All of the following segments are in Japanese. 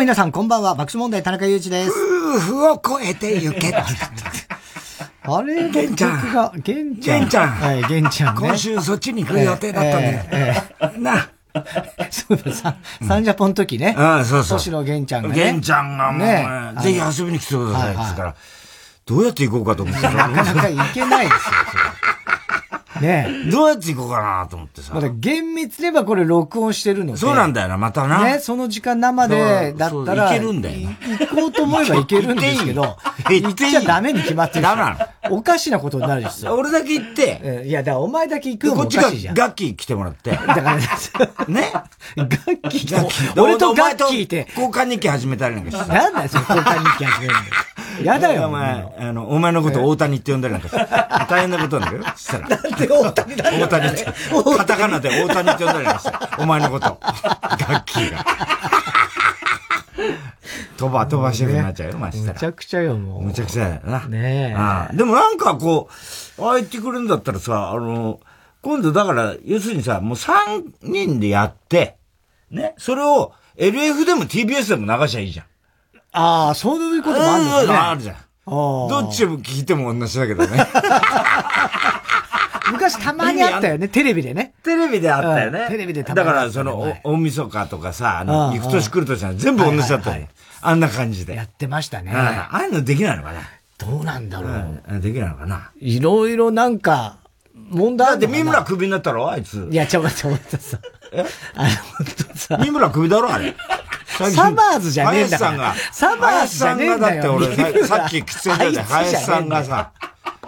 も皆さん、こんばんは。爆笑問題、田中裕二です。夫婦を超えてゆけ。あれ？玄ちゃん。が、玄ちゃん。玄ちゃん。はい、玄ちゃん、ね。今週そっちに来る予定だったんで。えーえー、な。そうだ、さ、サンジャポの時ね。ああ、そうそう。星野玄ちゃんがね。玄ちゃんがもう、ね、ぜひ遊びに来てください。ですから、どうやって行こうかと思ってなかなか行けないですよ、ねどうやって行こうかなと思ってさ。まだ厳密に言えばこれ録音してるので。そうなんだよな、またな。ね、その時間生で、だったら。行けるんだよ。行こうと思えば 行けるんですけど、行っちゃダメに決まってる。ダメなの。おかしなことになるですよ。俺だけ行って。いや、だからお前だけ行くのもおかしいじゃん。こっちがガッキー来てもらって。だから、ね。ガッキー俺とガッキーって。交換日記始めたりなんかして。なんだよ、その交換日記始めるの。やだよ。お前、あの、お前のこと大谷って呼んだりなんかして。大変なことなんだよ。したら。なんで大谷だ大谷って。カタカナで大谷って呼んだりなんかして。お前のこと。ガッキーが。飛ば、飛ばしてくなっちゃうよ、ましたら。むちゃくちゃよ、もう。むちゃくちゃだよな。ねえ。でもなんかこう、ああ言ってくれるんだったらさ、あの、今度だから、要するにさ、もう3人でやって、ね、それを LF でも TBS でも流しゃいいじゃん。ああ、そういうこともあるんだね。あるじゃん。どっちも聞いても同じだけどね。昔たまにあったよね、テレビでね。テレビであったよね。テレビでたまに。だから、その、大晦日とかさ、あの、行く年来る年は全部同じだったよ。あんな感じで。やってましたね。ああいうのできないのかなどうなんだろう。できないのかないろいろなんか、問題だって三村クビになったろあいつ。いや、ちょ、待って、待ってさ。え？あの、ほんとさ。三村クビだろあれ。サマーズじゃねえんだから。林さんが。サマーズじゃねえんだよ。だって俺、さっき喫煙所で林さんがさ、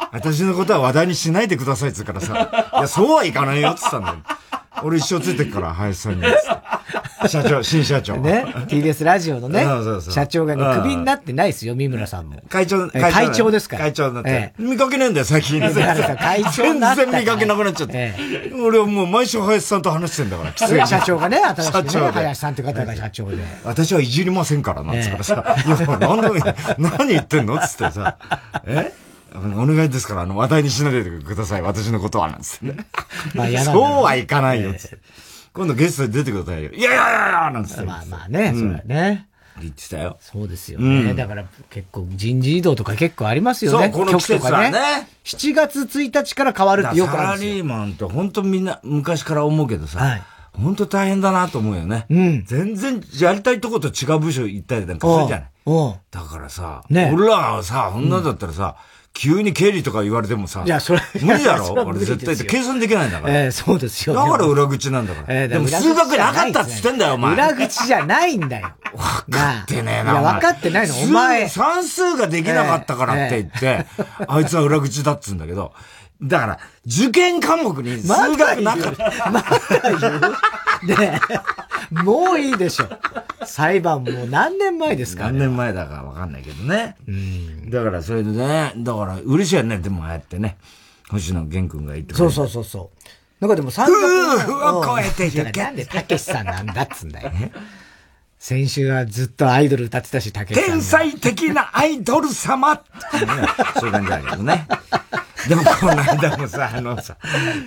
私のことは話題にしないでくださいっつうからさ、いや、そうはいかないよっつったんだよ。俺一生ついてくから、林さんに。社長、新社長。ね。TBS ラジオのね。そうそうそう社長がね、クビになってないですよ、三村さんも。会長、会長ですから。会長になって。見かけねえんだよ、最近。会長全然見かけなくなっちゃって。俺はもう毎週林さんと話してんだから、社長がね、新しいね。林さんって方が社長で。私はいじりませんからな、つからさ。いや、何何言ってんのつってさ。え？お願いですから、あの、話題にしないでください。私のことは、なんつってね。まあ、嫌そうはいかないよ、つって。今度ゲストで出てくださいよ。いやいやいやいやなんつって。まあまあね、それはね。言ってたよ。そうですよね。だから結構人事異動とか結構ありますよね。そう、この季節はね。7月1日から変わるってよくあるサラリーマンって本当みんな昔から思うけどさ。はい。本当大変だなと思うよね。うん。全然やりたいとこと違う部署行ったりなんかするじゃない。うん。だからさ、ね。俺らはさ、こんなだったらさ、急に経理とか言われてもさ。いや、それ。無理だろ？俺絶対計算できないんだから。ええそうですよ。だから裏口なんだから。ええでも数学なかったっつってんだよ、お前。裏口じゃないんだよ。分かってねえな。いや、分かってないの、お前。算数ができなかったからって言って、あいつは裏口だっつうんだけど、だから、受験科目に数学なかった。まだ言う？ねもういいでしょ。裁判もう何年前ですか？何年前だかわかんないけどね。うん。だからそれでね、だから嬉しいよね、でもああやってね。星野源君が言ってそうそうそうそう。なんかでも三夫婦を超えていけ。なんでたけしさんなんだっつんだよ。先週はずっとアイドル歌ってたし、たけしさん。天才的なアイドル様そういう感じだけどね。でもこの間もさ、あのさ、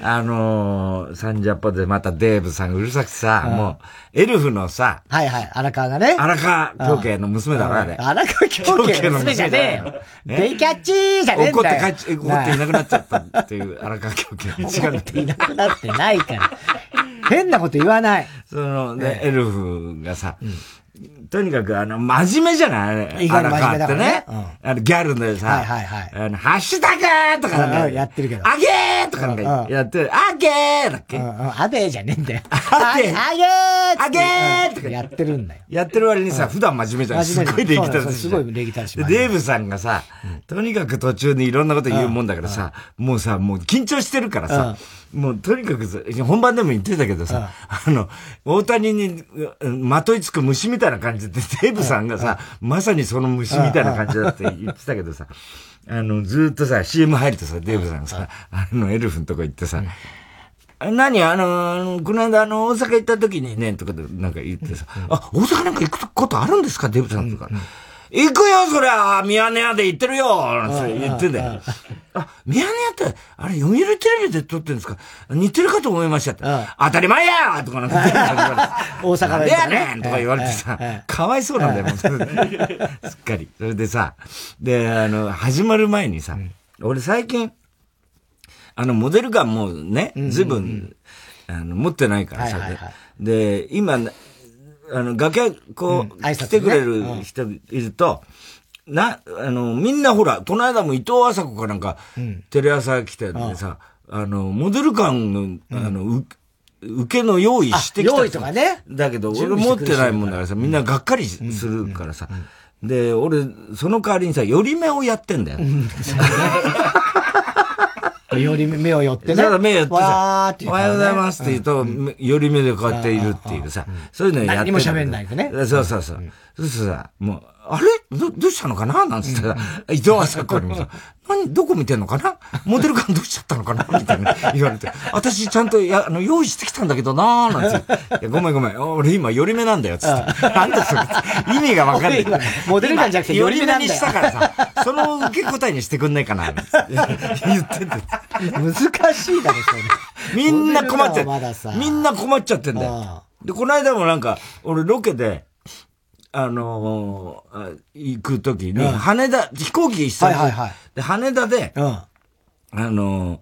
あのー、サンジャポでまたデーブさんがうるさくさ、うん、もう、エルフのさ、はいはい、荒川がね。荒川京慶の娘だろ、あれ。荒川京慶の娘じゃねえよ。デイキャッチーじゃねえんだよ。怒って帰っ、怒っていなくなっちゃったっていう荒川京慶。違っていなくなってないから。変なこと言わない。その、ね、エルフがさ、とにかく、あの、真面目じゃない？あれ。意外に真面目だからね。あの、ギャルでさ、はいはいはい。あの、ハッシュタグとかなんか、やってるけど。あげーとかなんかやってる。あげーだっけ？あべーじゃねえんだよ。あげーあげーあげーとかやってるんだよ。やってる割にさ、普段真面目じゃん。すごい礼儀正しい。すごい礼儀正しい。で、デーブさんがさ、とにかく途中にいろんなこと言うもんだからさ、もうさ、もう緊張してるからさ、もうとにかくさ、本番でも言ってたけどさ、あの、大谷にまといつく虫みたいな感じで、デーブさんがさ、まさにその虫みたいな感じだって言ってたけどさ、あの、ずっとさ、CM 入るとさ、デーブさんがさ、あの、エルフのとこ行ってさ、何？あの、この間あの、大阪行った時にね、とかでなんか言ってさ、あ、大阪なんか行くことあるんですか？デーブさんとか。行くよ、そりゃ。ミヤネ屋で行ってるよ。って言ってんだよ。あ、ミヤネ屋って、あれ、読売テレビで撮ってるんですか？似てるかと思いましたって。当たり前やとかなんか 大阪で。やねんとか言われてさ、かわいそうなんだよ、もう。すっかり。それでさ、で、あの、始まる前にさ、俺最近、あの、モデルガンもね、ずいぶん、あの、持ってないからさ、で、今、あの、楽屋、こう、来てくれる人いると、な、あの、みんなほら、この間も伊藤麻子かなんか、テレ朝来てでさ、あの、モデル感の、あの、受けの用意してきた。用意とかね。だけど、俺持ってないもんだからさ、みんながっかりするからさ。で、俺、その代わりにさ、寄り目をやってんだよ。寄り目を寄ってね。ただ目寄ってさ、おはようございますって言うと、寄り目でこうやっているっていうさ、そういうのやって何も喋んないでね。そうそうそう。そうするとさ、もう、あれ？ど、どうしたのかな？なんつってさ、伊藤麻子にもさ、何、どこ見てんのかな？モデル感どうしちゃったのかな？みたいな言われて、私ちゃんとや、あの、用意してきたんだけどなー。なんつって、ごめんごめん、俺今寄り目なんだよ、つって。なんだそれ。意味がわかんない。モデル感じゃなくて寄り目にしたからさ、その受け答えにしてくんないかな、言ってて。難しいだろ、それ。みんな困っちゃって。みんな困っちゃってんだよ。で、この間もなんか、俺ロケで、あのー、行くときに、羽田、飛行機一緒に、はいはいはい、で、羽田で、うん、あのー、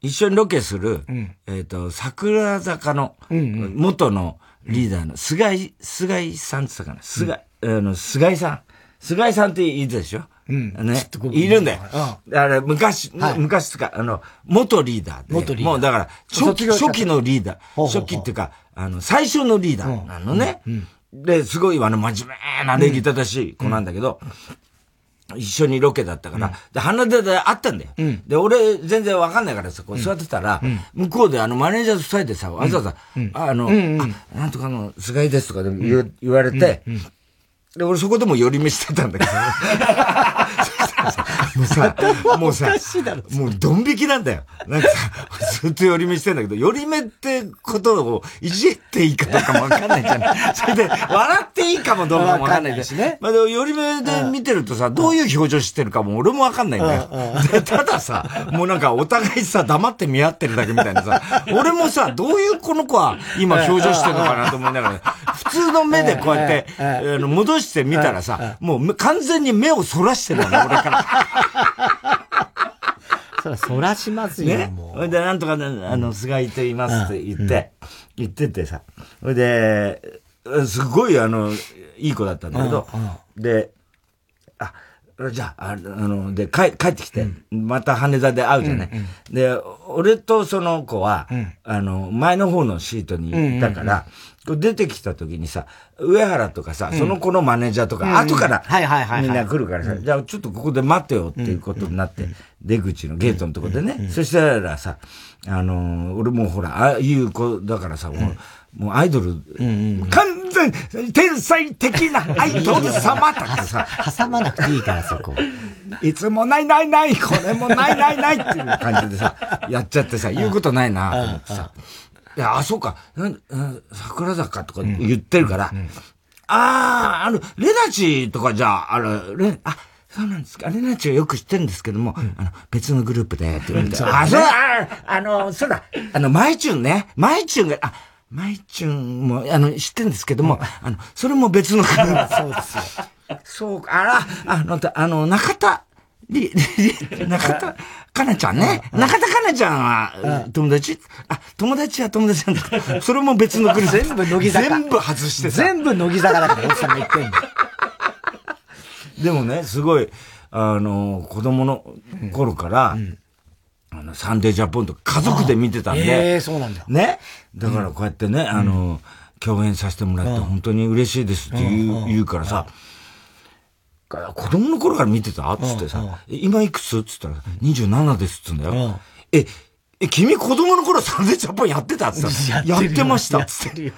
一緒にロケする、うん、えっ、ー、と、桜坂の、元のリーダーの、菅井、菅井さんって言ったかな？菅、うん、あの、菅井さん。菅井さんっているでしょ？うん。ね。いるんだよ。うん、あれ、昔、はい、昔とか、あの、元リーダーで。元リーダー。もうだから、初期、初期のリーダー。初期っていうか、あの、最初のリーダーなのね。うんで、すごいあの、真面目な礼儀正しい子なんだけど、一緒にロケだったから、で、鼻でで会ったんだよ。で、俺、全然わかんないからさ、こう座ってたら、向こうであの、マネージャーと二人でさ、わざわざ、あの、あ、なんとかの、菅井ですとかで言言われて、で、俺そこでも寄り目してたんだけど。もうさ、もうさ、もうドン引きなんだよ。なんかさ、ずっと寄り目してんだけど、寄り目ってことをいじっていいかどうかもわかんないじゃない。それで、笑っていいかもどうかもわかんないしね。まあでも寄り目で見てるとさ、どういう表情してるかも俺もわかんないんだよ。たださ、もうなんかお互いさ、黙って見合ってるだけみたいなさ、俺もさ、どういうこの子は今表情してるのかなと思いながら、普通の目でこうやって、戻してみたらさ、もう完全に目をそらしてるのね、俺から。そら、そらしますよ、ね、もう。で、なんとか、ね、あの、菅井と言いますって言って、言っててさ。それで、すごい、あの、いい子だったんだけど、で、あ、じゃあ、あの、で、帰帰ってきて、また羽田で会うじゃない。で、俺とその子は、あの、前の方のシートにいたから、出てきた時にさ、上原とかさ、その子のマネージャーとか、後からみんな来るからさ、じゃあちょっとここで待ってよっていうことになって、出口のゲートのとこでね、そしたらさ、あの、俺もほら、ああいう子だからさ、もう、もうアイドル、完全、天才的なアイドル様とかさ、挟まなくていいからそこ。いつもないないない、これもないないないっていう感じでさ、やっちゃってさ、言うことないなと思ってさ。いや、あ、そうか、桜坂とか言ってるから、うん。うん、ああ、あの、レナチとかじゃあ、あの、レ、あ、そうなんですか。レナチはよく知ってるんですけども、うん、あの、別のグループで、って言われて、あ、そうだ、あの、そうだ、あの、マイチュンね、マイチュンが、あ、マイチュンも、あの、知ってるんですけども、あの、それも別のグループ。そうですよ。そうか、あら、あの、あの、中田、り、り、中田かなちゃんね。中田かなちゃんは、友達？あ、友達は友達なんだ。それも別の国全部乃木坂。全部外してさ。全部乃木坂だから、奥さんが言ってんだ。でもね、すごい、あの、子供の頃から、あの、サンデージャポンと家族で見てたんで。ええそうなんだ。ね。だからこうやってね、あの、共演させてもらって本当に嬉しいですって言う,、言うからさ、子供の頃から見てた？つってさ、今いくつ？つったら、27ですっつうんだよ。え、え、君子供の頃サンデージャポンやってたってさ、やってました？っつって。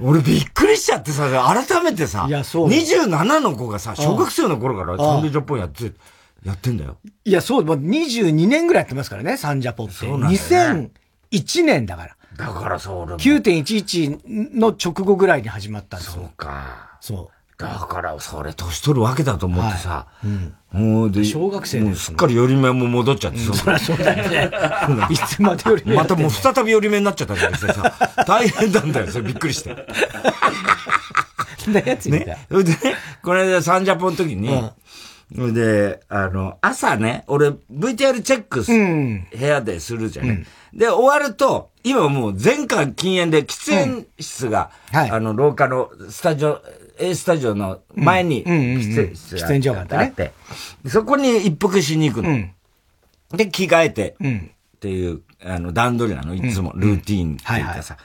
俺びっくりしちゃってさ、改めてさ、27の子がさ、小学生の頃からサンデージャポンやって、やってんだよ。いや、そう、22年ぐらいやってますからね、サンジャポンって。そうなんだ、ね。2001年だから。だからそう、俺も。9.11の直後ぐらいに始まったんですよ。そうか。そう。だから、それ年取るわけだと思ってさ。はい、うん。もうで、小学生です、すっかり寄り目も戻っちゃって、うん、そりゃそうだよね。いつまで寄り目またもう再び寄り目になっちゃったじゃないですか。大変なんだよ、それびっくりして。なやつね。それでね、この間サンジャポの時に、うん、で、あの、朝ね、俺 VTR チェックす、うん、部屋でするじゃん、ね、うん、で、終わると、今もう全館禁煙で喫煙室が、はい、あの、廊下のスタジオ、スタジオの前に喫煙室があって、そこに一服しに行くの。で、着替えて、っていう、あの、段取りなの、いつも、ルーティーンっていうかさ。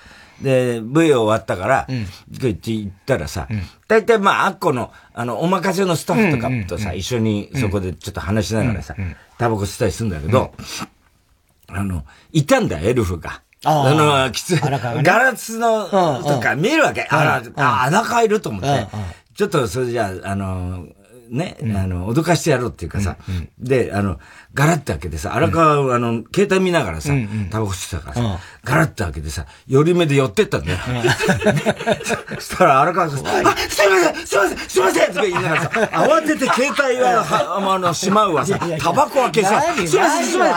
で、V 終わったから、うん、って言ったらさ、大体まあ、あっこの、あの、お任せのスタッフとかとさ、一緒にそこでちょっと話しながらさ、タバコ吸ったりするんだけど、あの、いたんだよ、エルフが。あの、きつい。ガラスの、とか見えるわけ。あら、穴開いると思って。ちょっと、それじゃあ、あの、ね、あの、脅かしてやろうっていうかさ、で、あの、ガラッと開けてさ、荒川、うん、あの、携帯見ながらさ、タバコ吸ってたからさ、ガラッと開けてさ、寄り目で寄ってったんだよ。そしたら荒川がさ、あ、すいませんすいませんすいませんとか言いながらさ、慌てて携帯は、は、あの、しまうわさ、タバコ開けさ、すいませんすいま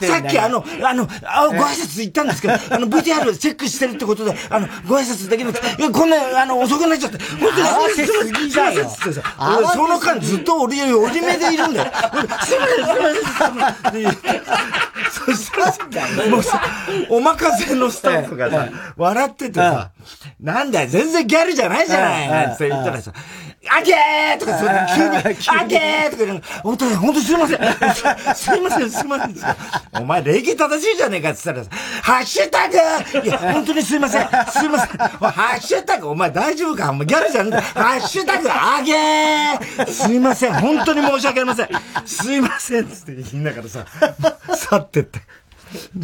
せん。さっきあの、あの、あご挨拶行ったんですけど、あの、VTR チェックしてるってことで、あの、ご挨拶できなくて、いや、こんな、あの、遅くなっちゃって、本当にすいませんすいませんってさ、その間ずっと折り目でいるんだよ。すいませんすいませんそしたら、もうさ、お任せのスタッフがさ、笑っててさ、なんだよ、全然ギャルじゃないじゃないって言ったらさ、あげーとか、それ急に、あげーとか言うの、本当に、本当にすいません。すいません、すいません。お前、礼儀正しいじゃねえかって言ったらさ、ハッシュタグいや、本当にすいません。すいません。ハッシュタグ、お前大丈夫か？お前ギャルじゃねえハッシュタグ、あげーすいません。本当に申し訳ありません。すいません。つって言いながらさ、去ってって。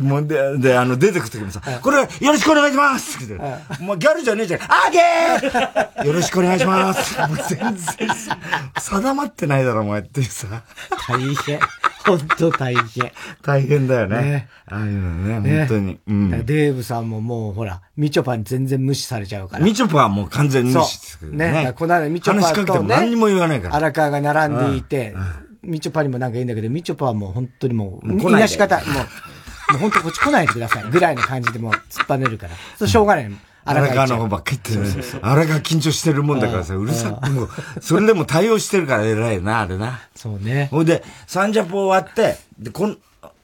もうで、で、あの、出てくときもさ、これ、よろしくお願いしますって。もうギャルじゃねえじゃん。あげーよろしくお願いしますもう全然定まってないだろ、お前ってさ。大変。本当大変。大変だよね。ねああいうのね、ね本当に。うん。デーブさんももう、ほら、みちょぱに全然無視されちゃうから。みちょぱはもう完全無視する、ね。ね。この間みちょぱと、ね、話しかけても何にも言わないから。荒川が並んでいて、みちょぱにもなんかいいんだけど、みちょぱはもう本当にもう、いなし方、もう、もう本当こっち来ないでください。ぐらいの感じでもう突っ張ねるから。そしょうがない。荒川の方ばっかり言ってる。荒川緊張してるもんだからさ、うるさく、もう、それでも対応してるから偉いな、あれな。そうね。ほんで、サンジャポ終わって、で、この、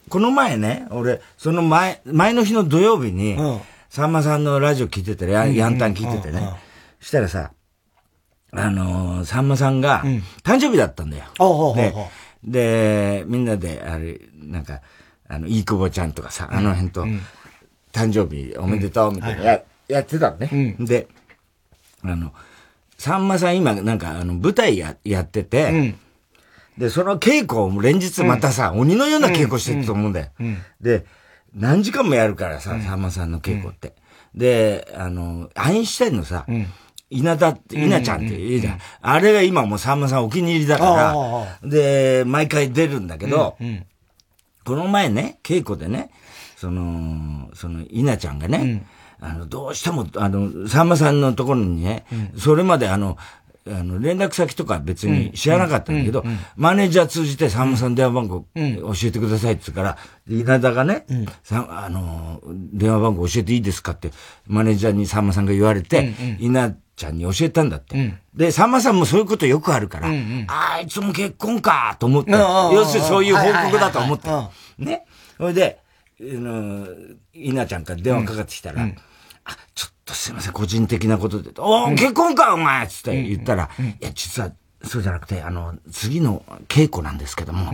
この前ね、俺、その前、前の日の土曜日に、さんまさんのラジオ聞いてて、やヤンタン聞いててね。したらさ、あのさんまさんが、誕生日だったんだよ。で、で、みんなで、あれ、なんか、あの、いいこぼちゃんとかさ、あの辺と、誕生日おめでとうみたいな、や、やってたのね。で、あの、さんまさん今なんかあの舞台ややってて、で、その稽古を連日またさ、鬼のような稽古してると思うんだよ。で、何時間もやるからさ、さんまさんの稽古って。で、あの、アインシュタインのさ、稲田って、稲ちゃんって言うじゃん。あれが今もうさんまさんお気に入りだから、で、毎回出るんだけど、この前ね、稽古でね、その、その、稲ちゃんがね、うん、あの、どうしても、あの、さんまさんのところにね、うん、それまであの、あの、連絡先とか別に知らなかったんだけど、マネージャー通じてさんまさん電話番号教えてくださいって言うから、稲田がね、さあの、電話番号教えていいですかって、マネージャーにさんまさんが言われて、稲ちゃんに教えたんだって。で、さんまさんもそういうことよくあるから、あいつも結婚かと思った。要するにそういう報告だと思った。ね。それで、あの、稲ちゃんから電話かかってきたら、あ、ちょっとすいません、個人的なことで、お結婚か、お前！つって言ったら、いや、実は、そうじゃなくて、あの、次の稽古なんですけども、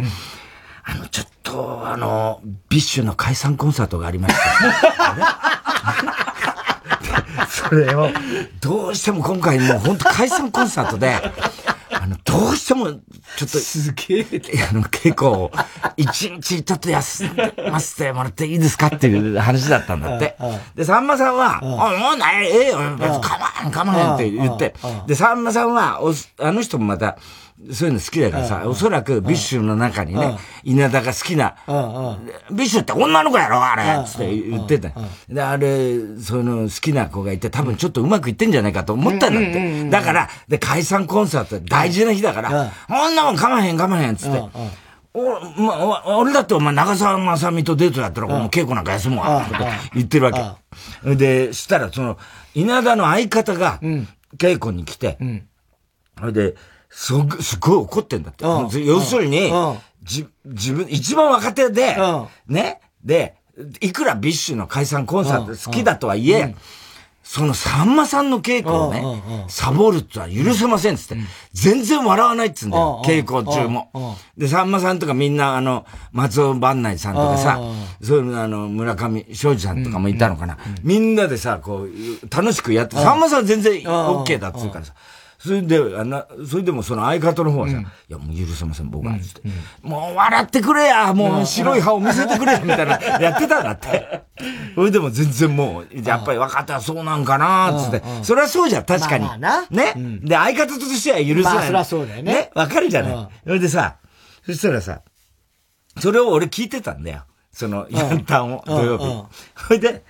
あの、ちょっと、あの、ビッシュの解散コンサートがありまして。それを、どうしても今回もう本当解散コンサートで、あの、どうしてもちょっと、すげえ。あの、稽古を、一日ちょっと休ませてもらっていいですかっていう話だったんだって。で、さんまさんは、あ、もうない、ええよ、かまん、かまんって言って、で、さんまさんは、おあの人もまた、そういうの好きだからさ、おそらくビッシュの中にね、稲田が好きな、ビッシュって女の子やろあれつって言ってた。で、あれ、その好きな子がいて、多分ちょっとうまくいってんじゃないかと思ったんだって。だから、で、解散コンサート大事な日だから、こん。なもんかまへんかまへんつって。お、まお俺だってお前長澤まさみとデートやったら、もう稽古なんか休むわ、とか言ってるわけ。で、したら、その、稲田の相方が、稽古に来て、それで、すごすごい怒ってんだって。要するに、じ、自分、一番若手で、ね、で、いくらビッシュの解散コンサート好きだとはいえ、そのさんまさんの稽古をね、サボるってのは許せませんっつって、全然笑わないっつうんだよ、稽古中も。で、さんまさんとかみんな、あの、松尾伴内さんとかさ、そういうの、あの、村上ショージさんとかもいたのかな。みんなでさ、こう、楽しくやって、さんまさんは全然 OK だっつうからさ。それで、あな、それでもその相方の方はさ、いや、もう許せません、僕は、つって。もう笑ってくれやもう白い歯を見せてくれみたいな、やってたんだって。それでも全然もう、やっぱり分かったらそうなんかなつって。それはそうじゃん、確かに。ね、で、相方としては許せない。まあそりゃそうだよねね、わかるじゃない。それでさ、そしたらさ、それを俺聞いてたんだよ。その、ヤンタンを、土曜日。それで、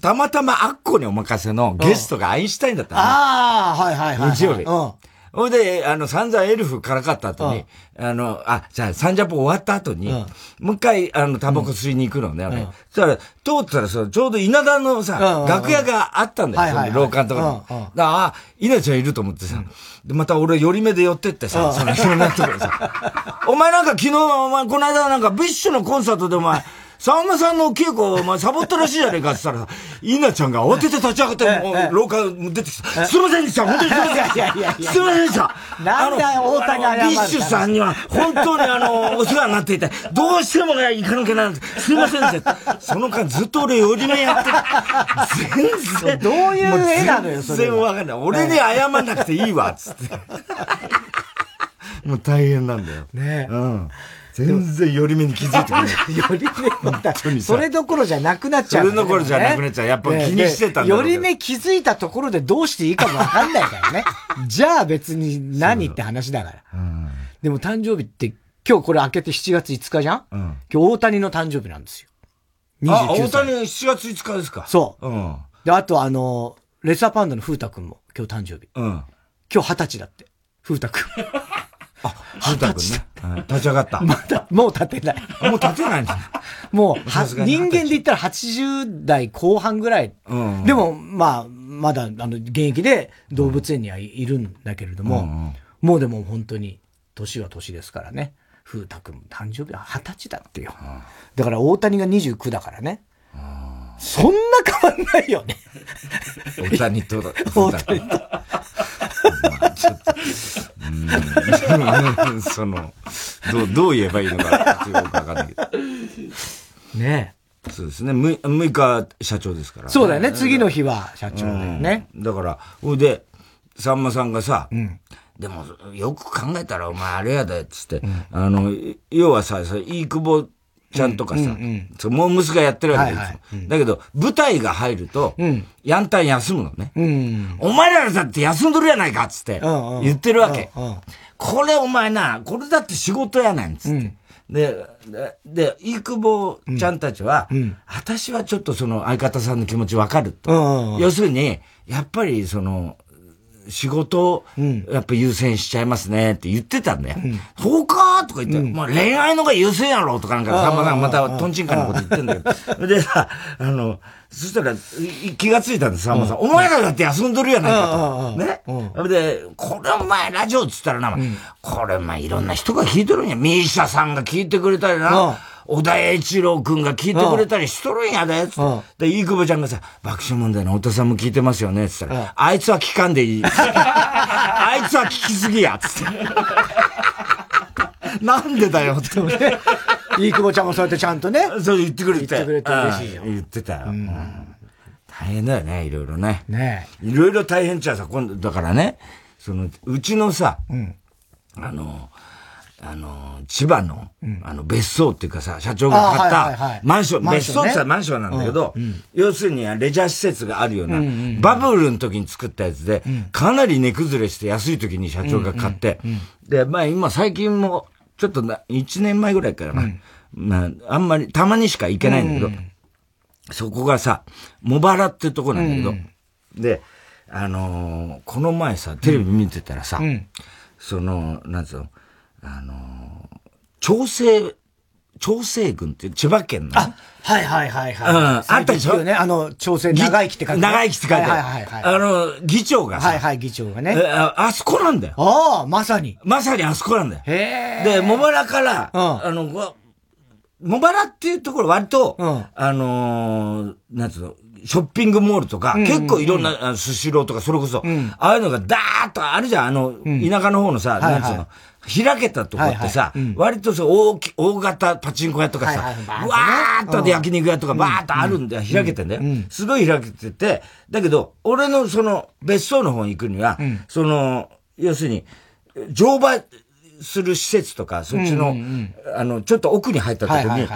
たまたまアッコにお任せのゲストがアインシュタインだったのね。ああ、はいはいはい。日曜日。うん。ほいで、あの、散々エルフからかった後に、あの、あ、じゃあ、サンジャポ終わった後に、もう一回、あの、タバコ吸いに行くのね、俺。そしたら、通ったらさ、ちょうど稲田のさ、楽屋があったんだよ、廊下のところに。だから、あ、稲ちゃんいると思ってさ、で、また俺、寄り目で寄ってってさ、その、いろんなところさ、お前なんか昨日、お前、この間なんか、ビッシュのコンサートでお前、さんまさんの稽古、お前、サボったらしいじゃねえかって言ったらさ、稲ちゃんが慌てて立ち上がって、もう、廊下出てきて、すいませんでした、本当にすいません。いやいやいやすいませんでした。なんで大谷ビッシュさんには、本当にあの、お世話になっていて、どうしてもね、行かなきゃなんです。すいませんでした。その間ずっと俺、寄り目やって全然。どういう絵なのよそれは全然わかんない。俺に謝んなくていいわ、つって。もう大変なんだよ。ねうん。全然寄り目に気づいてくれない。寄り目にさそれどころじゃなくなっちゃう、それどころじゃなくなっちゃうやっぱ気にしてたんだろうけど寄り目気づいたところでどうしていいかもわかんないからね。じゃあ別に何って話だから。でも誕生日って、今日これ開けて7月5日じゃん、今日大谷の誕生日なんですよ。あ、29大歳。谷7月5日ですか？そう。うん。で、あとあの、レッサーパンダの風太くんも今日誕生日。うん。今日20歳だって。風太くん。あ、風太くんね。うん立ち上がった。まだ、もう立てない。もう立てないんじゃ ないもう、人間で言ったら80代後半ぐらい。うんでも、まあ、まだ、あの、現役で動物園にはいいるんだけれども、もうでも本当に、年は年ですからね。風太くん、誕生日は20歳だってよ。だから大谷が29だからね。そんな変わんないよね。大谷と、大谷と。まあちょっと、うん、その、どう、どう言えばいいのか、ちょっとよくわかんないけど。ねそうですね。6, 6日社長ですから、そうだよね。次の日は社長だよね。うん。だから、ほいで、さんまさんがさ、でも、よく考えたらお前あれやで、つって、あの、要はさ、さいい久保ちゃんとかさ、そうモームスがやってるわけですよ。はいはだけど、舞台が入ると、ヤンタン休むのね。うん。お前らだって休んどるやないかっつってうんうん言ってるわけうんうん。これお前な、これだって仕事やねんっつって。で、で、で、いくぼちゃんたちは、私はちょっとその相方さんの気持ちわかると。うんうんうん要するに、やっぱりその、仕事を、やっぱ優先しちゃいますねって言ってたんだよ。そうかとか言って、まあ恋愛のが優先やろとかなんか、さんまさんまたトンチンカンなこと言ってんだけど。でさ、あの、そしたらい気がついたんです、さんまさん。お前らだって休んどるやないかと。ね？で、これお前ラジオっつったらな、これお前いろんな人が聞いてるんや。ミーシャさんが聞いてくれたりな。小田栄一郎くんが聞いてくれたりしとるんやで、つって。で、いい久保ちゃんがさ、爆笑問題の太田さんも聞いてますよね、つったら、あいつは聞かんでいい。あいつは聞きすぎや、つって。なんでだよって。いい久保ちゃんもそうやってちゃんとね。そう言ってくれて。言ってくれて嬉しいようん言ってたよ。うん大変だよね、いろいろね。ねいろいろ大変っちゃさ、今度、だからね、その、うちのさ、あの、あの、千葉の、あの、別荘っていうかさ、社長が買ったマンション、別荘って言ったらマンションなんだけど、要するにレジャー施設があるような、バブルの時に作ったやつで、かなり値崩れして安い時に社長が買って、で、まあ今最近も、ちょっとな、1年前ぐらいからな、まあ、あんまり、たまにしか行けないんだけど、そこがさ、茂原ってとこなんだけど、で、あのこの前さ、テレビ見てたらさ、その、なんつうの、あの調整、調整軍って千葉県の。あ、はいはいはいはい。うん。あったでしょ？ね、あの、調整、長生きって書いて長生きって書いてはいはいはい。あの、議長がさ。はいはい、議長がね。ああそこなんだよ。ああ、まさに。まさにあそこなんだよ。へえ。で、茂原から、あの、茂原っていうところ割と、あのなんつうの、ショッピングモールとか、結構いろんな、スシローとか、それこそ、ああいうのがダーッとあるじゃん、あの、田舎の方のさ、なんつうの、開けたとこってさ、割とさ、大き、大型パチンコ屋とかさ、わーっと焼肉屋とかバーっとあるんだよ、開けてんだよ。すごい開けてて、だけど、俺のその、別荘の方に行くには、その、要するに、乗馬する施設とか、そっちの、あの、ちょっと奥に入ったとこに、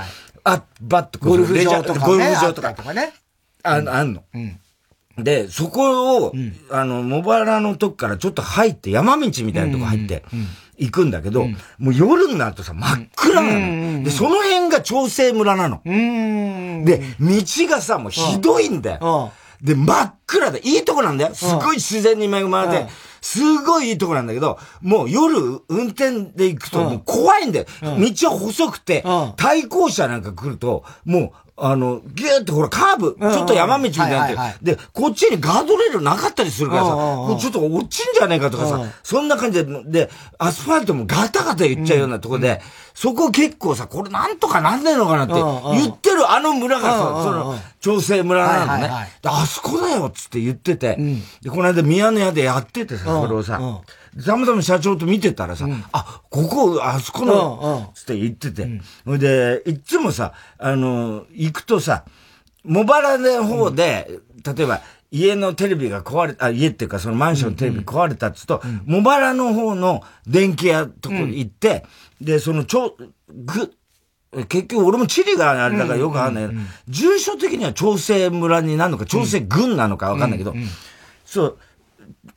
あ、バッとゴルフ場とか、ゴルフ場とか。ね。ああんの。で、そこを、あの、茂原のとこからちょっと入って、山道みたいなとこ入って、行くんだけど、もう夜になるとさ、真っ暗なの。で、その辺が調整村なの。で、道がさ、もうひどいんだよ。で、真っ暗で、いいとこなんだよ。すごい自然に恵まれて、すごいいいとこなんだけど、もう夜運転で行くともう怖いんだよ。道は細くて、対向車なんか来ると、もうあの、ギューってほら、カーブ、ちょっと山道みたいになって、で、こっちにガードレールなかったりするからさ、もうちょっと落ちんじゃねえかとかさ、そんな感じで、で、アスファルトもガタガタ言っちゃうようなとこで、そこ結構さ、これなんとかなんねえのかなって言ってるあの村がさ、その、調整村なのね。あそこだよっつって言ってて、で、この間宮の屋でやっててさ、それをさ、たまたま社長と見てたらさ、うん、あ、ここ、あそこの、つって言ってて。ほ、うん。で、いつもさ、あの、行くとさ、茂原の方で、うん、例えば、家のテレビが壊れた、家っていうかそのマンションのテレビ壊れたっつと、茂原の方の電気屋とこに行って、で、そのちょ、ぐ、結局俺も地理があれだからよくわかんない。けど、住所的には調整村になるのか、調整軍なのかわかんないけど、そう、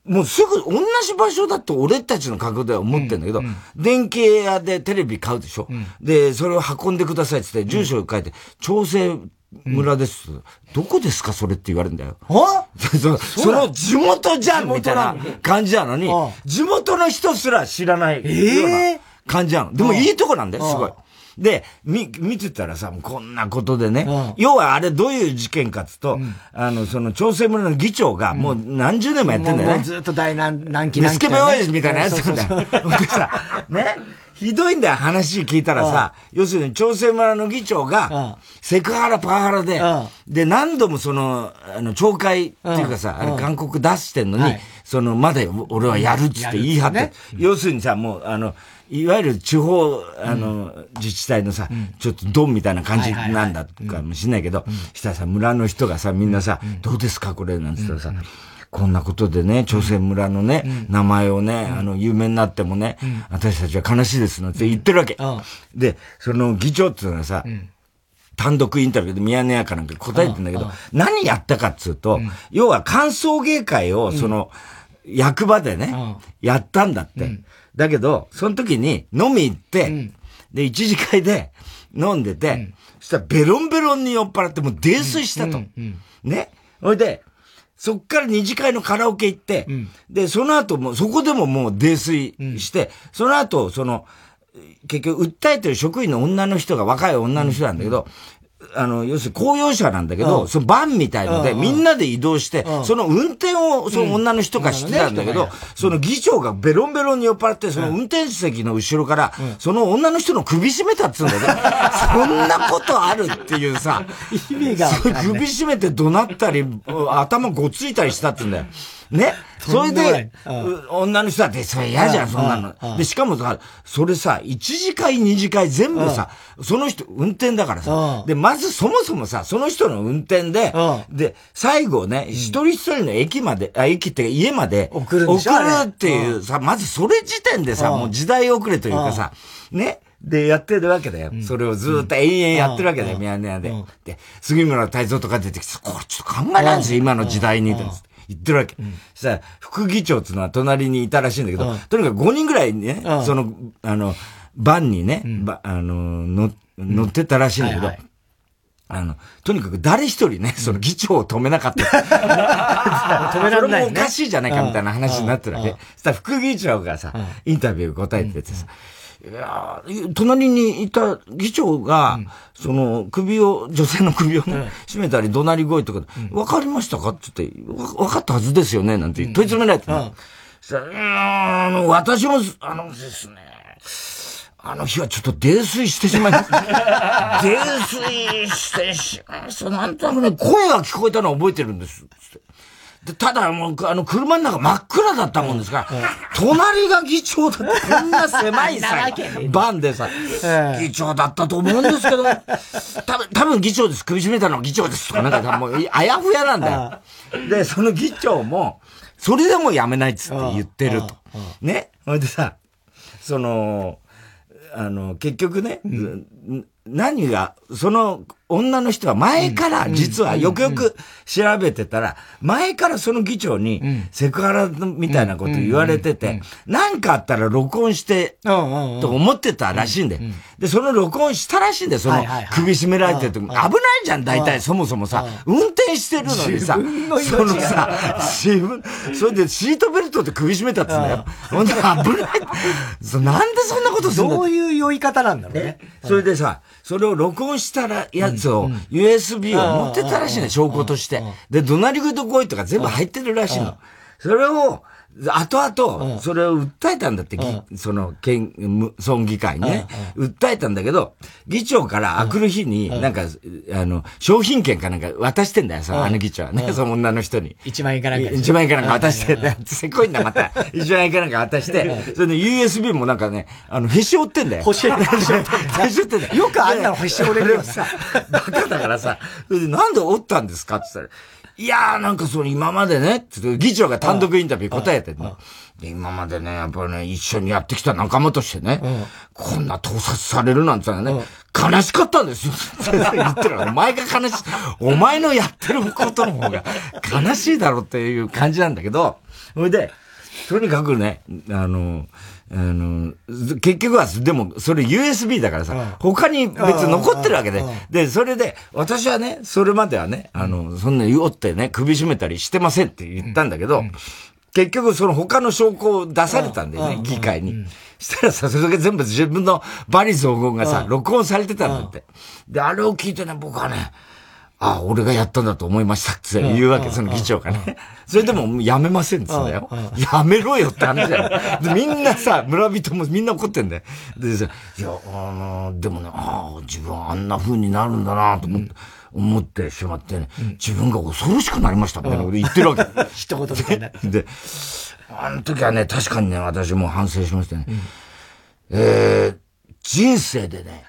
もうすぐ同じ場所だと俺たちの角度では思ってんだけど、うんうん、電気屋でテレビ買うでしょ、うん、で、それを運んでくださいって言って、住所を書いて、調整村です、うん、どこですかそれって言われるんだよ。そその？地元じゃんみたいな感じなのに、地元の人すら知らないような感じなの。でもいいとこなんだよ、すごい。で、み、見てたらさ、こんなことでね、うん、要はあれどういう事件かっつと、うん、あの、その、調整村の議長が、もう何十年もやってんだよね。もうずっと大難、難期難期、ね。スケベ親父みたいなやつなんだよ。でさ、ね、ひどいんだよ、話聞いたらさ、要するに、調整村の議長が、セクハラパワハラで、で、何度もその、あの、懲戒っていうかさ、あれ、勧告出してんのに、その、まだ俺はやるっつって言い張って、要するにさ、もう、あの、いわゆる地方、あの、自治体のさ、ちょっとドンみたいな感じなんだかもしれないけど、したらさ、村の人がさ、みんなさ、どうですかこれなんつったらさ、こんなことでね、朝鮮村のね、名前をね、あの、有名になってもね、私たちは悲しいですなんて言ってるわけ。で、その議長っていうのはさ、単独インタビューで宮根屋かなんか答えてんだけど、何やったかっつうと、要は歓送迎会を、その、役場でね、やったんだって。だけど、その時に飲み行って、うん、で、一次会で飲んでて、うん、そしたらベロンベロンに酔っ払ってもう泥酔したと。ね。ほいで、そっから二次会のカラオケ行って、で、その後も、そこでももう泥酔して、その後、その、結局、訴えてる職員の女の人が若い女の人なんだけど、あの、要するに公用車なんだけど、そのバンみたいので、みんなで移動して、その運転を、その女の人がしてたんだけど、その議長がベロンベロンに酔っ払って、その運転席の後ろから、その女の人の首絞めたっつうんだよね。そんなことあるっていうさ、意味が。首絞めて怒鳴ったり、頭ごついたりしたってんだよ。ね。それで、女の人だってそれ嫌じゃん、そんなの。で、しかもさ、それさ、1次会、2次会全部さ、その人、運転だからさ。で、まずそもそもさ、その人の運転で、で、最後ね、一人一人の駅まで、あ、駅って家まで送るっていうさ、まずそれ時点でさ、もう時代遅れというかさ、ね。で、やってるわけだよ。それをずっと延々やってるわけだよ、ミヤネ屋で。で、杉村太蔵とか出てきて、これちょっと考えないんですよ、今の時代に。言ってるわけ。そしたら、副議長っていうのは隣にいたらしいんだけど、とにかく5人ぐらいね、その、あの、バンにね、あの、乗ってたらしいんだけど、あの、とにかく誰一人ね、その議長を止めなかった。止められない、ね。それもおかしいじゃないかみたいな話になってるわけ。そしたら副議長がさ、インタビュー答えててさ、いや隣にいた議長が、うん、その、首を、女性の首をね、絞めたり、怒鳴り声とか、わ、うん、かりましたかって言って、わかったはずですよねなんて問い詰められて、ね、うん、あの、私も、あのですね、あの日はちょっと泥酔してしまいました。泥酔してしまいました。なんとなくね、声が聞こえたのは覚えてるんです。でただ、もう、あの、車の中真っ暗だったもんですから、隣が議長だって、こんな狭いさ、バンでさ、議長だったと思うんですけど、多分、多分議長です。首絞めたのは議長です。とか、なんかもう、あやふやなんだよ。で、その議長も、それでもやめないっつって言ってると。ね。ほいでさ、その、あの、結局ね、何が、その女の人は前から実はよくよく調べてたら、前からその議長にセクハラみたいなこと言われてて、なんかあったら録音して、と思ってたらしいんだよ。で、その録音したらしいんだよ、その首絞められてると危ないじゃん、大体そもそもさ。運転してるのにさ、そのさ、自分、それでシートベルトで首絞めたって言うん。だよ。ほんと危ない。なんでそんなことするのどういう酔い方なんだろうね。それでさ、それを録音したらやつを、USB を持ってたらしいね、証拠として。で、怒鳴り声と声とか全部入ってるらしいの。それを、後々、それを訴えたんだって、その、県、村議会にね、訴えたんだけど、議長からあくる日に、なんか、あの、商品券かなんか渡してんだよ、その、あの議長はね、その女の人に。1万円かなんか。1万円かなんか渡して、せこいんだ、また。1万円かなんか渡して、それで USB もなんかね、あの、へし折ってんだよ。へし折ってんだよ。よ。よくあんなのへし折れるよさ。バカだからさ、それでなんで折ったんですかって言ったら、いやーなんかその今までね、つって議長が単独インタビュー答えてね。今までね、やっぱりね、一緒にやってきた仲間としてね、こんな盗撮されるなんてね、悲しかったんですよ。言ってるお前が悲しい。お前のやってることの方が悲しいだろっていう感じなんだけど、それで、とにかくね、あの、あの、結局は、でも、それ USB だからさ、他に別に残ってるわけで。で、それで、私はね、それまではね、あの、そんな言おってね、首絞めたりしてませんって言ったんだけど、結局その他の証拠を出されたんだよね、議会に。したらさ、それだけ全部自分のバリ雑言がさ、録音されてたんだって。で、あれを聞いてね、僕はね、あ、俺がやったんだと思いましたって言うわけ、その議長がね。それでもやめませんって言うんだよ。やめろよって話だよ。で、みんなさ、村人もみんな怒ってんだよ。でさ、いや、あの、でもね、ああ、自分あんな風になるんだなと思って。思ってしまってね、自分が恐ろしくなりましたみたいなこと言ってるわけ。一言みたいな。で、あの時はね、確かにね、私も反省しましてね、えー、人生でね、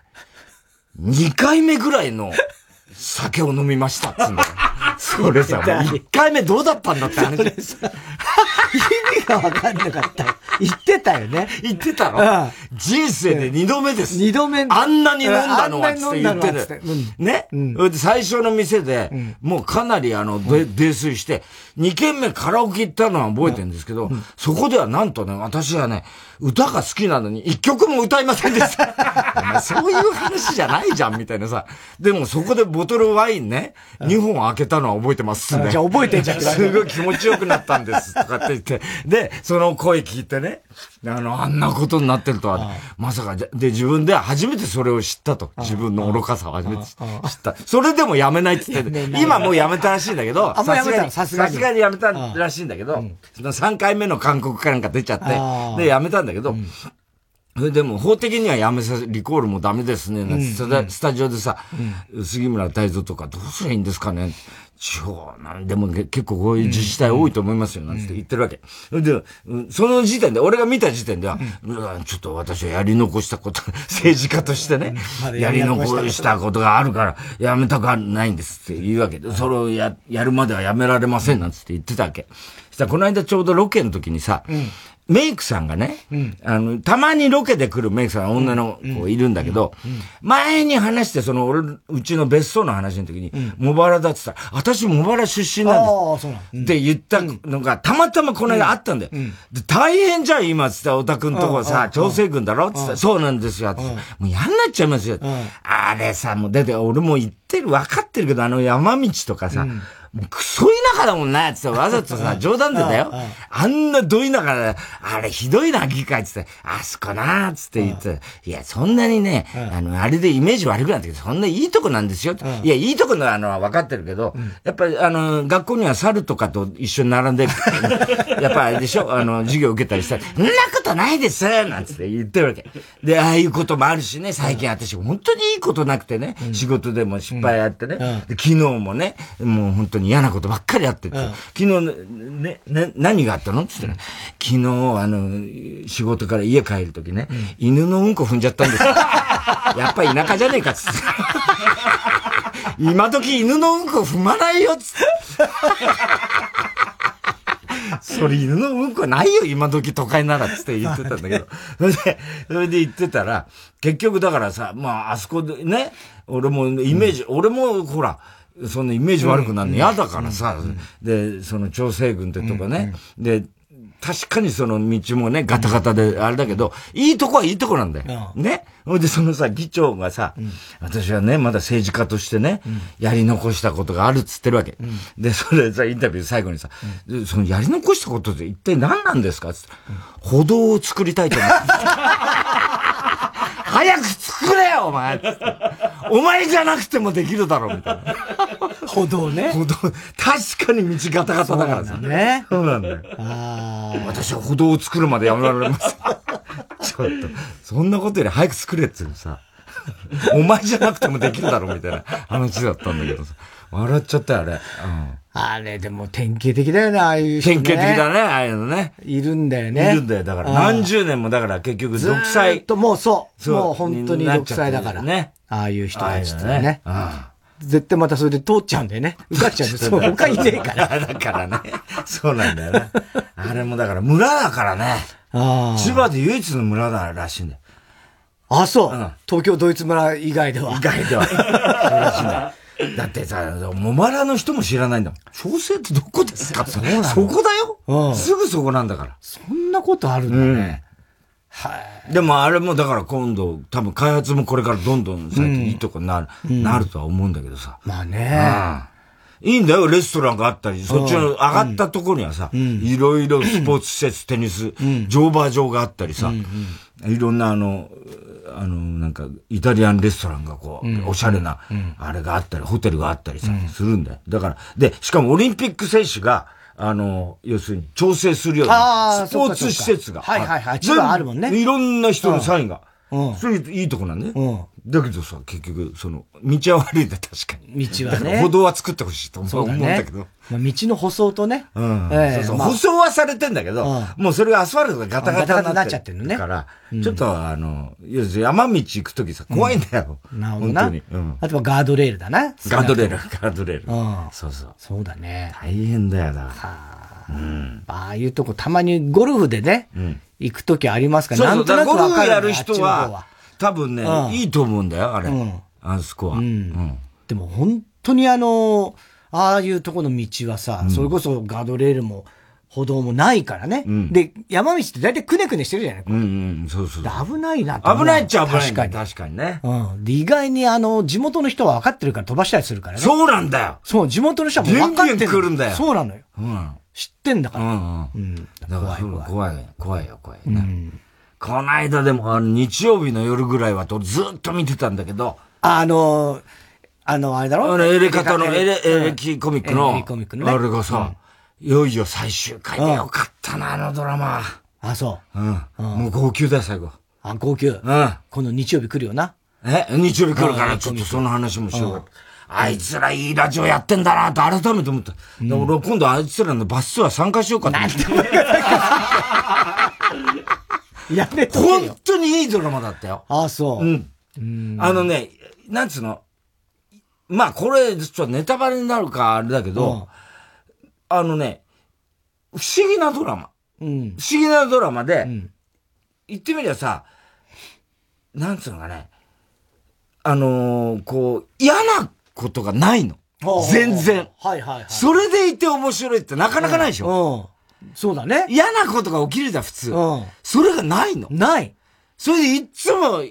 2回目ぐらいの酒を飲みましたっつうんだよ。それさ、もう1回目どうだったんだって話。それさ、意味がわかんなかったよ。言ってたよね。言ってたの、人生で2度目です。2度目。あんなに飲んだのはって言ってる。ね、で最初の店で、もうかなりあの、泥酔して、2軒目カラオケ行ったのは覚えてるんですけど、そこではなんとね、私はね、歌が好きなのに一曲も歌いませんでした。そういう話じゃないじゃん、みたいなさ。でもそこでボトルワインね、2本開けたのは覚えてますね。じゃあ覚えてんじゃん。すごい気持ちよくなったんです、とかって言って。で、その声聞いてね、あの、あんなことになってるとは、まさかで、で、自分で初めてそれを知ったと。自分の愚かさを初めて知った。それでもやめないって言って、今もうやめたらしいんだけど、さすがに、さすがに。やめたらしいんだけど、その3回目の勧告かなんか出ちゃって、で、やめたんだけど、それでも法的にはやめさせ、リコールもダメですね、スタジオでさ、杉村太蔵とかどうすりゃいいんですかね地方なんでも結構こういう自治体多いと思いますよ、なんて言ってるわけ。で、その時点で、俺が見た時点では、ちょっと私はやり残したこと、政治家としてね、やり残したこと。があるから、やめたくないんですって言うわけ。で、それをや、やるまではやめられません、なんつって言ってたわけ。そしたらこの間ちょうどロケの時にさ、メイクさんがね、うん、あの、たまにロケで来るメイクさん、女の子いるんだけど、前に話して、その、俺、うちの別荘の話の時に、茂原だって言ったら、私茂原出身なんです。って言ったのが、たまたまこの間あったんだよ。で大変じゃん、今、つった太田くんとこさ、調整軍だろ？つったら、そうなんですよ。もう嫌になっちゃいますよ。あれさ、もう、だって俺も言ってる、分かってるけど、あの山道とかさ、もうクソ田舎だもんな、つってわざとさ、冗談でだよ。あんなど田舎で、あれひどいな、議会つって、あそこな、つって言って、いや、そんなにね、あの、あれでイメージ悪くなってけど、そんないいとこなんですよ。いや、いいとこのあの、分かってるけど、やっぱりあの、学校には猿とかと一緒に並んで、やっぱあれでしょ、あの、授業受けたりしたら、そんなことないですなんつって言ってるわけ。で、ああいうこともあるしね、最近私、本当にいいことなくてね、仕事でも失敗あってね、昨日もね、もう本当に嫌なことばっかりあってって、うん、昨日ね、ね、何があったの？って言ったら、昨日、あの、仕事から家帰るときね、うん、犬のうんこ踏んじゃったんですよ。やっぱり田舎じゃねえかっつって。今時犬のうんこ踏まないよっつって。それ犬のうんこないよ、今時都会ならっつって言ってたんだけど。それで、それで言ってたら、結局だからさ、まあ、あそこでね、俺もイメージ、うん、俺もほら、そんなイメージ悪くなるの嫌だからさ、で、その調整軍ってとかね、で、確かにその道もね、ガタガタで、あれだけど、いいとこはいいとこなんだよ。ね。ほいで、そのさ、議長がさ、私はね、まだ政治家としてね、やり残したことがあるっつってるわけ。で、それさ、インタビュー最後にさ、そのやり残したことって一体何なんですかつって、歩道を作りたいと思って。早く作れよ、お前お前じゃなくてもできるだろ、みたいな。歩道ね。歩道。確かに道ガタガタだからさ。ね。そうなんだよ。私は歩道を作るまでやめられます。ちょっと、そんなことより早く作れって言うさ。お前じゃなくてもできるだろ、みたいな話だったんだけどさ。笑っちゃったよ、あれ。うん。あれ、でも典型的だよね、ああいう人、ね。典型的だね、ああいうのね。いるんだよね。いるんだよ。だから何十年も、だから結局独裁。と、もうそう。もう本当に独裁だから。ね。ああいう人たちってね。絶対またそれで通っちゃうんだよね。受かっちゃうんですよ。他いねえから。だからね。そうなんだよね。あれもだから村だからね。千葉で唯一の村だらしいんだよ。あ、そう。東京ドイツ村以外では。以外では。そうらしいんだよ。だってさ、モマラの人も知らないんだもん。調整ってどこですかそうなそこだよ、うん、すぐそこなんだから。そんなことあるんだね。はい。でもあれもだから今度、多分開発もこれからどんどん最近いいとこになる、うん、なるとは思うんだけどさ。まあね。いいんだよ、レストランがあったり、そっちの上がったところにはさ、いろいろスポーツ施設、テニス、乗馬場があったりさ、いろんなあの、あの、なんか、イタリアンレストランがこう、おしゃれな、あれがあったり、ホテルがあったりさ、するんだよ。だから、で、しかもオリンピック選手が、あの、要するに調整するような、スポーツ施設が。はいはいはい。全部あるもんね。いろんな人のサインが。うん。それいいとこなんね。うん。だけどさ、結局、その、道は悪いんだ、確かに。道はね。歩道は作ってほしいと思うんだけど。まあ、道の舗装とね。うん。そうそう。舗装はされてんだけど、もうそれがアスファルトがガタガタになっちゃってるね。から、ちょっとあの、要するに山道行くときさ、怖いんだよ。なるほどな。本当に。あとはガードレールだな。ガードレール、ガードレール。うん。そうそう。そうだね。大変だよな。はあ。うん。ああいうとこ、たまにゴルフでね、行くときありますか？ら、なんとなくゴルフやる人は、多分ね、いいと思うんだよ、あれ。あそこは。うん。でも本当にあの、ああいうとこの道はさ、それこそガードレールも、歩道もないからね。で、山道って大体くねくねしてるじゃないうんうん、そうそう危ないな危ないっちゃ危ない。確かに。確かにね。うん。で、意外にあの、地元の人は分かってるから飛ばしたりするからね。そうなんだよ。そう、地元の人はもう分かってる。来るんだよ。そうなのよ。うん。知ってんだから。うん、うん。怖い怖い。怖い、怖いよ、怖い。うん。この間でも、あの、日曜日の夜ぐらいはとずっと見てたんだけど。あの、あの、あれだろ？あの、エレカタの、エレ、エレキコミックの、エレコミックのね。あれがさ、いよいよ最終回でよかったな、あのドラマ。あ、そう。うん。もう号泣だよ、最後。あ、号泣。うん。この日曜日来るよな。え？日曜日来るからちょっとその話もしようあいつらいいラジオやってんだなって改めて思った。うん、俺今度あいつらのバスツアー参加しようかと思って。やめと本当にいいドラマだったよ。ああ、そう。うん。うんあのね、なんつうの？まあこれ、ちょっとネタバレになるかあれだけど、うん、あのね、不思議なドラマ。うん、不思議なドラマで、うん、言ってみりゃさ、なんつうのかね、あのー、こう、嫌なことがないの。全然。はいはいはい。それでいて面白いってなかなかないでしょ。うん。そうだね。嫌なことが起きるじゃん、普通。うん。それがないの。ない。それでいつも、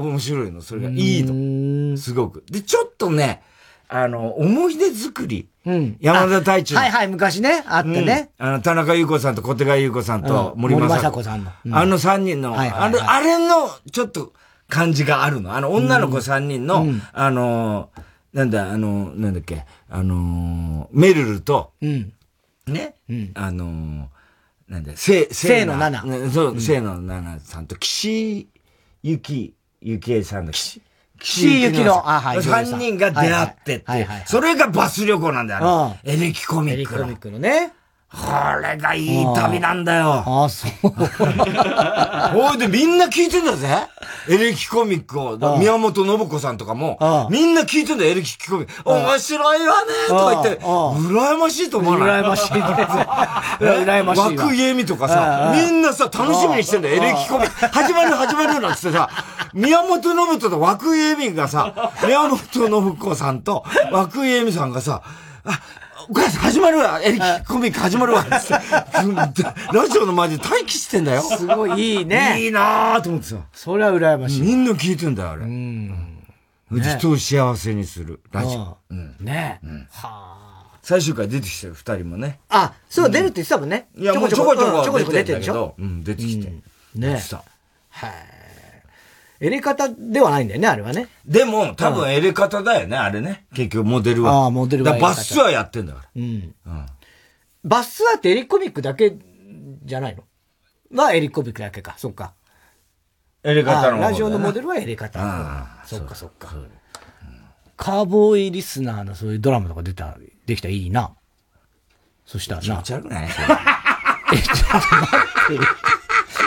面白いの。それがいいの。すごく。で、ちょっとね、あの、思い出作り。うん。山田太一。はいはい、昔ね、あってね。あの、田中優子さんと小手川優子さんと森正子さんの。あの三人の、あれ、あれの、ちょっと感じがあるの。あの、女の子三人の、あの、なんだ、あの、なんだっけ、あのメルルと、ね、あのなんだ、せ、せいの七。そう、せいの七さんと、岸ゆき、ゆきえさんの岸。岸ゆきの。三人が出会ってって、それがバス旅行なんだよ。エレキコミック。エレキコミックのね。これがいい旅なんだよ。ああ、そう。ほいでみんな聞いてんだぜ。エレキコミックを。宮本信子さんとかも、みんな聞いてんだよ、エレキコミック。面白いわねとか言って、羨ましいと思わない？羨ましい。羨ましい。枠家美とかさ、みんなさ、楽しみにしてんだよ、エレキコミック。始まる始まるなんつってさ、宮本信子と枠家美がさ、宮本信子さんと枠家美さんがさ、あ、お母さん始まるわエレキコミック始まるわ ラジオの前で待機してんだよ。すごいいいね。いいなぁと思ってさ。それは羨ましい。みんな聞いてんだよ、あれ。うん。人を幸せにするラジオ。うん。ねえ。はあ。最終回出てきてる二人もね。あ、そう、出るって言ってたもんね。いや、もうちょこちょこちょこちょこ出てるでしょうん、出てきて。ねえ。はい。エレカタではないんだよね、あれはね。でも、多分エレカタだよね、あれね。結局、モデルは。ああ、モデルは。バスツアーやってんだから。うん。うん。バスツアーってエリコミックだけじゃないの？はエリコミックだけか、そっか。エレカタの、ラジオのモデルはエレカタ。ああ、そっかそっか。カーボーイリスナーのそういうドラマとか出た、できたらいいな。そしたらな。気持ち悪くない？え、ちょっと待って。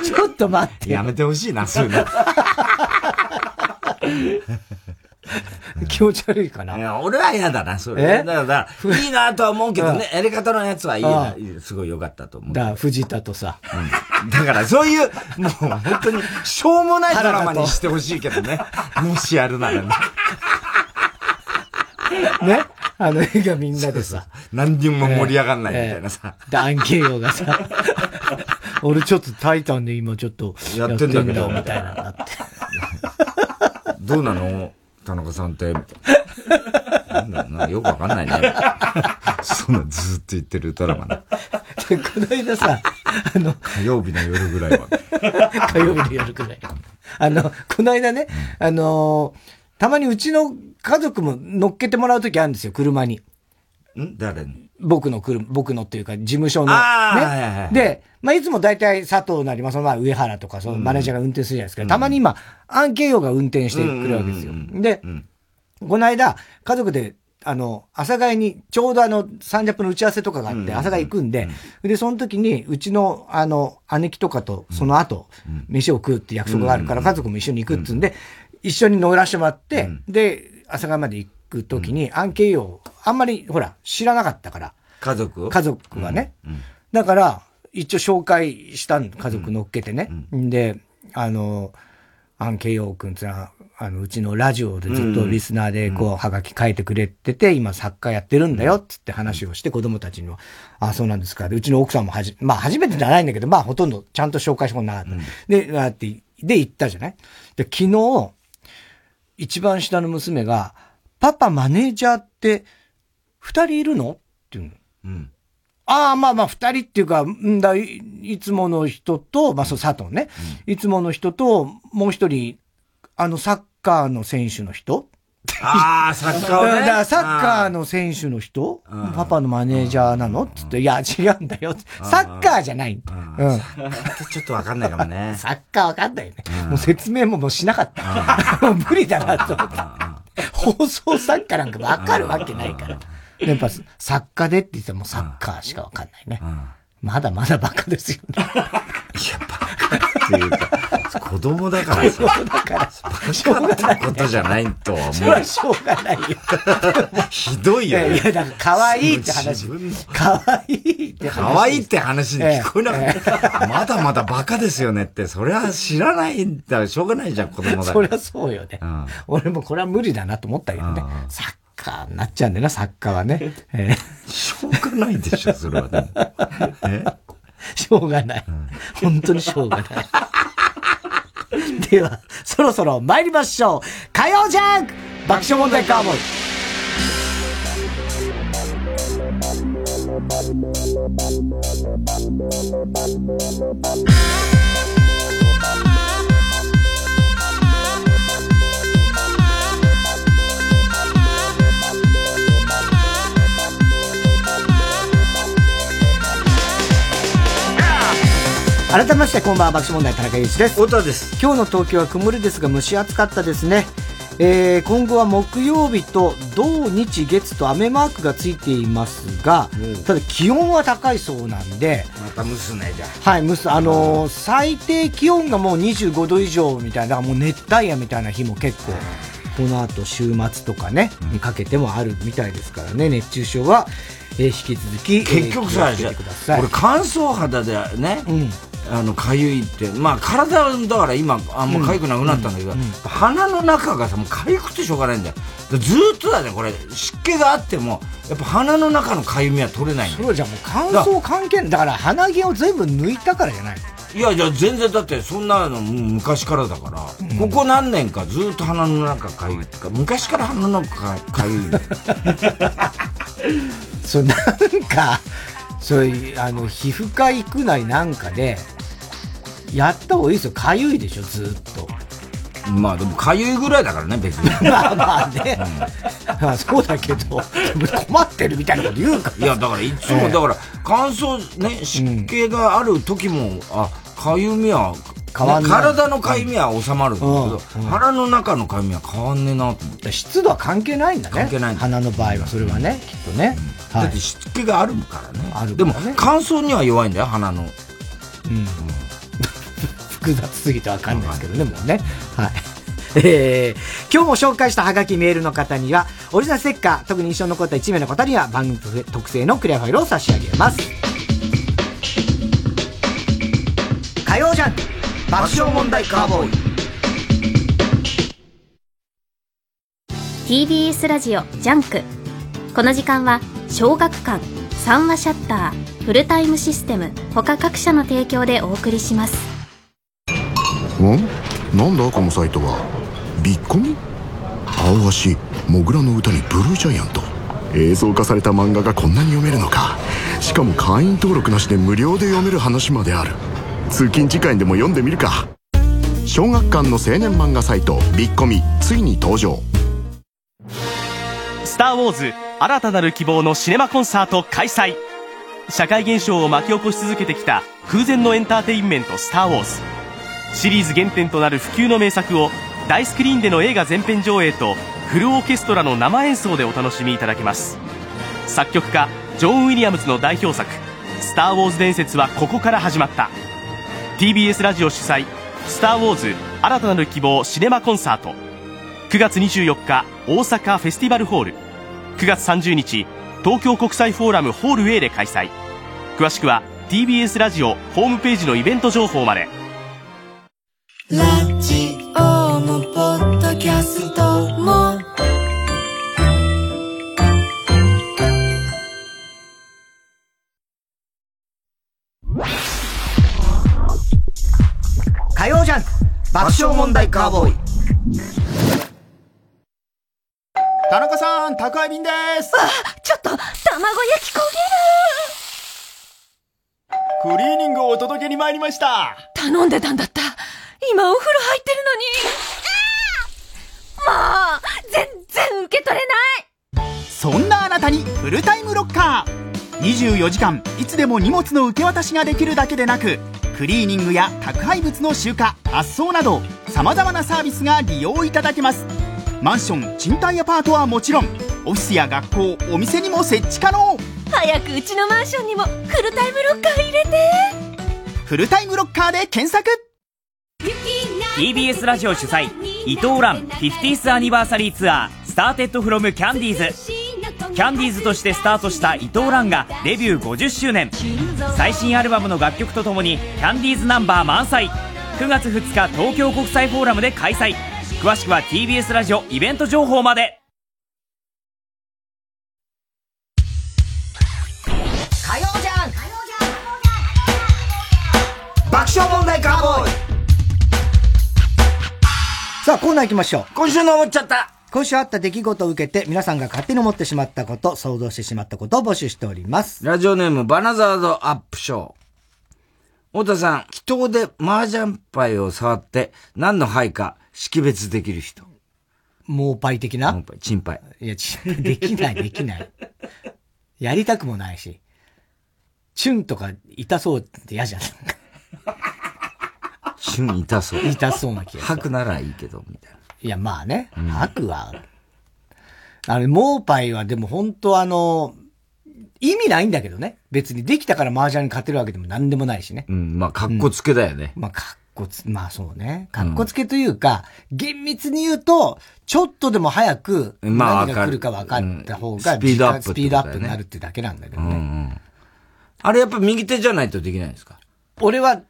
ちょっと待って。やめてほしいな、そういうの。気持ち悪いかな。いや、俺は嫌だな、それ。え？だから、いいなとは思うけどね、やり方のやつはいいな、すごい良かったと思う。だ藤田とさ。うん。だから、そういう、もう本当に、しょうもないドラマにしてほしいけどね。もしやるならね。ね？あの映画みんなでさ。何にも盛り上がんないみたいなさ。で、アンケーヨがさ、俺ちょっとタイタンで今ちょっとやってんだけど、みたいななって。どうなの？田中さんって。なんだろうな、よくわかんないね。そんなずっと言ってるドラマね。この間さ、あの、火曜日の夜ぐらいは。火曜日の夜ぐらい。あの、この間ね、あのたまにうちの家族も乗っけてもらうときあるんですよ、車に。ん？誰に？僕の車、僕のっていうか、事務所の。ね。で、まあ、いつも大体佐藤なり、まあ、そのまあ、上原とか、そのマネージャーが運転するじゃないですか。うん、たまに今、アンケイヨが運転してくるわけですよ。で、この間、家族で、あの、朝帰に、ちょうどあの、サンジャの打ち合わせとかがあって、朝帰行くんで、で、その時に、うちの、あの、姉貴とかと、その後、飯を食うって約束があるから、家族も一緒に行くっつんで、一緒に乗らせてもらって、で、朝帰まで行く時に、アンケイヨあんまり、ほら、知らなかったから。家族家族はね。だから、一応紹介したん、家族乗っけてね。で、あの、アンケイヨー君ってのは、あの、うちのラジオでずっとリスナーで、こう、はがき書いてくれてて、今作家やってるんだよ、つって話をして、子供たちには、あ、そうなんですか。で、うちの奥さんもはじ、まあ、初めてじゃないんだけど、まあ、ほとんどちゃんと紹介してもらった。で、あって、で、行ったじゃないで、昨日、一番下の娘が、パパマネージャーって二人いるの？っていうの。うん。ああ、まあまあ二人っていうか、んだい、いつもの人と、まあそう佐藤ね、うん、いつもの人と、もう一人、あのサッカーの選手の人っああ、サッカーをね。だからサッカーの選手の人パパのマネージャーなの？って言って、いや、違うんだよ。サッカーじゃない。うん。ちょっとわかんないかもね。サッカーわかんないよね。もう説明ももうしなかった。もう無理だなと思った。放送作家なんかわかるわけないから。やっぱ作家でって言ってもサッカーしかわかんないね。まだまだバカですよね。いや、バカっていうか、子供だからさ。子供だから。バカってことじゃないとは思う。それはしょうがないよ。ひどいよね。いや、だから可愛いって話。可愛いって話。可愛いって話に聞こえなかった。まだまだバカですよねって、それは知らないんだ。しょうがないじゃん、子供だから。そりゃそうよね。俺もこれは無理だなと思ったけどね。カーになっちゃうんだよな、作家はね。えー、しょうがないでしょ、それはね。え？しょうがない。本当にしょうがない。では、そろそろ参りましょう。火曜ジャンク爆笑問題カーボーイ。改めましてこんばんは爆笑問題田中裕一です。太田です。今日の東京は曇りですが蒸し暑かったですね。えー、今後は木曜日と土日月と雨マークがついていますが、うん、ただ気温は高いそうなんで。また蒸すねじゃはい蒸す。あのー、最低気温がもう25度以上みたいなもう熱帯夜みたいな日も結構この後週末とかね、にかけてもあるみたいですからね。熱中症は、えー、引き続き結局さ、えー、俺乾燥肌でね、うんあの、かゆいって、まあ、体だから今、あんまかゆくなくなったんだけど、うんうんうん、鼻の中がさ、もうかゆくてしょうがないんだよ。ずっとだね、これ、湿気があっても、やっぱ鼻の中のかゆみは取れないんだよ。そうじゃもう乾燥関係ない。だから鼻毛を全部抜いたからじゃないいや、じゃ全然だって、そんなの昔からだから、うん、ここ何年かずっと鼻の中かゆいってか、昔から鼻の中かゆい。そう、なんか、そういう、あの、皮膚科行くなりなんかで、やった方がいいですよ。かゆいでしょ、ずっと。まあでも、かゆいぐらいだからね、別に。まあまあね。うん、あそうだけど、困ってるみたいなこと言うから。いや、だからいつも、だから、乾燥、ね、湿気がある時も、あ、かゆみは、変わんない。体のかゆみは収まるんだけど、腹の中のかゆみは変わんねえなと思って。湿度は関係ないんだね。関係ない鼻の場合は、それはね、きっとね。だって湿気があるからね。ある、ね、でも、乾燥には弱いんだよ、鼻の。うん。複雑すぎてわかんないですけどね、もうね。はい。えー、今日も紹介したハガキメールの方には、オリジナルステッカー、特に印象に残った1名の方には番組特製のクリアファイルを差し上げます。火曜ジャン爆笑問題カーボーイ。TBS ラジオジャンク。この時間は小学館三和シヤッターフルタイムシステム他各社の提供でお送りします。んなんだこのサイトは？ビッコミ？アオアシ土竜の唄にブルージャイアント。映像化された漫画がこんなに読めるのか。しかも会員登録なしで無料で読める話まである通勤時間でも読んでみるか。小学館の青年漫画サイトビッコミついに登場「スター・ウォーズ新たなる希望」のシネマコンサート開催。社会現象を巻き起こし続けてきた空前のエンターテインメント「スター・ウォーズ」シリーズ原点となる不朽の名作を大スクリーンでの映画全編上映とフルオーケストラの生演奏でお楽しみいただけます。作曲家ジョン・ウィリアムズの代表作「スター・ウォーズ伝説はここから始まった。TBS ラジオ主催「スター・ウォーズ新たなる希望シネマコンサート」9月24日大阪フェスティバルホール。9月30日東京国際フォーラムホール A で開催。詳しくは TBS ラジオホームページのイベント情報まで。ラジオもポッドキャストも火曜ジャン爆笑問題カーボーイ。田中さん宅配便です。あちょっと卵焼き焦げる。クリーニングをお届けに参りました。頼んでたんだった。今お風呂入ってるのに。もう全然受け取れない。そんなあなたにフルタイムロッカー24時間。いつでも荷物の受け渡しができるだけでなくクリーニングや宅配物の集荷発送などさまざまなサービスが利用いただけます。マンション賃貸アパートはもちろんオフィスや学校お店にも設置可能。早くうちのマンションにもフルタイムロッカー入れて。フルタイムロッカーで検索。TBS ラジオ主催伊藤蘭 50th アニバーサリーツアースターテッドフロムキャンディーズキャンディーズとしてスタートした伊藤蘭がデビュー50周年。最新アルバムの楽曲とともにキャンディーズナンバー満載。9月2日東京国際フォーラムで開催。詳しくは TBS ラジオイベント情報まで。火曜じゃん。爆笑問題カーボーイ。さあ、コーナー行きましょう。今週の思っちゃった今週あった出来事を受けて、皆さんが勝手に思ってしまったこと、想像してしまったことを募集しております。ラジオネームバナザードアップショー。太田さん、祈祷で麻雀牌を触って何の牌か識別できる人。もうパイ的な？もうチンパイ。いや、ちできない、できない。やりたくもないし。チュンとか痛そうって嫌じゃん。チュン痛そう。痛そうな気がする。吐くならいいけど、みたいな。いや、まあね。吐くは。あれ、モーパイはでも本当あの、意味ないんだけどね。別にできたから麻雀に勝てるわけでも何でもないしね。うん、まあ、格好つけだよね。まあ、かっこつ、まあそうね。かっこつけというか、厳密に言うと、ちょっとでも早く、まあ何が来るか分かった方うんが、スピードアップねスピードアップになるってだけなんだけどね。うんうん。あれやっぱ右手じゃないとできないんですか？俺は、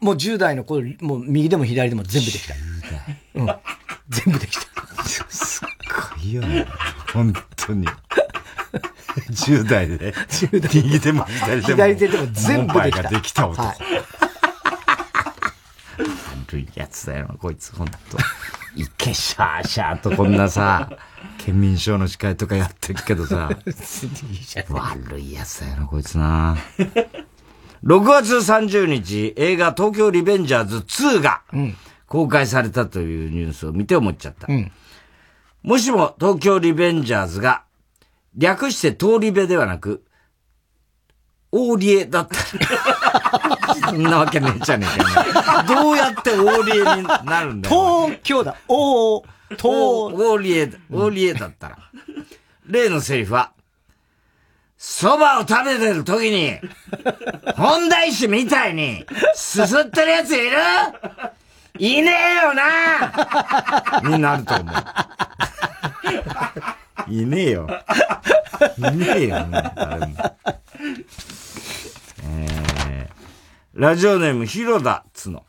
もう10代の頃、もう右でも左でも全部できた。うん。全部できた。すっごいよね。本当に。10代で、右でも左でも。左手でも全部できたができた男。はい悪いやつだよな、こいつ、ほんと。いけしゃーしゃーとこんなさ、県民賞の司会とかやってるけどさ、悪いやつだよな、こいつな。6月30日、映画東京リベンジャーズ2が公開されたというニュースを見て思っちゃった。うん。もしも東京リベンジャーズが、略して通り部ではなく、オーリエだったら、そんなわけねえじゃねえかよ。どうやってオーリエになるんだよ。東京だ。おー、東、オーリエ、オーリエだったら。例のセリフは、蕎麦を食べてる時に、本題師みたいに、すすってるやついる？いねえよな になると思う。いねえよ。いねえよな、誰も。えー、ラジオネーム、広田つの。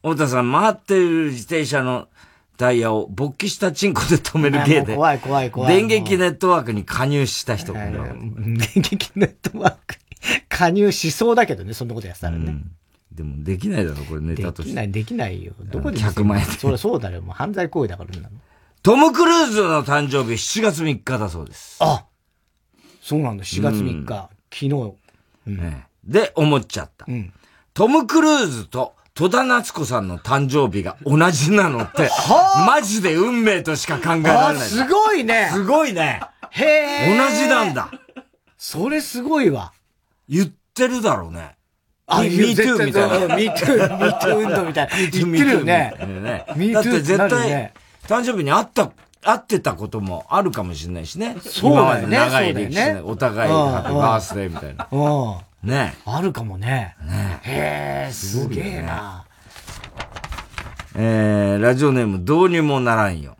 太田さん、回っている自転車のタイヤを勃起したチンコで止める芸で、怖い怖い怖い電撃ネットワークに加入した人。電撃ネットワークに加入しそうだけどね、そんなことやってたらね。でもできないだろ、これネタとして。できない、できないよ。どこで100万円そりゃそうだよ。もう犯罪行為だからな。トム・クルーズの誕生日7月3日だそうです。あそうなんだ、4月3日。昨日。ねで、思っちゃった。んトム・クルーズと戸田夏子さんの誕生日が同じなのって、マジで運命としか考えらあ、れない。すごいね。すごいね。へえ。同じなんだ。それすごいわ。言ってるだろうね。あ Me 言う too みたいな。Me too, Me too 運動みたいな。言ってるよね。だって絶対ね、誕生日に会った、会ってたこともあるかもしれないしね。そうだよね長い歴史ねね。お互い、うんハッピーバースデーみたいな。うん。ねあるかもね。ねへえ、すげえな。えー、ラジオネームどうにもならんよ。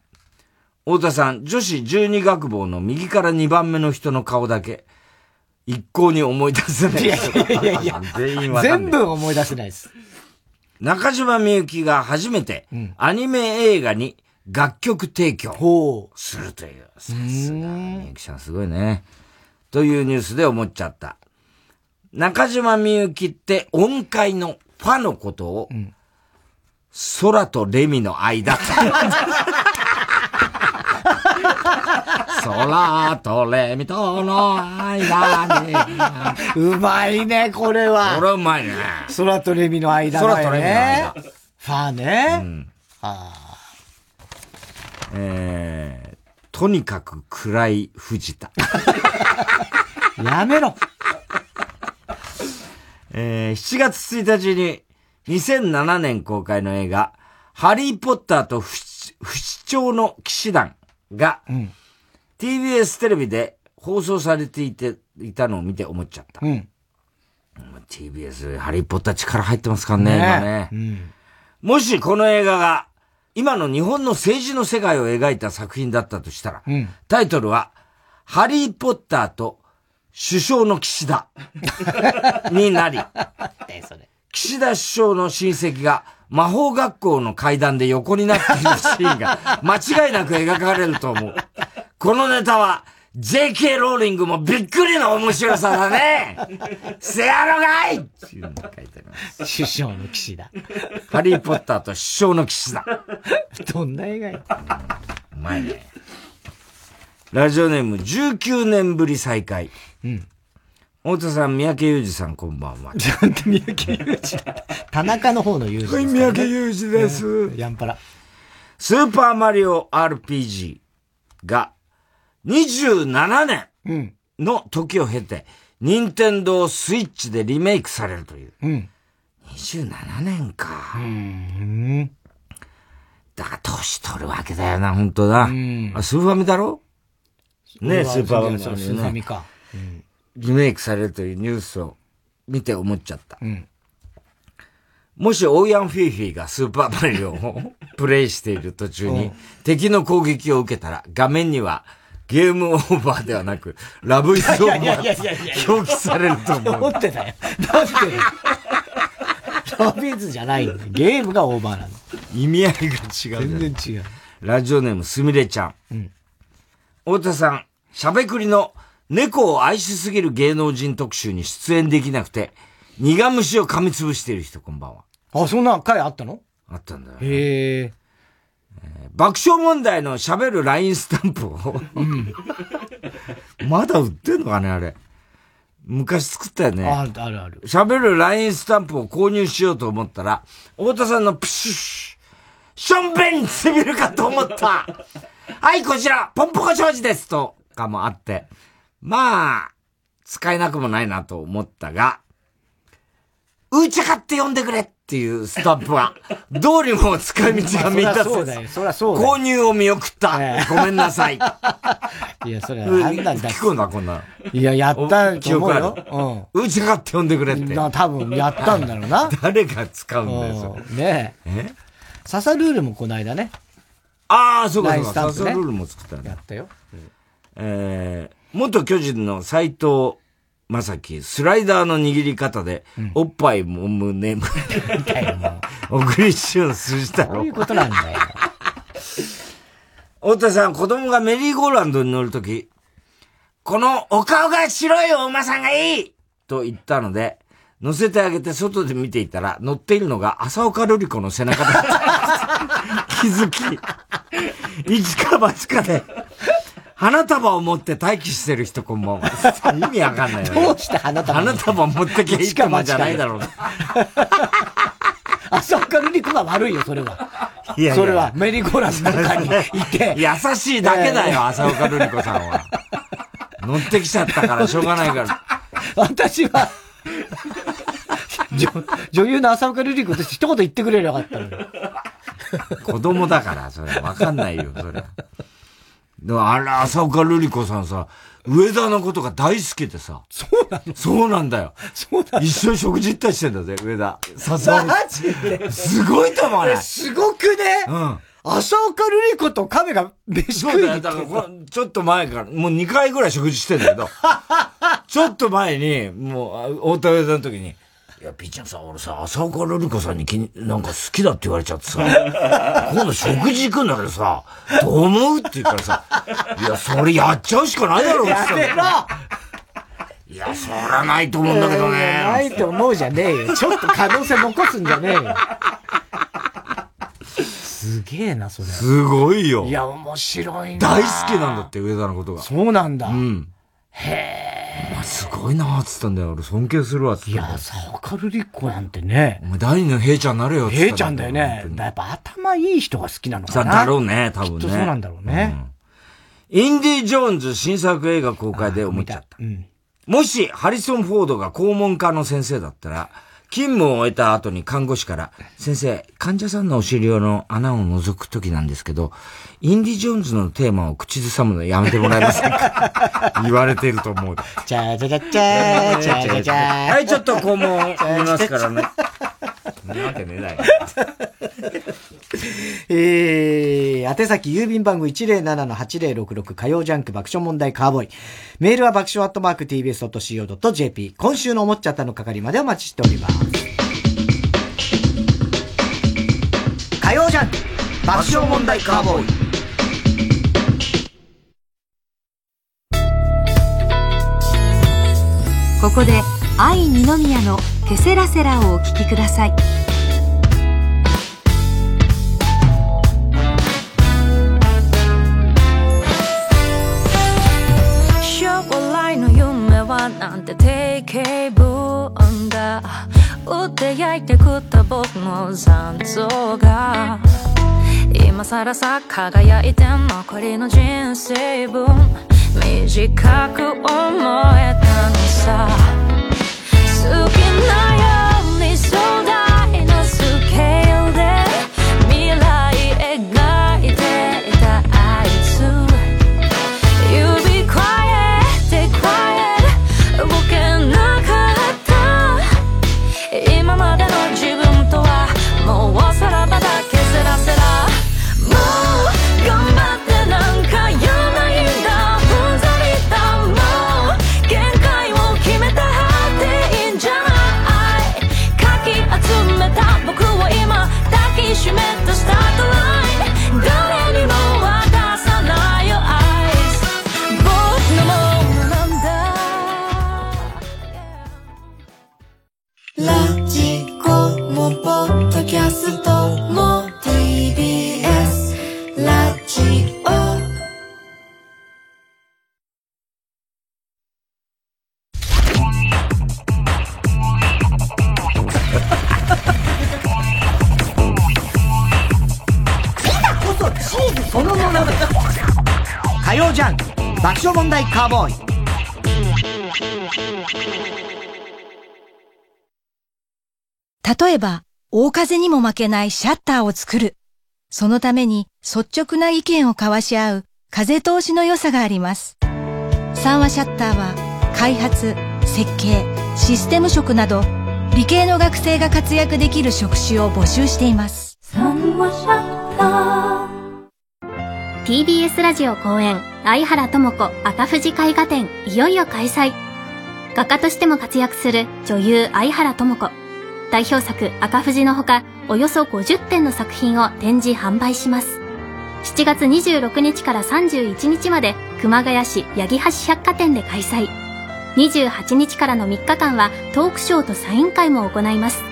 太田さん、女子12学坊の右から2番目の人の顔だけ、一向に思い出せない。いやいやいや全員わかんない全部思い出せないです。中島みゆきが初めて、アニメ映画に楽曲提供するという。さすが、みゆきさんすごいね。というニュースで思っちゃった。中島みゆきって音階のファのことを、空とレミの間。空とレミとの間に。うまいね、これは。これはうまいね。空とレミの間だよね。空とレミの間。ファーね。うんあえとにかく暗い藤田。やめろえー、7月1日に2007年公開の映画、ハリーポッターと不死鳥の騎士団が、うん、TBS テレビで放送されていて、いたのを見て思っちゃった。うん、TBS、ハリーポッター力入ってますからね、ね今ね、うん、もしこの映画が、今の日本の政治の世界を描いた作品だったとしたら、うん、タイトルは、ハリーポッターと首相の岸田 になり、岸田首相の親戚が魔法学校の階段で横になっているシーンが 間違いなく描かれると思う。このネタは JK ローリングもびっくりの面白さだね せやろがいっていうのが書いてあります。首相の騎士だ。ハリーポッターと首相の騎士だ。どんな映画やうまいね。ラジオネーム19年ぶり再会。うん。太田さん、三宅裕二さん、こんばんは。ちゃんと三宅裕二。田中の方の裕二です、ね。はい、三宅裕二です。やんぱら。スーパーマリオ RPG が27年の時を経て、任天堂スイッチでリメイクされるという。うん。27年か。うん。だから年取るわけだよな、本当だ。うん。あ、スーファミだろ？ねスーパーファミ、ね。スーファミか。うん。リメイクされるというニュースを見て思っちゃった。うん。もしオーヤンフィーフィーがスーパーマリオをプレイしている途中に敵の攻撃を受けたら画面にはゲームオーバーではなく、ラブイズオーバー表記されると思う。思ってたよ。なんで？ラブイズじゃないよ、ゲームがオーバーなの。意味合いが違う。全然違う。ラジオネームすみれちゃん。うん。太田さん、しゃべくりの猫を愛しすぎる芸能人特集に出演できなくて、苦虫を噛みつぶしている人、こんばんは。あ、そんな回あったの？あったんだよ。へえ。爆笑問題の喋る LINE スタンプを、うん、まだ売ってんのかね、あれ。昔作ったよね。あるあるある。喋る LINE スタンプを購入しようと思ったら、太田さんのプシュシュ、ションベンにすぎるかと思った。はい、こちら、ポンポコ障子ですとかもあって、まあ、使えなくもないなと思ったが、うーちゃかって呼んでくれっていうスタンプは、どうにも使い道が見出せそうだよ、そりゃそうだよ。購入を見送った。ごめんなさい。いや、それは判断だ。聞くんだ、こんな。いや、やった記憶よ。うん。うちかって呼んでくれって。多分、やったんだろうな。誰が使うんだよ、ねえ。え？ササルールもこの間ね。ああ、そうか、そうか。ササルールも作ったね。やったよ。えー、元巨人の斎藤まさき、スライダーの握り方で、おっぱいもむねむ。小栗旬筋太郎。そういうことなんだよ。太田さん、子供がメリーゴーランドに乗るとき、このお顔が白いお馬さんがいいと言ったので、乗せてあげて外で見ていたら、乗っているのが浅岡瑠璃子の背中だった。気づき、一か八かで、花束を持って待機してる人こんばんは。意味わかんないよ、ね。どうして花束花束持ってけいいかもじゃないだろう。浅岡瑠璃子が悪いよ、それは。いやいやそれは、メリーゴーランドの中にいて。優しいだけだよ、浅岡瑠璃子さんは。乗ってきちゃったからしょうがないから。私は、女優の浅岡瑠璃子として一言言ってくれればよかったの子供だから、それ。わかんないよ、それ。でもあら、浅岡瑠璃子さんさ、上田のことが大好きでさ。そうなの？そうなんだよ。そうなの一緒に食事行ったりしてんだぜ、上田。さすがマジですごいと思うね。すごくね？うん。浅岡瑠璃子と亀が飯食いに行ってだからちょっと前から、もう2回ぐらい食事してんだけど、ちょっと前に、もう、大田上田の時に、いや、ピーちゃんさ、俺さ、浅岡瑠璃子さんにきなんか好きだって言われちゃってさ、今度食事行くんだけどさ、どう思うって言ったらさ、いや、それやっちゃうしかないだろうって言ったら。いや、そらないと思うんだけどね。ないと思うじゃねえよ。ちょっと可能性残すんじゃねえよ。すげえな、それ。すごいよ。いや、面白いな。大好きなんだって、上田のことが。そうなんだ。うん。へえ。すごいなーっつったんだよ。俺尊敬するわっつったいや、サオカルリッコなんてね。お前第二のヘイちゃんなるよっつったヘイちゃんだよね。やっぱ頭いい人が好きなのかな。だろうね、多分ね。きっとそうなんだろうね。インディ・ジョーンズ新作映画公開で思っちゃった。もし、ハリソン・フォードが肛門科の先生だったら、勤務を終えた後に看護師から、先生、患者さんのお尻用の穴を覗く時なんですけど、インディ・ジョーンズのテーマを口ずさむのやめてもらえませんか？言われてると思う。チャチャチャチャチャチャはい、ちょっと肛門見ますからね。なわけねえだよ。えー、宛先郵便番号107-8066火曜ジャンク爆笑問題カーボーイ。メールは爆笑アットマーク tbs.co.jp。今週の思っちゃったの係までお待ちしております。火曜ジャンク爆笑問題カーボーイ。ここで愛二宮のケセラセラをお聴きください。将来の夢はなんて定型文だ打って焼いて食った僕の残像が今更さ輝いて残りの人生分短く思えたのさ。好きなように壮ストも TBS ラジオこそチーズそのものだ火曜ジャンク爆笑問題カーボーイ。例えば、大風にも負けないシャッターを作る。そのために率直な意見を交わし合う風通しの良さがあります。三話シャッターは開発、設計、システム職など理系の学生が活躍できる職種を募集しています。TBS ラジオ公演相原智子赤富士絵画展いよいよ開催画家としても活躍する女優相原智子代表作赤富士のほかおよそ50点の作品を展示販売します。7月26日から31日まで熊谷市八木橋百貨店で開催。28日からの3日間はトークショーとサイン会も行います。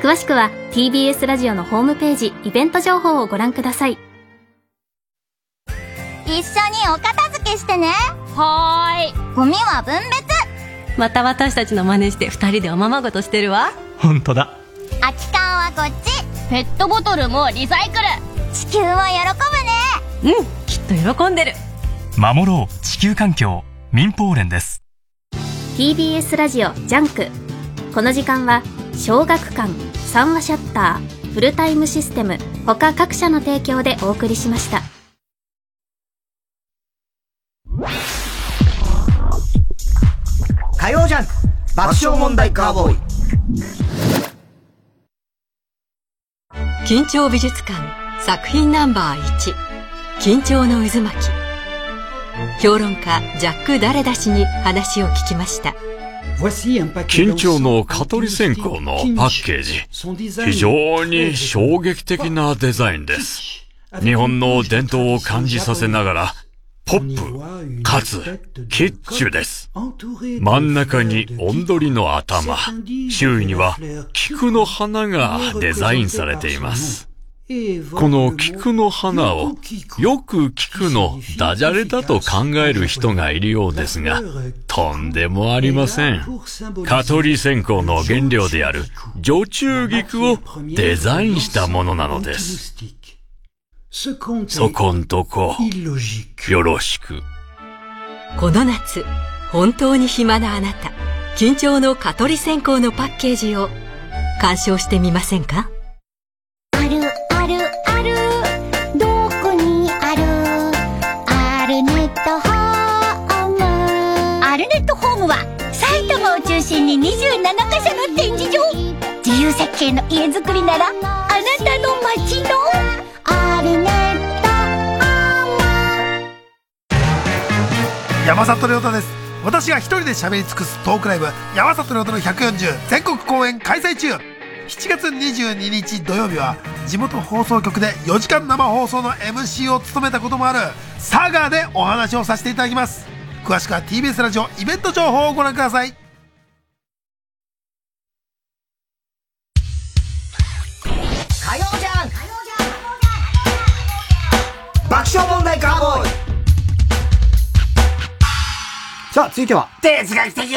詳しくは TBS ラジオのホームページイベント情報をご覧ください。一緒にお片付けしてね。はーい。ゴミは分別。また私たちの真似して二人でおままごとしてるわ本当だ。空き缶はこっち。ペットボトルもリサイクル。地球も喜ぶね。うんきっと喜んでる。守ろう地球環境民放連です。TBS ラジオジャンク。この時間は小学館三和シヤッターフルタイムシステム他各社の提供でお送りしました。火曜ジャンク爆笑問題カーボーイ。緊張美術館作品ナンバー1緊張の渦巻き評論家ジャック・ダレダ氏に話を聞きました緊張の蚊取り線香のパッケージ非常に衝撃的なデザインです日本の伝統を感じさせながらポップかつキッチュです真ん中にオンドリの頭周囲には菊の花がデザインされていますこの菊の花をよく菊のダジャレだと考える人がいるようですが、とんでもありません。蚊取り線香の原料である女中菊をデザインしたものなのです。そこんとこ、よろしく。この夏、本当に暇なあなた、緊張の蚊取り線香のパッケージを鑑賞してみませんか？あるあるあるどこにある？アルネットホーム。アルネットホームは埼玉を中心に27カ所の展示場。自由設計の家づくりならあなたの街の山里亮太です。私が一人で喋り尽くすトークライブ山里亮太の140全国公演開催中。7月22日土曜日は地元放送局で4時間生放送の MC を務めたこともある。サガーでお話をさせていただきます。詳しくは TBS ラジオイベント情報をご覧ください。爆笑問題カーボーイさあ、続いては。哲学的？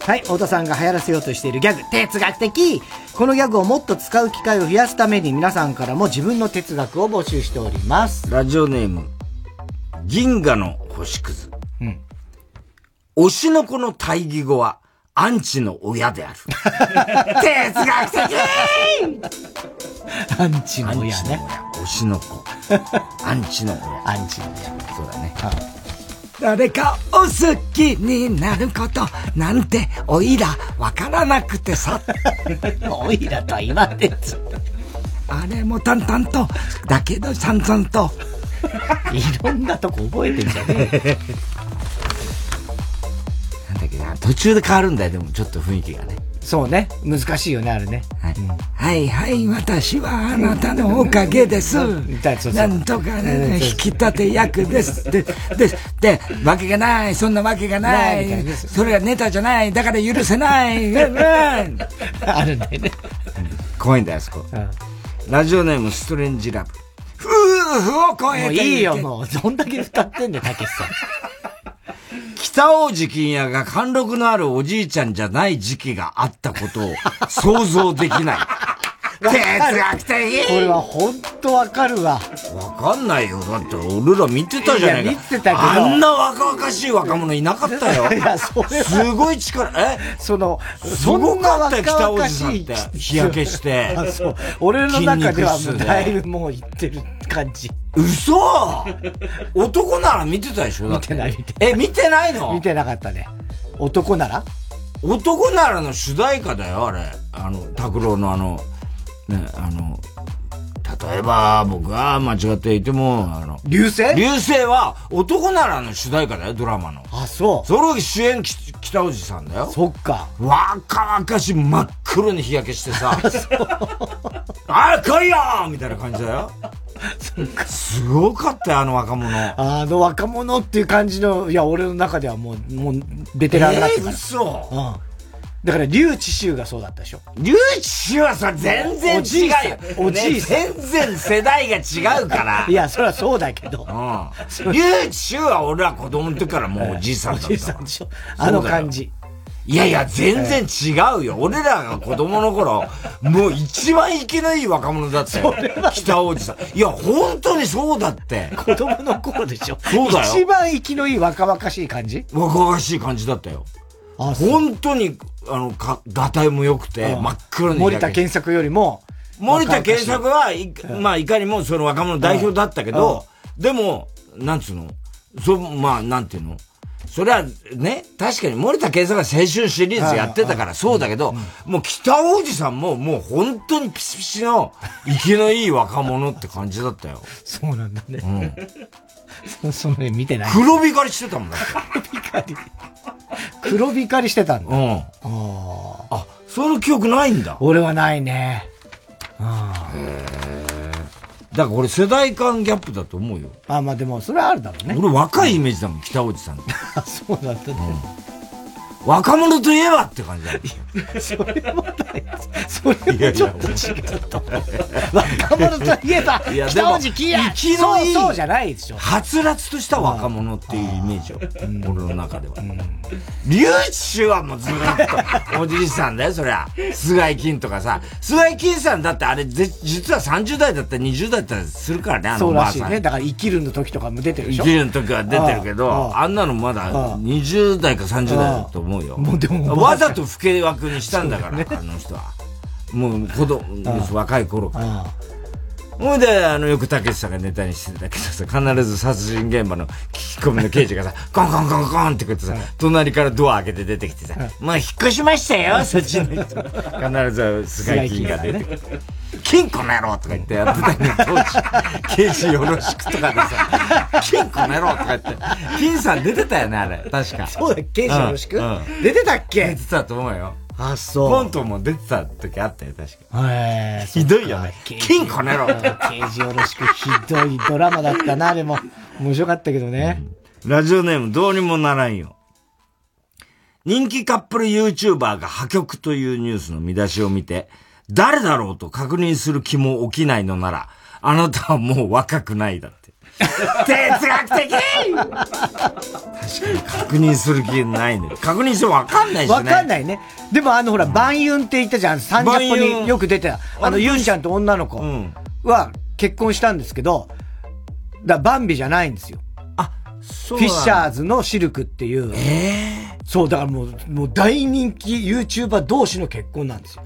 はい、太田さんが流行らせようとしているギャグ、哲学的このギャグをもっと使う機会を増やすために皆さんからも自分の哲学を募集しております。ラジオネーム、銀河の星屑。うん。推しの子の対義語は、アンチの親である。哲学的アンチの親ね。推しの子。アンチの親。アンチの親。そうだね。誰かを好きになることなんておいらわからなくてさ。おいらとは言わんでつ。あれも淡々と、だけど散々と。いろんなとこ覚えてんじゃねえ。けな、途中で変わるんだよ、でもちょっと雰囲気がね。そうね。難しいよね、あれね。はい、はい、はい、私はあなたのおかげです。なんとかね、引き立て役です。で、で、で、わけがない、そんなわけがない。それはネタじゃない、だから許せない。あるんだよね。怖いんだよ、あそこ。ラジオネーム、ストレンジラブ。夫婦を超えてもういいよ、もう。どんだけ歌ってんだよ、たけしさん。北王子金也が貫禄のあるおじいちゃんじゃない時期があったことを想像できない。哲学的これはほんとわかるわ。わかんないよ。だって俺ら見てたじゃないか。いや見てたけどあんな若々しい若者いなかったよ。いや、それは。すごい力、え？その、すごかったよ、北王子さんって。日焼けして。あそう。俺の中ではだいぶもういってる感じ。嘘男なら見てたでしょ？見てない見てえ、見てないの？見てなかったね。男なら？男ならの主題歌だよ、あれ。あの、拓郎のあの、ね、あの、例えば、僕が間違っていても、あの、流星？流星は、男ならの主題歌だよ、ドラマの。あ、そう。それを主演、き北おじさんだよ。そっか。若々しい真っ黒に日焼けしてさ、あ来いよみたいな感じだよ。すごかったよ、あの若者。あの若者っていう感じの、いや、俺の中ではもう、もう、ベテランになってから。えー嘘うん。だから、竜智秀がそうだったでしょ。竜智秀はさ、全然違うよ。おじいさんね全然世代が違うから。いや、そりゃそうだけど。うん。竜智秀は俺は子供の時からもうおじいさんだった。おじいさんでしょ。あの感じ。いやいや、全然違うよ。俺らが子供の頃、もう一番生きのいい若者だったよ。北王子さん。いや、本当にそうだって。子供の頃でしょ。そうだよ一番生きのいい若々しい感じ？若々しい感じだったよ。本当に、あの、か、がたいも良くて、真っ黒に。森田健作よりも。森田健作は、いまあ、いかにもその若者代表だったけど、でも、なんつうの？そ、まあ、なんていうの？それはね、確かに森田健作が青春シリーズやってたからそうだけど、もう北王子さんももう本当にピシピシの生きのいい若者って感じだったよ。そうなんだね。うん。その絵見てない。黒光りしてたもんだって。黒光り。黒光りしてたんだ。うん。ああ。その記憶ないんだ。俺はないね。あだから俺世代間ギャップだと思うよ。あ。あ、まあでも、それはあるだろうね。俺若いイメージだもん、北王子さんって。そうだったね。若者といえばって感じだよ。それもない。それもちょっと違うと思う。若者といえば、北も大路欣也。生きのいいそうそうじゃないでしょ。はつらつとした若者っていうイメージよ。俺の中では。リュウチはもうずっと、おじいさんだよ、そりゃ。菅井金とかさ。菅井金さんだってあれ、ぜ実は30代だったら20代だったらするからね、あのそおばあさん。うらしいね。だから生きるの時とかも出てるでしょ。生きるの時は出てるけあど、ああんなのまだ20代か30代だと思うよ。もうでもわざと不敬枠にしたんだから、あの人は。もう子供、若い頃から。ほいで、あの、よくたけしさんがネタにしてたけどさ、必ず殺人現場の聞き込みの刑事がさ、コンコンコンコンってこうやってさ、隣からドア開けて出てきてさ、まあ引っ越しましたよ、そっちの人。必ず菅井金が出てくる。金庫の野郎とか言ってやってたけど、当時、刑事よろしくとかでさ、金庫の野郎とか言って、金さん出てたよね、あれ。確か。そうだ刑事よろしくうんうん出てたっけ？出てたと思うよ。あ、そう。コントも出てた時あったよ、確か。へひどいよね。金庫の野郎刑事よろしくひどいドラマだったな、でも。面白かったけどね。ラジオネームどうにもならんよ。人気カップル YouTuber が破局というニュースの見出しを見て、誰だろうと確認する気も起きないのなら、あなたはもう若くないだって。哲学的確かに確認する気ないね。確認してもわかんないしね。わかんないね。でもあのほら、バンユンって言ったじゃん。サンジャポバンユンによく出てた。あの、ユンちゃんと女の子は結婚したんですけど、だバンビじゃないんですよ。フフィッシャーズのシルクっていう。そう、だからもう、もう大人気 YouTuber 同士の結婚なんですよ。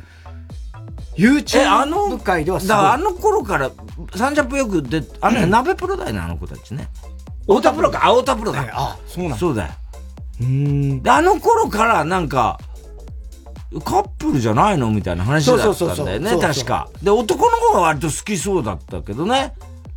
え、あの、YouTube 界ではすあの頃から、サンジャポよく出、あれ、鍋プロだよね、あの子たちね。太田プロか、あ、太田プロだ。あ、そうなんだそうだよ。うん。で、あの頃からなんか、カップルじゃないの？みたいな話だったんだよね、確か。で、男の方が割と好きそうだったけどね。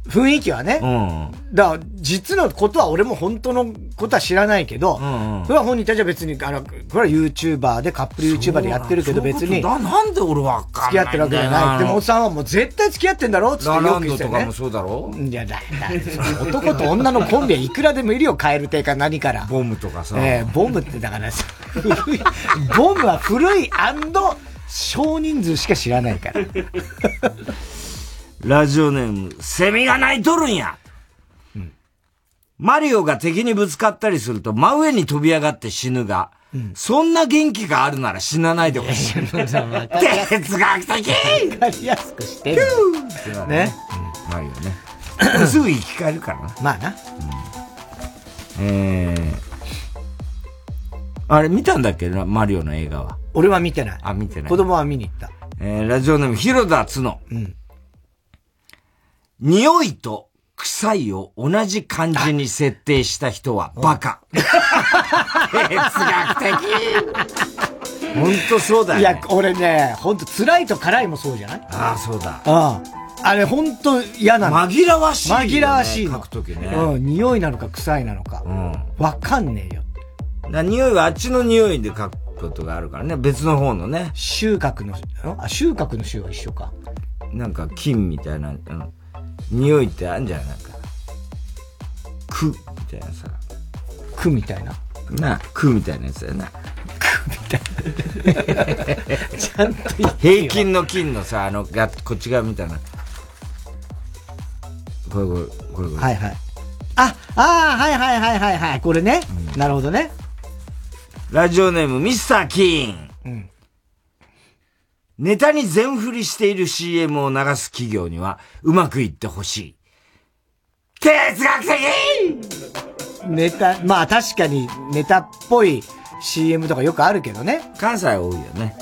雰囲気はね。うん。だから、実のことは俺も本当のことは知らないけど、これは本人たちは別に、あの、これは YouTuber で、カップル YouTuber でやってるけど別に、ななんで俺わかんない付き合ってるわけじゃない。でも、おっさんはもう絶対付き合ってんだろってラよランドとく言ってたよね。かもそうだろ？いや、だ、だ、男と女のコンビはいくらでもいるよ、カエル亭か何から。ボムとかさ。ええボムってだからさ、ボムは古い少人数しか知らないから。ラジオネーム、セミが鳴いとるんや、マリオが敵にぶつかったりすると真上に飛び上がって死ぬが、そんな元気があるなら死なないでほしい。哲学的わかりやすくしてる。ね。マリオね。すぐ生き返るからな。まあな。えー、あれ見たんだっけ？な、マリオの映画は。俺は見てない。あ、見てない。子供は見に行った。えー、ラジオネーム、広田つの。匂いと臭いを同じ漢字に設定した人はバカ。哲学的。ほんとそうだよ、ね。いや、俺ね、ほんと辛いと辛いもそうじゃない？ああ、そうだ。ああ。あれほんと嫌なの。紛らわしいよね紛らわしいの。書くときねうん。匂いなのか臭いなのか。わかんねえよ。だ匂いはあっちの匂いで書くことがあるからね。別の方のね。収穫の、あ、収穫の収は一緒か。なんか金みたいな、あの、匂いってあるんじゃないなんか。く、みたいなさ。くみたいな？な、くみたいなやつだよな。ちゃんと平均の金のさ、あの、が、こっち側みたいな。これこれ、これこれ。はいはい。あ、ああ、はいはいはいはいはい。これね。なるほどね。ラジオネーム、ミスター・キーン。うんネタに全振りしている CM を流す企業には、うまくいってほしい。哲学的ネタ、まあ確かにネタっぽい CM とかよくあるけどね。関西多いよね。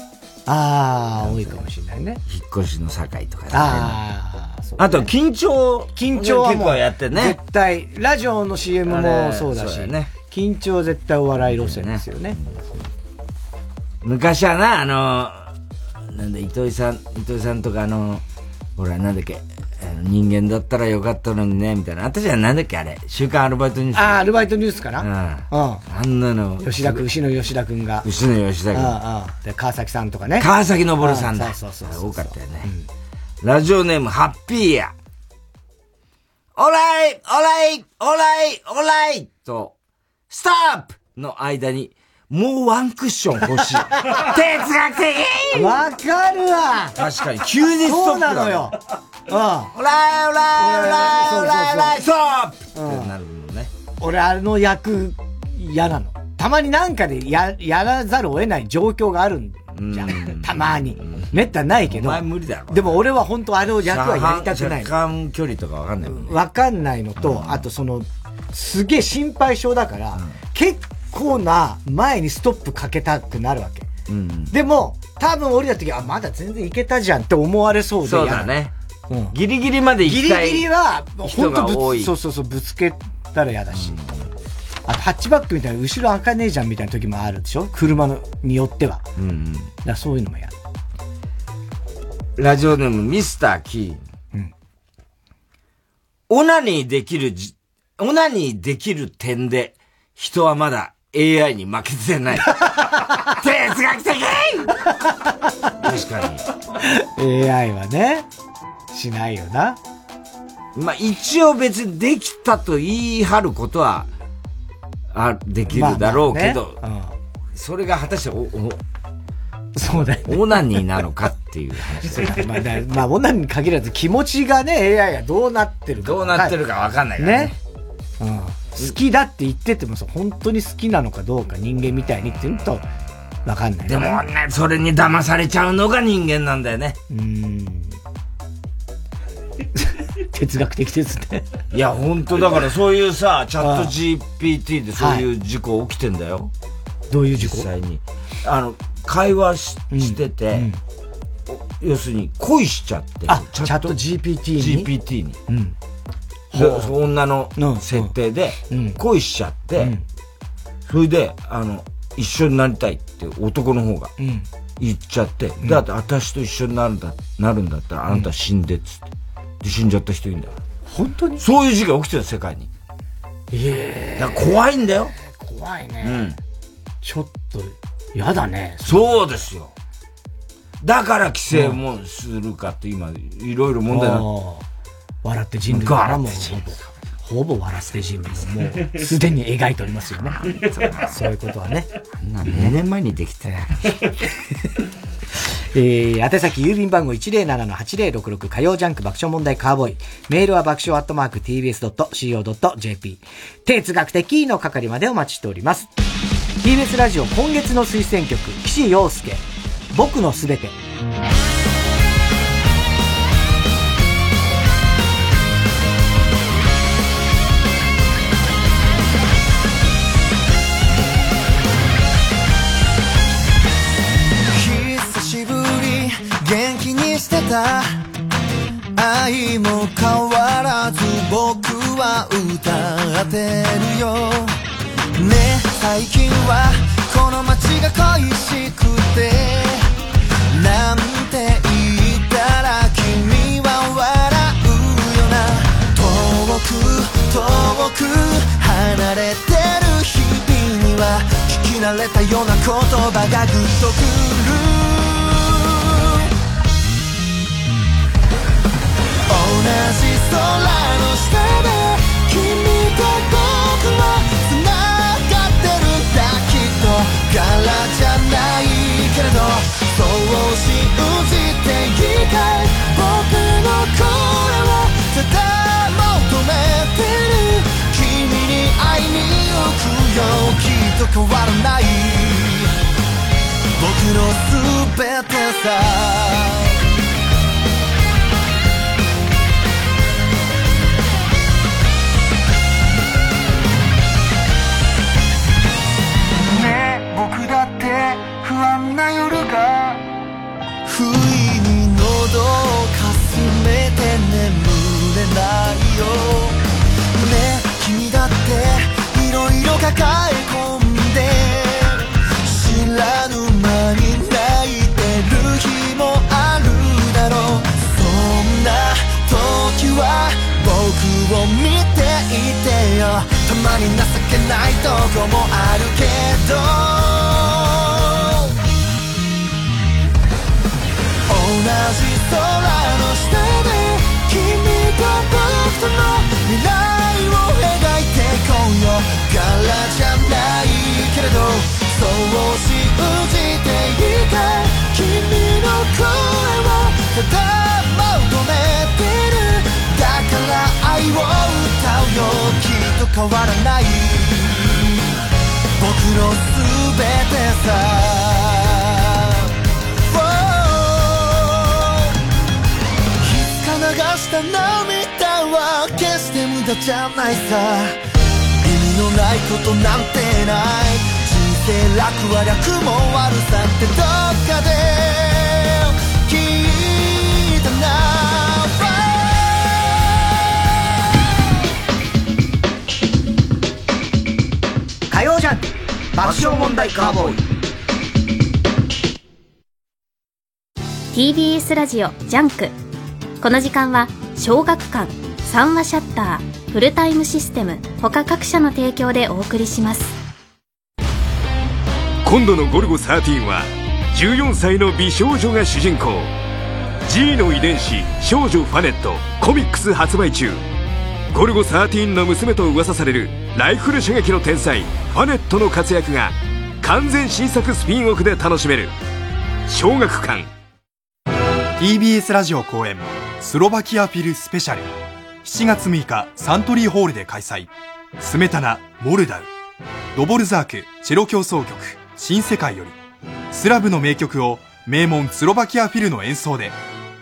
ああ、多いかもしれないね。引っ越しの境とかね。ああ、そうあと、緊張。緊張は結構やってね。絶対、ラジオの CM もそうだし、ね緊張は絶対お笑い路線ですよね。昔はな、あの、なんだ、糸井さん、糸井さんとかあの、ほら、なんだっけ、あの人間だったらよかったのにね、みたいな。あったじゃん、なんだっけ、あれ。週刊アルバイトニュース。ああ、アルバイトニュースかな？うん。うん。あんなの。吉田君、牛野吉田君が。牛野吉田君うんうん。で、川崎さんとかね。川崎昇さんだ。うそうそうそう。多かったよね。ラジオネーム、ハッピーや。オーライオーライオーライオーライと、ストップの間に、もうワンクッション欲しい。哲学的わかるわ確かに、急にストップそうなのよ。うん。オライオライオライオライオライストップうんってなるのね。俺、あの役、嫌なの。たまになんかでや、やらざるを得ない状況があるんじゃん。たまに。めったにないけど。無理だろでも俺は本当あれを役はやりたくない車。間距離とかわかんないもんね。わかんないのと、あとその、すげえ心配性だから、結構な前にストップかけたくなるわけ。うん。でも、多分降りた時、あ、まだ全然いけたじゃんって思われそうでそう嫌だね。ギリギリまで行きたい。ギリギリは、人本当。ぶつそうそうそう、ぶつけたら嫌だし。あと、ハッチバックみたいな、後ろ開かねえじゃんみたいな時もあるでしょ？車のによっては。うんうん。だそういうのも嫌。ラジオネームミスター・キー。オナニーできるじ、オナニーできる点で、人はまだ AI に負けてない。哲学的確かに。AI はね、しないよな。まあ一応別にできたと言い張ることは、あ、できるだろうけど、まあまあねそれが果たしてお、お、そうだよ、オナニーなのかっていう話そうだまあ、だまあ、女に限らず気持ちがね、AI がどうなってるか。どうなってるかわかんないからね。うん。好きだって言っててもさ、本当に好きなのかどうか人間みたいにって言うと、わかんない、でもね、それに騙されちゃうのが人間なんだよね。うん。哲学的ですね。いや、本当だからそういうさ、チャット GPT でそういう事故起きてんだよ。どういう事故？実際に。あの、会話し,、してて、要するに恋しちゃって。あ、チャット GPT に？GPT に。うん。女の設定で、恋しちゃって、それで、あの、一緒になりたいって男の方がうん。言っちゃって、だって私と一緒になるんだ、なるんだったらあなた死んでっつって。で、死んじゃった人いるんだよ。本当に？そういう事件起きてる世界に。ええだから怖いんだよ。怖いね。うん。ちょっと、やだね。そうですよ。だから規制もするかって今、いろいろ問題になって笑って人類がもう笑って人ほぼ、ほぼ笑って人類ももう、すでに描いておりますよね。そういうことはね。何年前にできたやえー、宛先郵便番号107-8066火曜ジャンク爆笑問題カーボーイ。メールは爆笑アットマーク tbs.co.jp。哲学的の係までお待ちしております。TBS ラジオ今月の推薦曲、岸洋介。僕のすべて。にしてた愛も変わらず僕は歌ってるよ。ね最近はこの街が恋しくてなんて言ったら君は笑うよな。遠く遠く離れてる日々には聞き慣れたような言葉がグッとくる。変わらない僕の全てさ。ないよ。ね君だって色々抱え込んで知らぬ間に泣いてる日もあるだろう。そんな時は僕を見ていてよ。たまに情けないとこもあるけど。同じ空の下でと僕との未来を描いていこうよ柄じゃないけれどそう信じていた君の声は頭を止めてるだから愛を歌うよきっと変わらない僕の全てさした涙は決して無駄じゃないさ。意味のないことなんてない。人生楽は楽も悪さってどっかで。聞いたな。火曜ジャンク爆笑問題カーボーイ。TBS ラジオジャンクこの時間は小学館三和シヤッターフルタイムシステム他各社の提供でお送りします。今度の「ゴルゴ13」は14歳の美少女が主人公。G の遺伝子少女ファネットコミックス発売中。ゴルゴ13の娘と噂されるライフル射撃の天才ファネットの活躍が完全新作スピンオフで楽しめる。小学館。TBS ラジオ公演スロバキアフィルスペシャル。7月6日サントリーホールで開催。スメタナモルダウ。ドボルザークチェロ協奏曲。新世界より。スラブの名曲を名門スロバキアフィルの演奏で。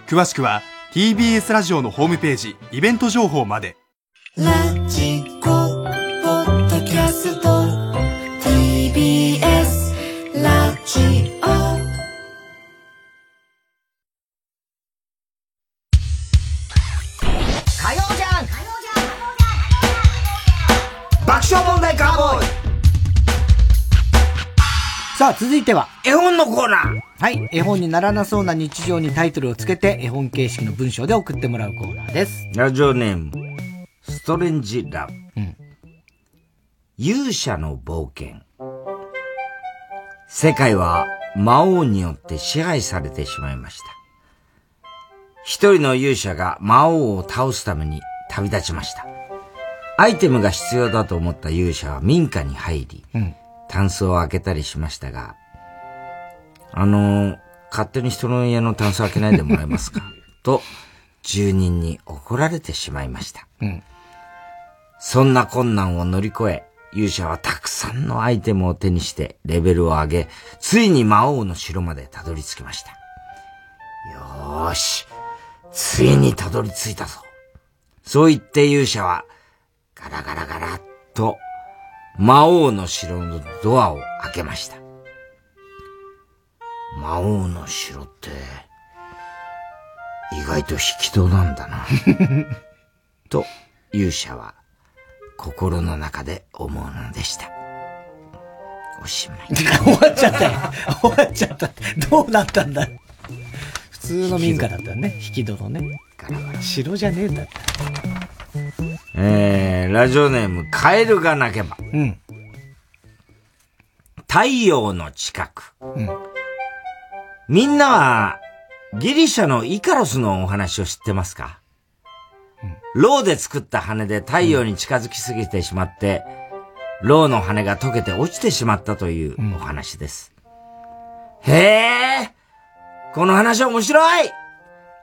詳しくは TBS ラジオのホームページイベント情報まで。ラジあ、続いては、絵本のコーナーはい、絵本にならなそうな日常にタイトルをつけて、絵本形式の文章で送ってもらうコーナーです。ラジオネーム、ストレンジラブ。勇者の冒険。世界は魔王によって支配されてしまいました。一人の勇者が魔王を倒すために旅立ちました。アイテムが必要だと思った勇者は民家に入り、うん。タンスを開けたりしましたが、あのー勝手に人の家のタンス開けないでもらえますか？と、住人に怒られてしまいました。うん。そんな困難を乗り越え、勇者はたくさんのアイテムを手にしてレベルを上げ、ついに魔王の城までたどり着きました。よーし、ついにたどり着いたぞ。そう言って勇者は、ガラガラガラっと、魔王の城のドアを開けました。魔王の城って、意外と引き戸なんだな。と、勇者は、心の中で思うのでした。おしまい。終わっちゃったよ。終わっちゃった。どうなったんだ普通の民家だったね。引き戸のね。城じゃねえんだった。えー、ラジオネーム、カエルが鳴けば。うん。太陽の近く。うん。みんなは、ギリシャのイカロスのお話を知ってますか、ロウで作った羽で太陽に近づきすぎてしまって、ロウの羽が溶けて落ちてしまったというお話です。へえ、この話面白い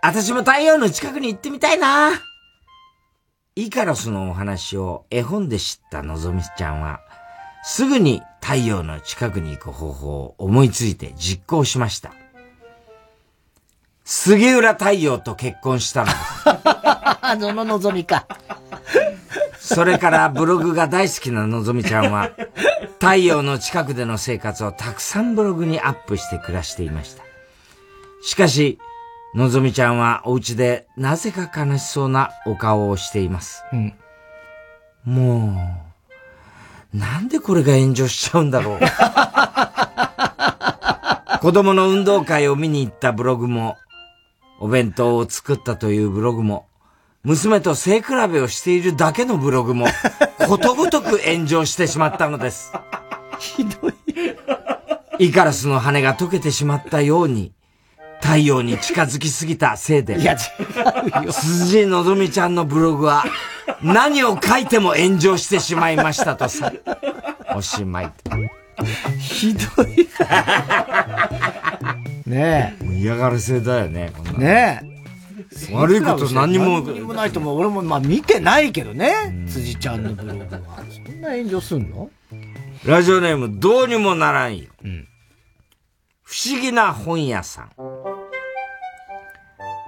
私も太陽の近くに行ってみたいなイカロスのお話を絵本で知ったのぞみちゃんは、すぐに太陽の近くに行く方法を思いついて実行しました。杉浦太陽と結婚したのです。あのののぞみか。それからブログが大好きなのぞみちゃんは、太陽の近くでの生活をたくさんブログにアップして暮らしていました。しかし、のぞみちゃんはお家でなぜか悲しそうなお顔をしています。うん。もう、なんでこれが炎上しちゃうんだろう。子供の運動会を見に行ったブログも、お弁当を作ったというブログも、娘と背比べをしているだけのブログも、ことごとく炎上してしまったのです。ひどい。イカラスの羽が溶けてしまったように、太陽に近づきすぎたせいで、いや、違うよ。辻のぞみちゃんのブログは、何を書いても炎上してしまいましたとさ。おしまい。ひどい。ねえ。嫌がらせだよね、こんなねえ。悪いこと何にも何にもないと思う。俺もまあ見てないけどね。辻ちゃんのブログは。そんな炎上すんの？ラジオネーム、どうにもならんよ。不思議な本屋さん。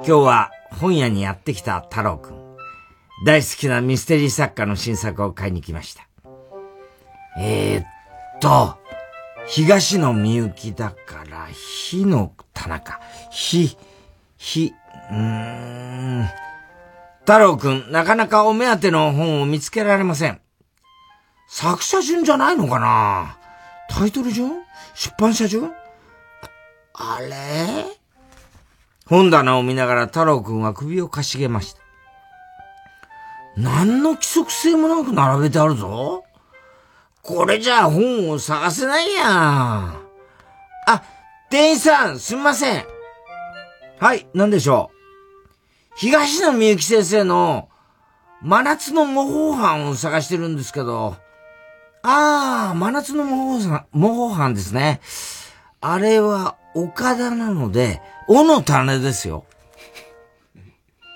今日は本屋にやってきた太郎くん。大好きなミステリー作家の新作を買いに来ました。えー、っと、東野みゆきだから、火の棚か。火、火、うーん。太郎くん、なかなかお目当ての本を見つけられません。作者順じゃないのかな？タイトル順？出版社順？あれ？本棚を見ながら太郎くんは首をかしげました。何の規則性もなく並べてあるぞ。これじゃあ本を探せないやあ、店員さん、すみません。はい、何でしょう。東野みゆき先生の真夏の模倣犯を探してるんですけど、ああ、真夏の模倣犯、模倣犯ですね。あれは岡田なので、尾の種ですよ。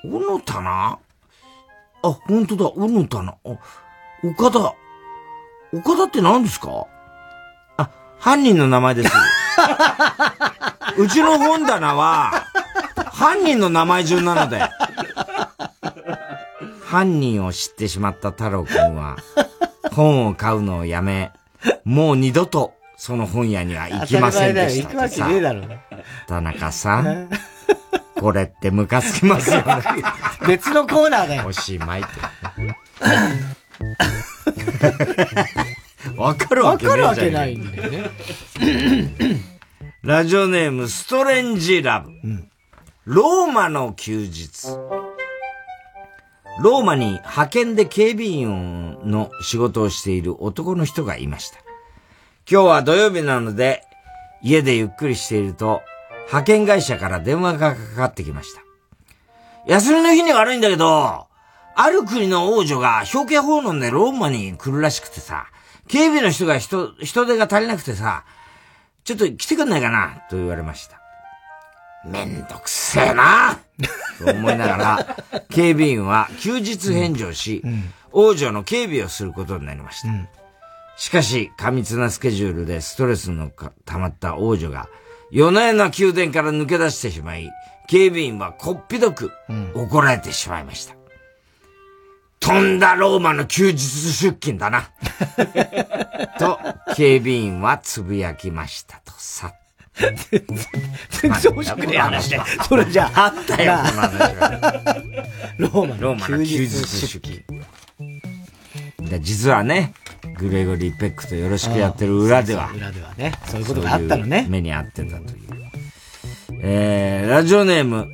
尾の棚あ、本当だ、尾の棚。あ、岡田。岡田って何ですか？あ、犯人の名前です。うちの本棚は、犯人の名前順なので。犯人を知ってしまった太郎くんは、本を買うのをやめ、もう二度とその本屋には行きませんでした行くわけねえだろ。田中さん、これってムカつきますよね。別のコーナーだよ。おしまいって。わかるわけねえじゃんわかるわけないんだよね。ラジオネーム、ストレンジラブ。ローマの休日。ローマに派遣で警備員の仕事をしている男の人がいました。今日は土曜日なので、家でゆっくりしていると、派遣会社から電話がかかってきました。休みの日に悪いんだけど、ある国の王女が表敬訪問でローマに来るらしくてさ、警備の人が人、人手が足りなくてさ、ちょっと来てくんないかなと言われました。めんどくせえなと思いながら、警備員は休日返上し、王女の警備をすることになりました。しかし、過密なスケジュールでストレスのか溜まった王女が、夜な夜な宮殿から抜け出してしまい、警備員はこっぴどく怒られてしまいました。とんだローマの休日出勤だな。と、警備員はつぶやきましたとさ。全然面白くねえ話だよ。それじゃあ、あったよ、この話は。ローマの休日出勤。で実はね、グレゴリー・ペックとよろしくやってる裏では。裏ではね。そういうことがあったのね。そういう目にあってたという。えー、ラジオネーム、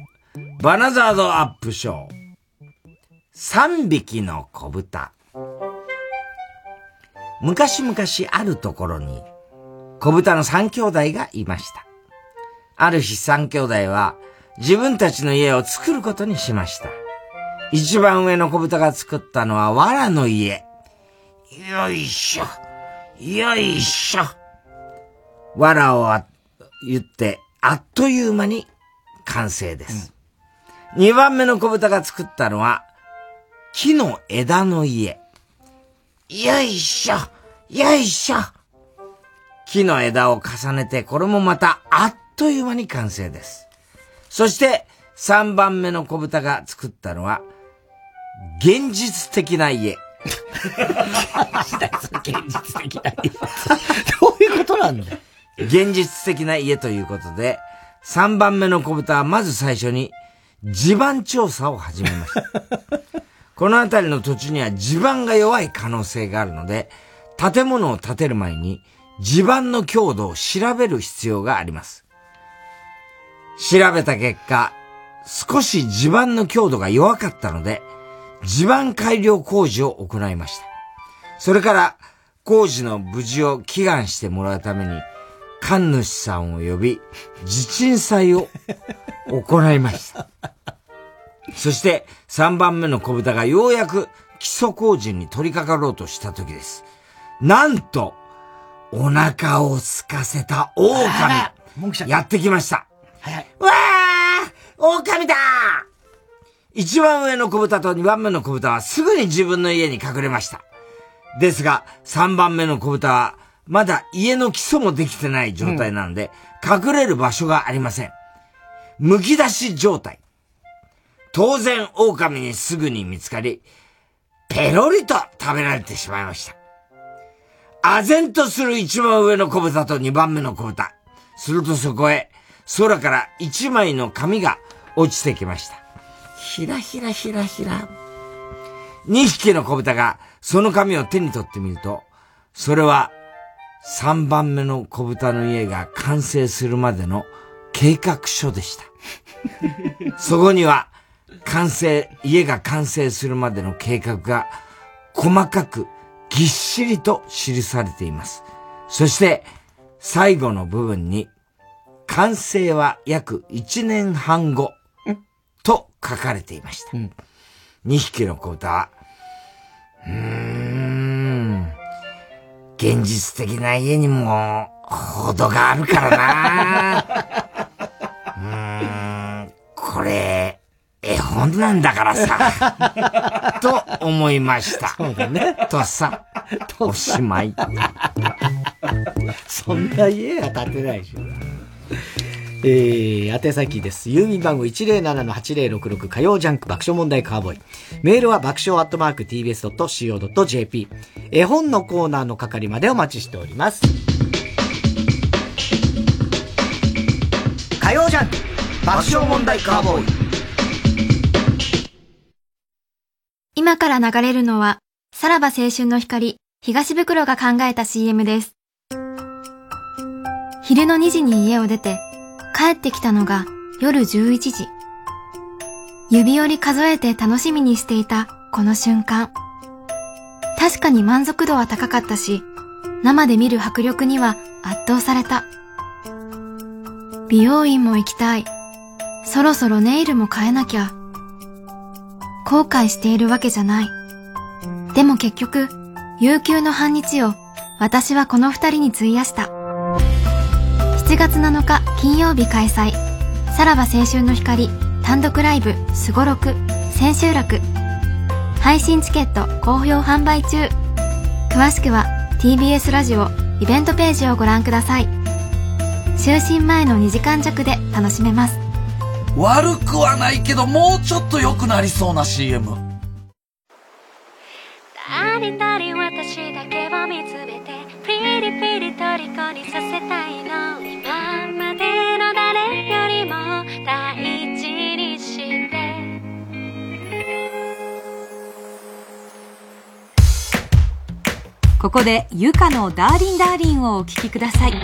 バナザードアップショー。三匹の子豚。昔々あるところに、子豚の三兄弟がいました。ある日三兄弟は自分たちの家を作ることにしました。一番上の子豚が作ったのは藁の家。よいしょ。よいしょ。藁をあ言って、あっという間に完成です。二、番目の子豚が作ったのは、木の枝の家。よいしょ。よいしょ。木の枝を重ねて、これもまたあっという間に完成です。そして、三番目の子豚が作ったのは、現実的な家。現実的な家。どういうことなんだよ。現実的な家ということで、3番目の小豚はまず最初に地盤調査を始めました。この辺りの土地には地盤が弱い可能性があるので、建物を建てる前に地盤の強度を調べる必要があります。調べた結果、少し地盤の強度が弱かったので、地盤改良工事を行いました。それから、工事の無事を祈願してもらうために、神主さんを呼び、地鎮祭を行いました。そして、3番目の小豚がようやく基礎工事に取り掛かろうとした時です。なんと、お腹を空かせた狼、やってきました。わー狼だ一番上の小豚と二番目の小豚はすぐに自分の家に隠れました。ですが、三番目の小豚は、まだ家の基礎もできてない状態なので、うん、隠れる場所がありません。剥き出し状態。当然、狼にすぐに見つかり、ペロリと食べられてしまいました。唖然とする一番上の小豚と二番目の小豚。するとそこへ、空から一枚の紙が落ちてきました。ひらひらひらひら。二匹の小豚がその紙を手に取ってみると、それは三番目の小豚の家が完成するまでの計画書でした。そこには、完成、家が完成するまでの計画が細かくぎっしりと記されています。そして、最後の部分に、完成は約1年半後、と書かれていました。うん、2匹の子豚は、うーん、現実的な家にも、程があるからな うーん、これ、絵本なんだからさ、と思いました。そうだね。とさ、おしまい。そんな家は建てないでしょ。えー、宛先です。郵便番号107-8066火曜ジャンク爆笑問題カーボーイ。メールは爆笑アットマーク tbs.co.jp。絵本のコーナーの係までお待ちしております。火曜ジャンク爆笑問題カーボーイ。今から流れるのは、さらば青春の光、東袋が考えた CM です。昼の2時に家を出て、帰ってきたのが夜11時。指折り数えて楽しみにしていたこの瞬間。確かに満足度は高かったし、生で見る迫力には圧倒された。美容院も行きたい。そろそろネイルも変えなきゃ。後悔しているわけじゃない。でも結局、有給の半日を私はこの二人に費やした。7月7日金曜日開催。さらば青春の光単独ライブすごろく千秋楽。配信チケット好評販売中。詳しくは TBS ラジオイベントページをご覧ください。就寝前の2時間弱で楽しめます。悪くはないけどもうちょっと良くなりそうな CM 誰々私だけを見つめてピリピリ虜にさせたいここでゆかのダーリンダーリンをお聴きください。学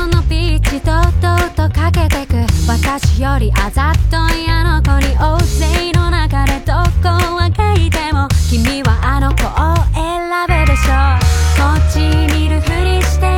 校のピーチとうとうとかけてく。私よりあざといあの子に大勢の中でどこを描いても君はあの子を選ぶでしょう。こっち見るふりして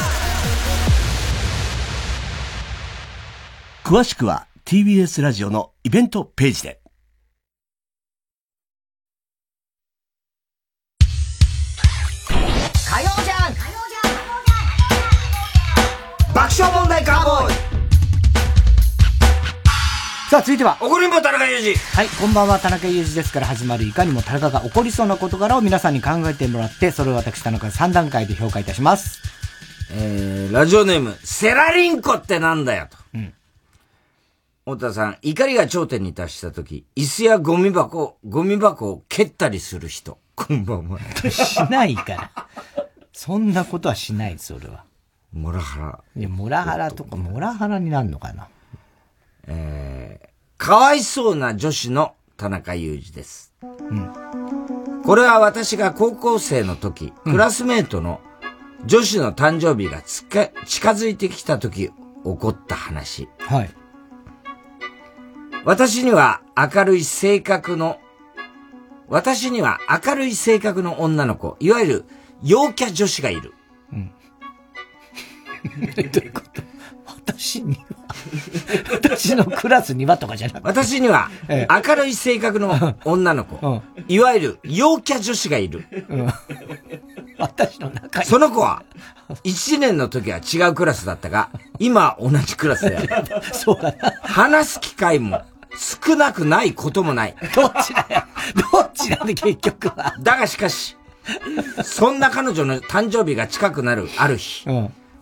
詳しくは TBS ラジオのイベントページで。火曜じゃん爆笑問題カーボーイさあ、続いては。怒りんぼ田中裕二。はい、こんばんは、田中裕二ですから始まるいかにも田中が起こりそうな事柄を皆さんに考えてもらって、それを私田中が3段階で評価いたします。えー、ラジオネーム、セラリンコってなんだよと。うん。太田さん、怒りが頂点に達した時、椅子やゴミ箱、ゴミ箱を蹴ったりする人。こんばんは。しないから。そんなことはしないです、俺は。モラハラ。いや、モラハラとか、モラハラになるのかな。えー、かわいそうな女子の田中裕二です。うん。これは私が高校生の時、クラスメートの女子の誕生日が近づいてきた時起こった話。はい。私には明るい性格の、私には明るい性格の女の子、いわゆる陽キャ女子がいる。どういうこと？私には、私のクラスにはとかじゃなくて。私にはえ明るい性格の女の子、いわゆる陽キャ女子がいる。私の中に。その子は、1年の時は違うクラスだったが、今同じクラスである。そうだな。話す機会も少なくないこともない。どっちだよ。どっちなんで結局は。だがしかし、そんな彼女の誕生日が近くなるある日、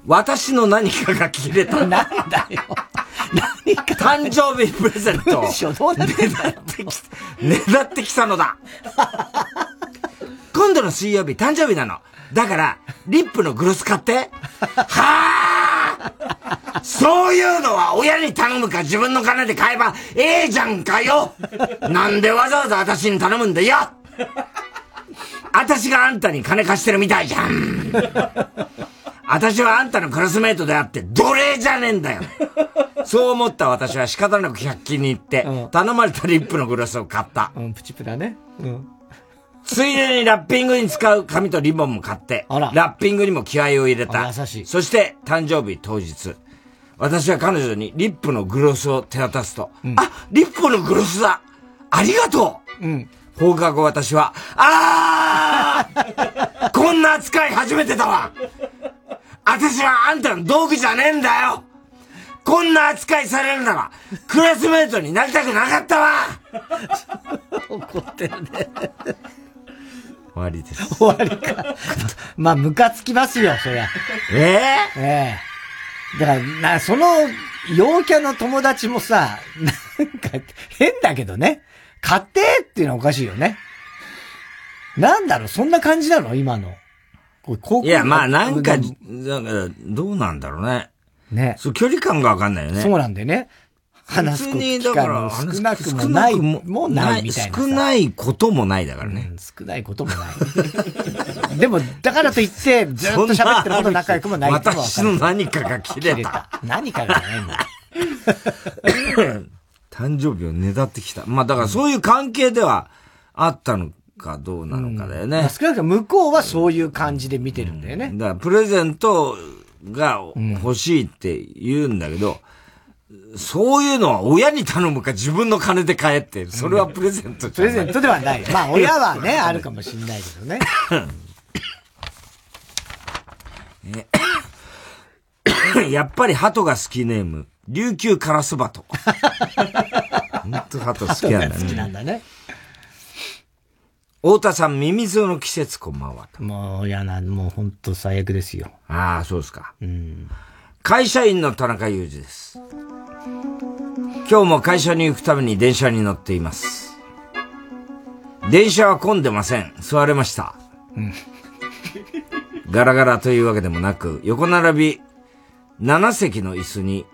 私の何かが切れた。なんだよ。何か。誕生日プレゼントを。文章どうなってんだよ。狙ってきたのだ。今度の水曜日誕生日なの。だから、リップのグロス買って。はあそういうのは親に頼むか自分の金で買えばええじゃんかよなんでわざわざ私に頼むんだよ私があんたに金貸してるみたいじゃん私はあんたのクラスメートであって奴隷じゃねえんだよそう思った私は仕方なく100均に行って、頼まれたリップのグロスを買った。うん、プチプラね。うん。ついでにラッピングに使う紙とリボンも買って、ラッピングにも気合を入れた。そして、誕生日当日、私は彼女にリップのグロスを手渡すと、あ、リップのグロスだありがとううん。放課後私は、あー こんな扱い初めてだわ私はあんたの道具じゃねえんだよこんな扱いされるなら、クラスメートになりたくなかったわ怒ってるね。終わりです。終わりか。まあ、ムカつきますよ、そりゃ。ええええだから、な、その、陽キャの友達もさ、なんか、変だけどね。買ってっていうのはおかしいよね。なんだろう、そんな感じなの？今の。いや、まあなんか、だから、どうなんだろうね。ね。そう、距離感がわかんないよね。そうなんでね。話す普通に、機だから、会も少なくもないもないみたいなさ。少ないこともないだからね。少ないこともない。でも、だからといって、ずっと喋ってること仲良くもないかる私の何かが切れた。何かがないんだ。誕生日をねだってきた。まあだからそういう関係ではあったのかどうなのかだよね。まあ少なくとも向こうはそういう感じで見てるんだよね。だからプレゼントが欲しいって言うんだけど、そういうのは親に頼むか自分の金で買えって、それはプレゼントプレゼントではない。まあ親はね、あるかもしんないけどね。え やっぱり鳩が好きネーム、琉球カラスバト。ほんと鳩好きなんだね。好きなんだね。太田さん、ミミズの季節こんばんは。もう嫌な、もう本当最悪ですよ。ああ、そうですか。うん。会社員の田中裕二です。今日も会社に行くために電車に乗っています。電車は混んでません。座れました。うん。ガラガラというわけでもなく、横並び7席の椅子に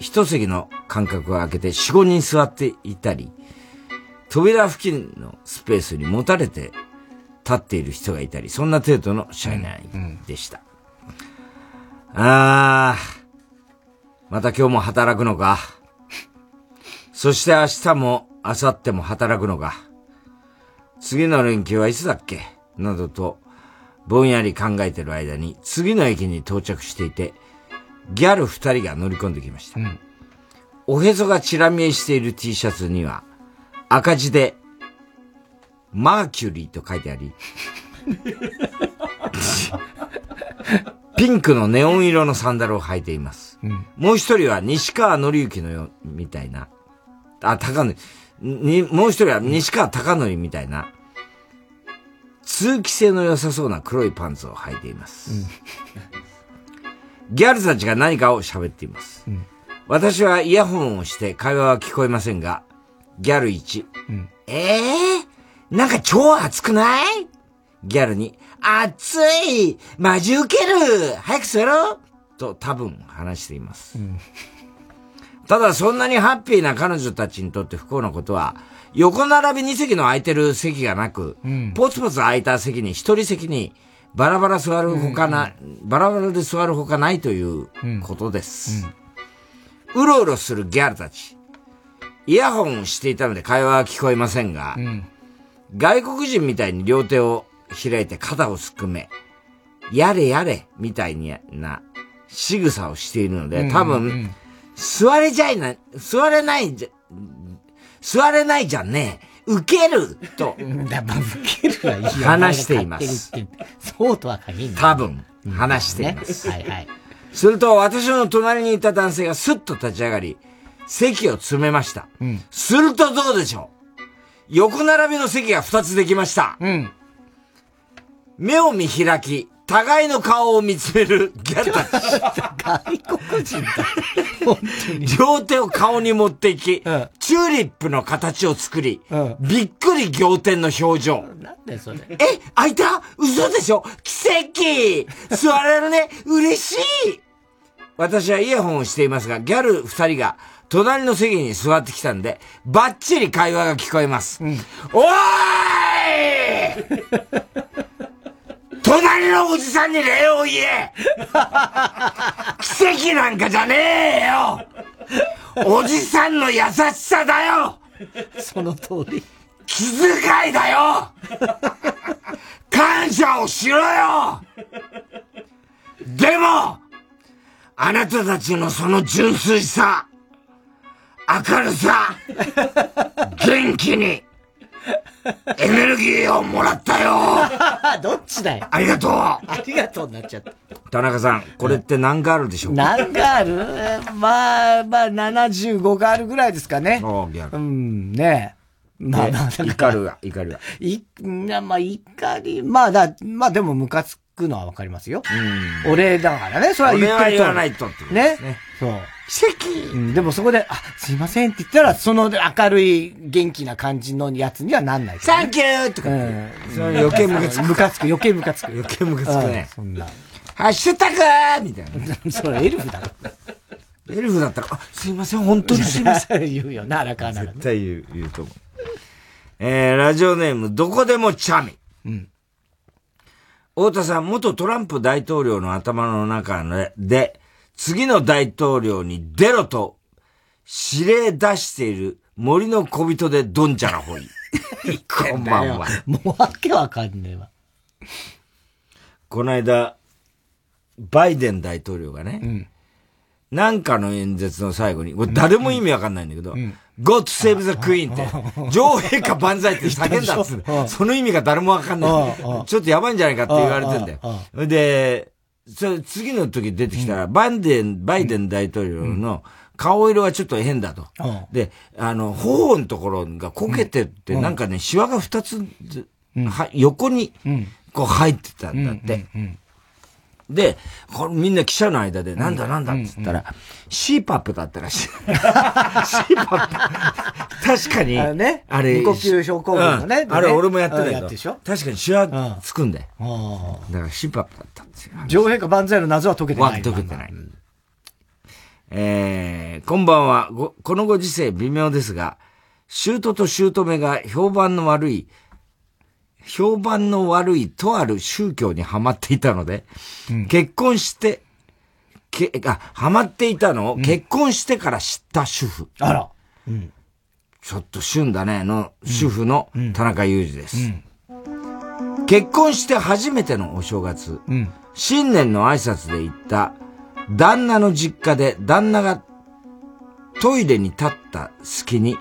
1席の間隔を空けて4、5人座っていたり、扉付近のスペースに持たれて立っている人がいたり、そんな程度の車内でした。あー、また今日も働くのか。そして明日も明後日も働くのか。次の連休はいつだっけ？などと、ぼんやり考えてる間に、次の駅に到着していて、ギャル二人が乗り込んできました。おへそがチラ見えしている T シャツには、赤字で、マーキュリーと書いてあり、ピンクのネオン色のサンダルを履いています。もう一人は西川紀之のよ、みたいな、あ、高則。に、もう一人は西川貴則みたいな、通気性の良さそうな黒いパンツを履いています。ギャルたちが何かを喋っています。私はイヤホンをして会話は聞こえませんが、ギャル1。ええー、なんか超熱くない？ギャルに、熱いマジウケる早く座ろうと多分話しています。ただそんなにハッピーな彼女たちにとって不幸なことは、横並び2席の空いてる席がなく、ポツポツ空いた席に一人席にバラバラ座るほかな、バラバラで座るほかないということです。うろうろするギャルたち。イヤホンをしていたので会話は聞こえませんが、外国人みたいに両手を開いて肩をすくめ、やれやれみたいな仕草をしているので、多分、座れじゃいな、座れないじゃ、座れないじゃんねえ。受けると、受けるはいいよ話しています。そうとは限らない。多分、話しています。はいはい。すると、私の隣にいた男性がスッと立ち上がり、席を詰めました。するとどうでしょう横並びの席が2つできました。目を見開き、互いの顔を見つめるギャルたち。外国人だ。両手を顔に持っていき、チューリップの形を作り、びっくり仰天の表情。なんだよ、それ。え、開いた？嘘でしょ？奇跡座れるね？嬉しい私はイヤホンをしていますが、ギャル二人が隣の席に座ってきたんで、バッチリ会話が聞こえます。おーい隣のおじさんに礼を言え。奇跡なんかじゃねえよ。おじさんの優しさだよ。その通り。気遣いだよ。感謝をしろよ。でも、あなたたちのその純粋さ、明るさ、元気に、エネルギーをもらったよ どっちだよ。ありがとうありがとうになっちゃった。田中さん、これって何ガールでしょう？か何ガールまあ、まあ、75ガールぐらいですかね。おギャル。うん、ねまあまあ、怒るわ、怒るわ。い、なまあ、怒り、まあだ、まあでもムカつくのはわかりますよ。俺だからね、それは言ってる俺は言わないとってねね。そう。奇跡うん、でもそこで、あ、すいませんって言ったら、その明るい元気な感じのやつにはなんないね。サンキューとかうん。それ余計ムカつくムカつく、余計ムカつく。余計ムカつくねうんそんな。ハッシュタグーみたいな。それエルフだろ。エルフだったら、あ、すいません、本当にすいません。言うよな、荒川ならね。絶対言う、言うと思う。えー、ラジオネーム、どこでもチャミ。うん。太田さん、元トランプ大統領の頭の中で、次の大統領に出ろと指令出している森の小人でドンジャラホイ。こんばんは。もうわけわかんねえわ。この間、バイデン大統領がね、なんかの演説の最後に、これ誰も意味わかんないんだけど、God save the queen って、女王陛下万歳って叫んだっつうその意味が誰もわかんない。ちょっとやばいんじゃないかって言われてんだよ。で、それ次の時出てきたら、バイデン、バイデン大統領の顔色はちょっと変だと。で、あの、頬のところがこけてって、なんかね、シワが二つ、は横に、こう入ってたんだって。で、これみんな記者の間で、なんだなんだって言ったら、CPAP だったらしい。CPAP。確かに、あれねあれ、無呼吸症候群のねうんあれ俺もやってうんたけど、確かにシワつくんだよ。あだから CPAP だったんですよ。女王陛下万歳の謎は解けてない。わ解けてない。えー、こんばんは。ごこのご時世微妙ですが、姑と姑が評判の悪い、評判の悪いとある宗教にはまっていたので、結婚して、け、あ、はまっていたのを結婚してから知った主婦。あら。ちょっと旬だね、の主婦の田中裕二です。結婚して初めてのお正月、新年の挨拶で行った旦那の実家で旦那がトイレに立った隙に、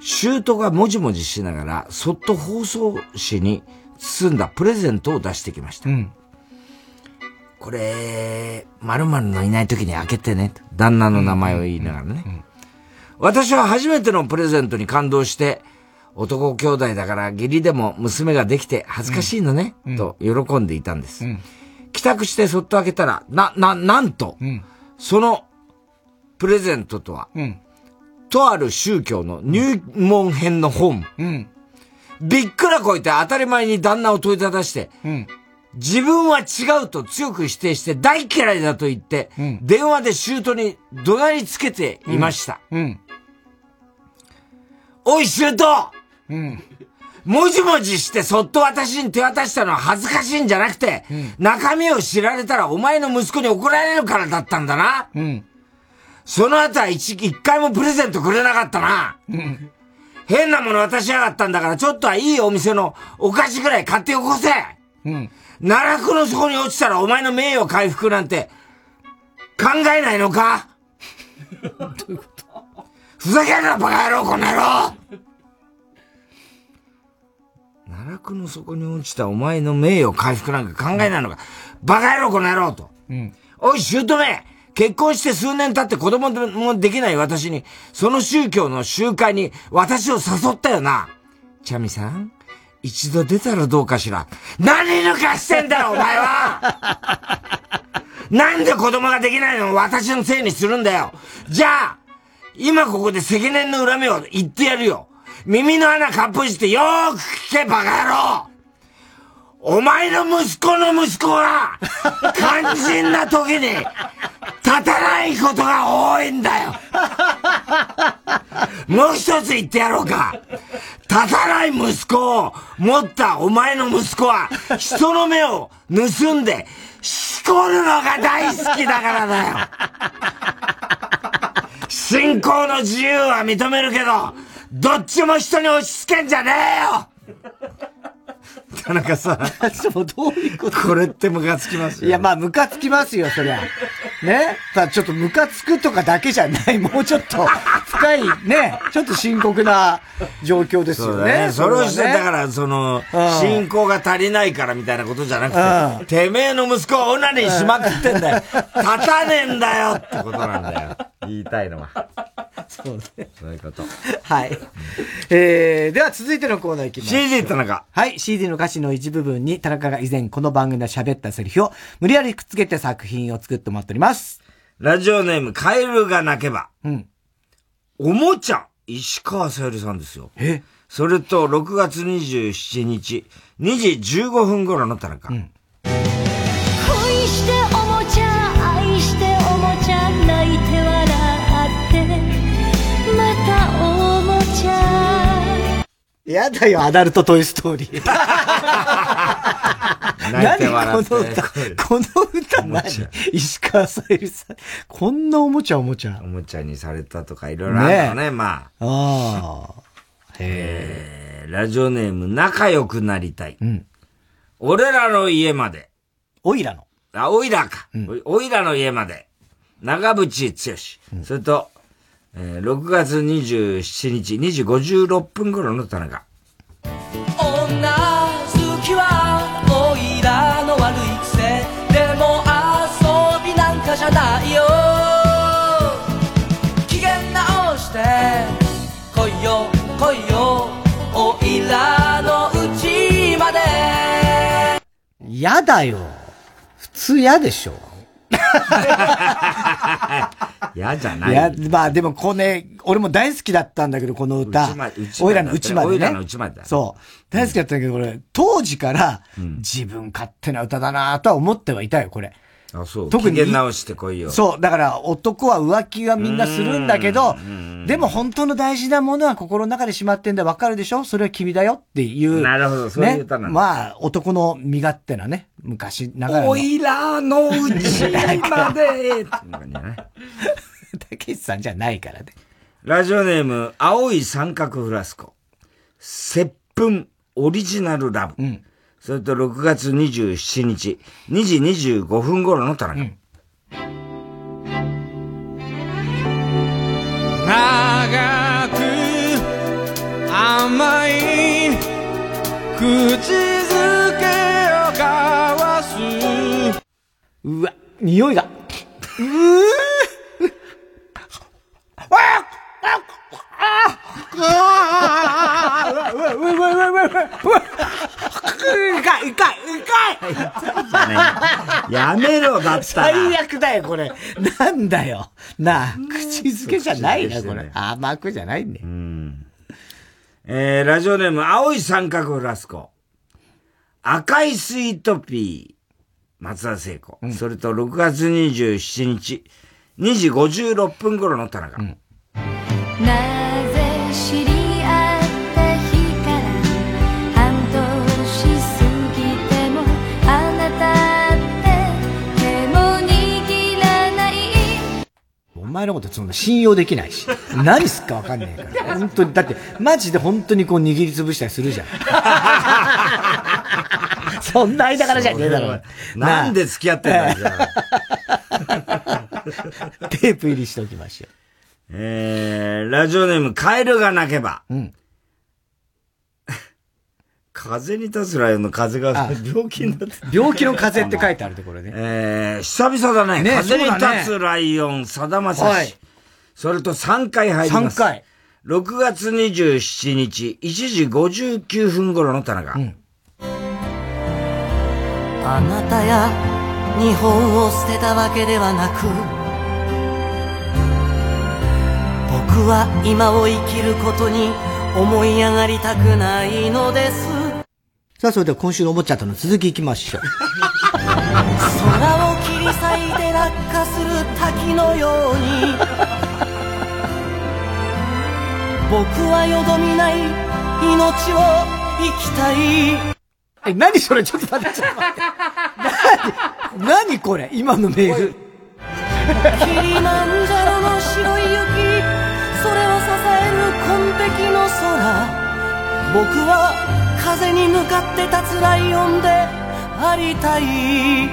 姑がもじもじしながら、そっと包装紙に包んだプレゼントを出してきました。これ、〇〇のいない時に開けてね。旦那の名前を言いながらね。私は初めてのプレゼントに感動して、男兄弟だから義理でも娘ができて恥ずかしいのね、うん、と喜んでいたんです。うん、帰宅してそっと開けたら、な、な、なんと、うん、そのプレゼントとは、とある宗教の入門編の本。びっくらこいて当たり前に旦那を問いただして、自分は違うと強く否定して大嫌いだと言って、電話で姑に怒鳴りつけていました。おい、姑うん。もじもじしてそっと私に手渡したのは恥ずかしいんじゃなくて、うん、中身を知られたらお前の息子に怒られるからだったんだな。うん。その後は一、一回もプレゼントくれなかったな。うん。変なもの渡しやがったんだからちょっとはいいお店のお菓子ぐらい買ってよこせ。うん。奈落の底に落ちたらお前の名誉回復なんて考えないのか？どういうこと？ふざけんなバカ野郎この野郎奈落の底に落ちたお前の名誉回復なんか考えないのか。バカ野郎この野郎と。うん、おい、姑結婚して数年経って子供もできない私に、その宗教の集会に私を誘ったよな。チャミさん、一度出たらどうかしら。何抜かしてんだよ、お前は なんで子供ができないのを私のせいにするんだよ。じゃあ、今ここで積年の恨みを言ってやるよ。耳の穴かっぽじってよーく聞けバカ野郎お前の息子の息子は、肝心な時に、立たないことが多いんだよ。もう一つ言ってやろうか。立たない息子を持ったお前の息子は、人の目を盗んで、しこるのが大好きだからだよ。信仰の自由は認めるけど、どっちも人に押し付けんじゃねえよ田中さん。そう、どういうこと？これってムカつきますよ。いや、まあ、ムカつきますよ、そりゃ。ね？ただ、ちょっとムカつくとかだけじゃない、もうちょっと、深い、ね、ちょっと深刻な状況ですよね。それをして、だから、その、信仰が足りないからみたいなことじゃなくて、てめえの息子はオナニーしまくってんだよ。立たねえんだよってことなんだよ。言いたいのは。そうね。そういうこと。はい。えー、では続いてのコーナーいきます。CD 田中。はい。CD の歌詞の一部分に田中が以前この番組で喋ったセリフを無理やりくっつけて作品を作ってもらっております。ラジオネーム、カエルが泣けば。うん。おもちゃ、石川さゆりさんですよ。え？それと、6月27日、2時15分頃の田中。うん。やだよ、アダルトトイストーリー。泣いて笑って。この歌、この歌何？石川さゆりさん。こんなおもちゃおもちゃ。おもちゃにされたとかいろいろあるのね、ねまあ。ああ。へえ。ラジオネーム、仲良くなりたい。うん。俺らの家まで。おいらの。あ、おいらか。うん、おいらの家まで。長渕剛。うん、それと、えー、6月27日2時56分頃の田中。女好きはおいらの悪い癖。でも遊びなんかじゃないよ。機嫌直して。来いよ来いよおいらのうちまで。やだよ。普通嫌でしょ 嫌じゃない。いや、まあでもこれ、ね、俺も大好きだったんだけど、この歌。おいらのうちまでね。おいらのうちまで。そう。大好きだったんだけど、これ、当時から、自分勝手な歌だなとは思ってはいたよ、これ。あ、そう。特に。直してこいよ。そう。だから男は浮気はみんなするんだけど、でも本当の大事なものは心の中でしまってんだ、わかるでしょ？それは君だよっていう。なるほど、そういう歌なんだ。まあ、男の身勝手なね、昔ながらの。おいらのうちまで たけしさんじゃないからね。ラジオネーム、青い三角フラスコ。接吻オリジナルラブ。うんそれと6月27日、2時25分頃の田中。うん、長く甘い口づけを交わす。うわ、匂いが。うぅ ああうわうわうわうわうわうわうわういうい痛いやめろ、だったら。最悪だよ、これ。なんだよ。なあ、口づけじゃないあ、これ。甘くじゃないんだよ。えー、ラジオネーム、青い三角フラスコ。赤いスイートピー、松田聖子。うん、それと、6月27日、2時56分頃の田中。うん前のことそんな信用できないし。何すっかわかんねえから。本当に、だって、マジで本当にこう握りつぶしたりするじゃん。そんな間柄じゃねえだろ。なんで付き合ってんだよ、じゃあ テープ入りしておきましょう。えー、ラジオネーム、カエルが鳴けば。風に立つライオンの風が病気になって病気の風って書いてあるところね。えー、久々だね。ね風に立つライオン、さだまさはいし。それと3回入ります。3回。6月27日、1時59分頃の田中。あなたや日本を捨てたわけではなく僕は今を生きることに思い上がりたくないのですさあ、それでは今週のおもちゃとの続きいきましょう。空を切り裂いて落下する滝のように。僕はよどみない。命を生きたい。え、何それ？ちょっと待って、ちょっと待って。何、何これ？今のメール。キリマンジャロの白い雪。それを支える紺碧の空。僕は風に向かって立つライオンでありたい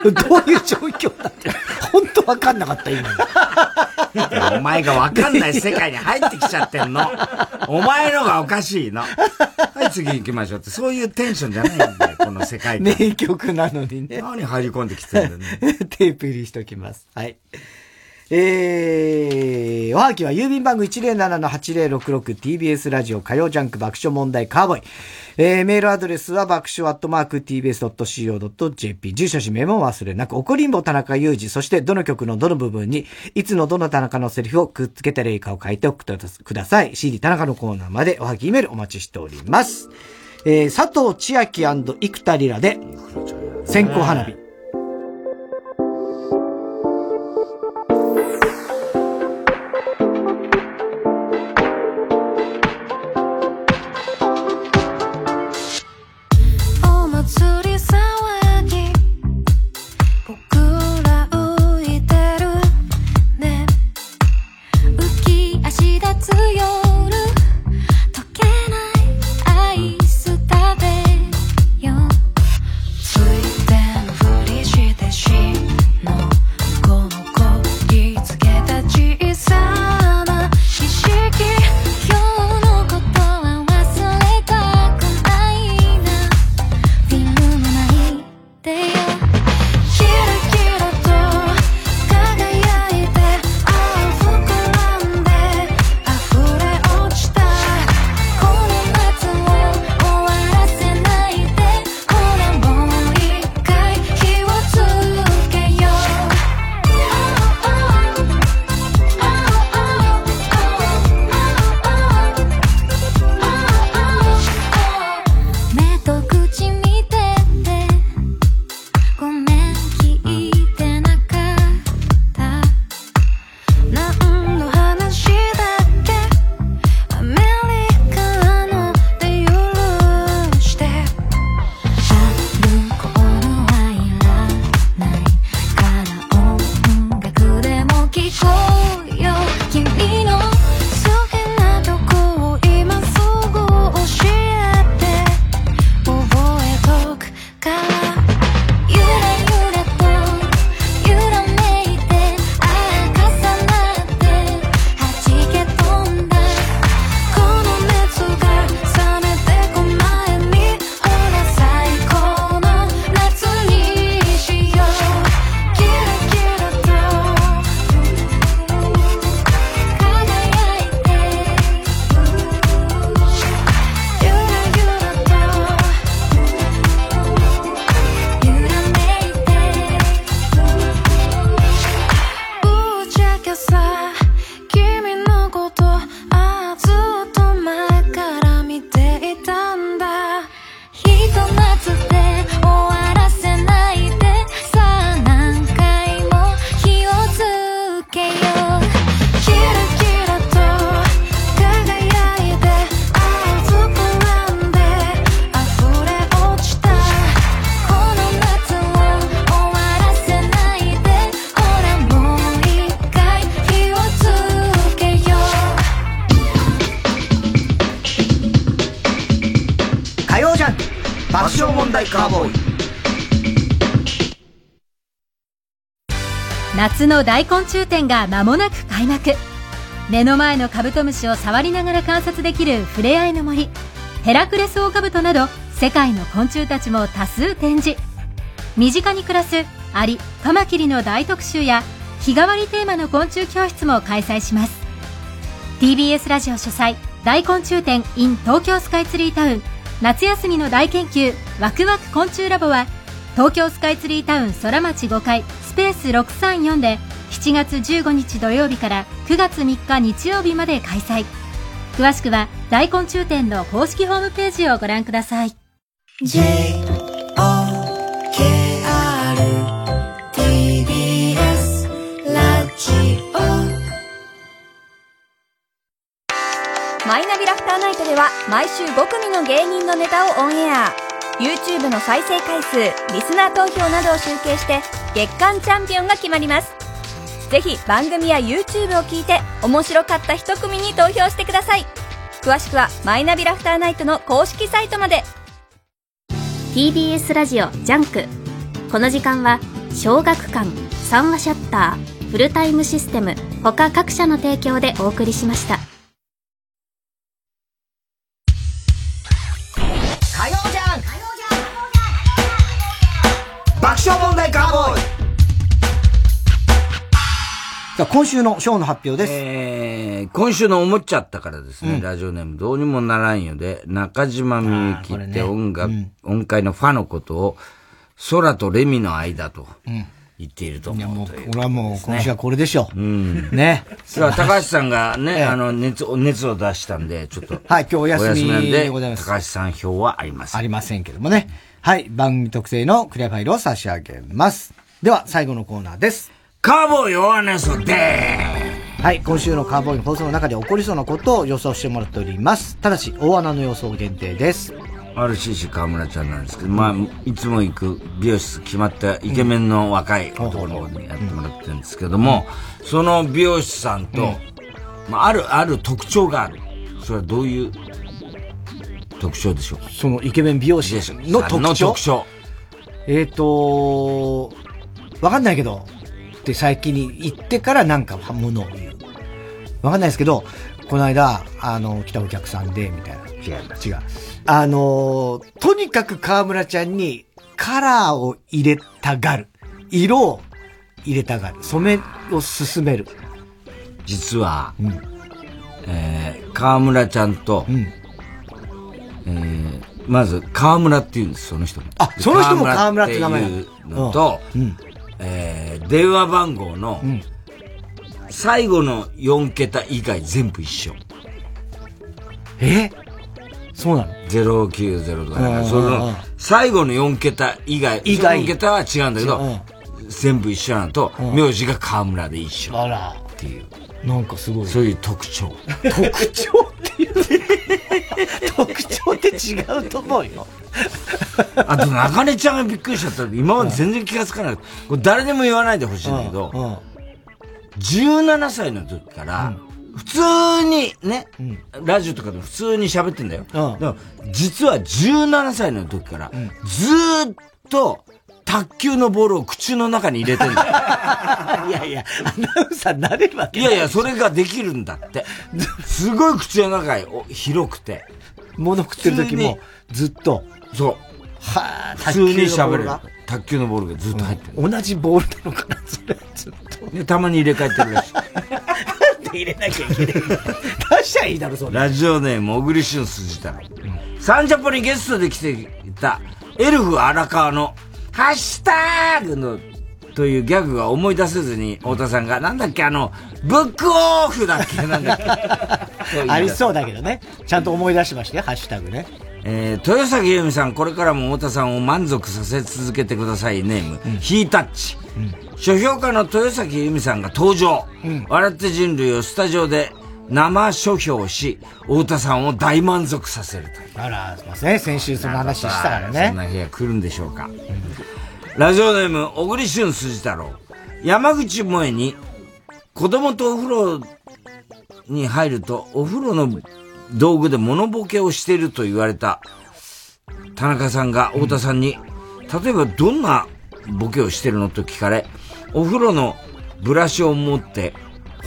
どういう状況だって。本当わかんなかった、今の。お前がわかんない世界に入ってきちゃってんの。お前のがおかしいの。はい、次行きましょうって。そういうテンションじゃないんだよ、この世界観。名曲なのにね。何入り込んできてんだよね。テープ入りしときます。はい。えー、おはぎは郵便番号 107-8066TBS ラジオ火曜ジャンク爆笑問題カーボーイ。えー、メールアドレスは爆笑アットマーク TBS.CO.JP。住所氏名も忘れなく、怒りんぼ田中裕二、そしてどの曲のどの部分に、いつのどの田中のセリフをくっつけたらいいかを書いておくとください。CD 田中のコーナーまでおはぎメールお待ちしております。えー、佐藤千秋生田リラで、線香花火。の大昆虫展が間もなく開幕。目の前のカブトムシを触りながら観察できるふれあいの森ヘラクレスオオカブトなど世界の昆虫たちも多数展示。身近に暮らすアリカマキリの大特集や日替わりテーマの昆虫教室も開催します。TBS ラジオ主催大昆虫展 in 東京スカイツリータウン。夏休みの大研究ワクワク昆虫ラボは東京スカイツリータウン空町5階スペース634で7月15日土曜日から9月3日日曜日まで開催。詳しくは大昆虫展の公式ホームページをご覧ください。J マイナビラフターナイトでは毎週5組の芸人のネタをオンエア。YouTube の再生回数リスナー投票などを集計して月間チャンピオンが決まります。ぜひ番組や YouTube を聞いて面白かった一組に投票してください。詳しくはマイナビラフターナイトの公式サイトまで。TBS ラジオジャンク。この時間は小学館三和シヤッターフルタイムシステム他各社の提供でお送りしました。火曜じゃん。爆笑問題カーボーイさあ、今週のショーの発表です。えー、今週の思っちゃったからですね、うんラジオネームどうにもならんよで、中島みゆきって音楽、音階のファのことを、空とレミの間とうん。言っていると思うという。これはもう、今週はこれでしょう。うん。ね。さあ、高橋さんがね、ええあの、熱を、熱を出したんで、ちょっと。はい、今日お休みなんでございます。高橋さん票はありません。ありませんけどもね。はい、番組特製のクリアファイルを差し上げます。では、最後のコーナーです。カーボーイヨハネスではい、今週のカーボーイの放送の中で起こりそうなことを予想してもらっております。ただし、大穴の予想限定です。RCC 河村ちゃんなんですけど、まあ、いつも行く美容室決まったイケメンの若い男の子にやってもらってるんですけども、その美容師さんと、まあ、ある、ある特徴がある。それはどういう特徴でしょう？かそのイケメン美容師の特徴？の特徴。えーとわかんないけど、って最近に言ってからなんかものを言う。わかんないですけど、この間、あの、来たお客さんで、みたいな。違う。違う。あの、とにかく河村ちゃんにカラーを入れたがる。色を入れたがる。染めを進める。実は、えー、河村ちゃんと、えー、まず、河村って言うんです、その人も。あ、その人も河村って名前いうのと、えー、電話番号の、最後の4桁以外全部一緒。え？そうなの ?090 とかね、うんその、最後の4桁以外、以外4桁は違うんだけど、うん全部一緒なのと、うん名字が河村で一緒。あら。っていう。なんかすごい。そういう特徴。特徴っていう。特徴って違うと思うよ。あと、中根ちゃんがびっくりしちゃった。今まで全然気がつかなかった。これ誰でも言わないでほしいんだけど、17歳の時から、普通にね、ラジオとかでも普通に喋ってんだよ。でも実は17歳の時から、ずーっと、卓球のボールを口の中に入れてんだよ。いやいや、アナウンサーになれるわけいやいや、それができるんだって。すごい口の中が広くて。物食ってる時も、ずっと。そう。はあ、普通に喋れる。卓球のボールがずっと入ってる。同じボールなのかな、それ、ずっと。で、たまに入れ替えてるらしい。なんで入れなきゃいけない出しちゃいいだろ、それ。ラジオネーム、小栗旬筋太郎。サンジャポにゲストで来ていた、エルフ荒川の、ハッシュタグの、というギャグが思い出せずに、太田さんが、なんだっけ、あの、ブックオフだっけ、なんだっけ。ありそうだけどね。ちゃんと思い出しましたよ、ハッシュタグね。えー、豊崎由美さん、これからも太田さんを満足させ続けてください、ネーム、ヒータッチ。書評家の豊崎由美さんが登場。笑って人類をスタジオで生書評し、太田さんを大満足させるという。あら、すいません。先週その話したからそんね。な日が来るんでしょうか。ラジオネーム、小栗旬筋太郎。山口萌えに、子供とお風呂に入ると、お風呂の道具で物ボケをしていると言われた、田中さんが太田さんに、例えばどんなボケをしてるのと聞かれ、お風呂のブラシを持って、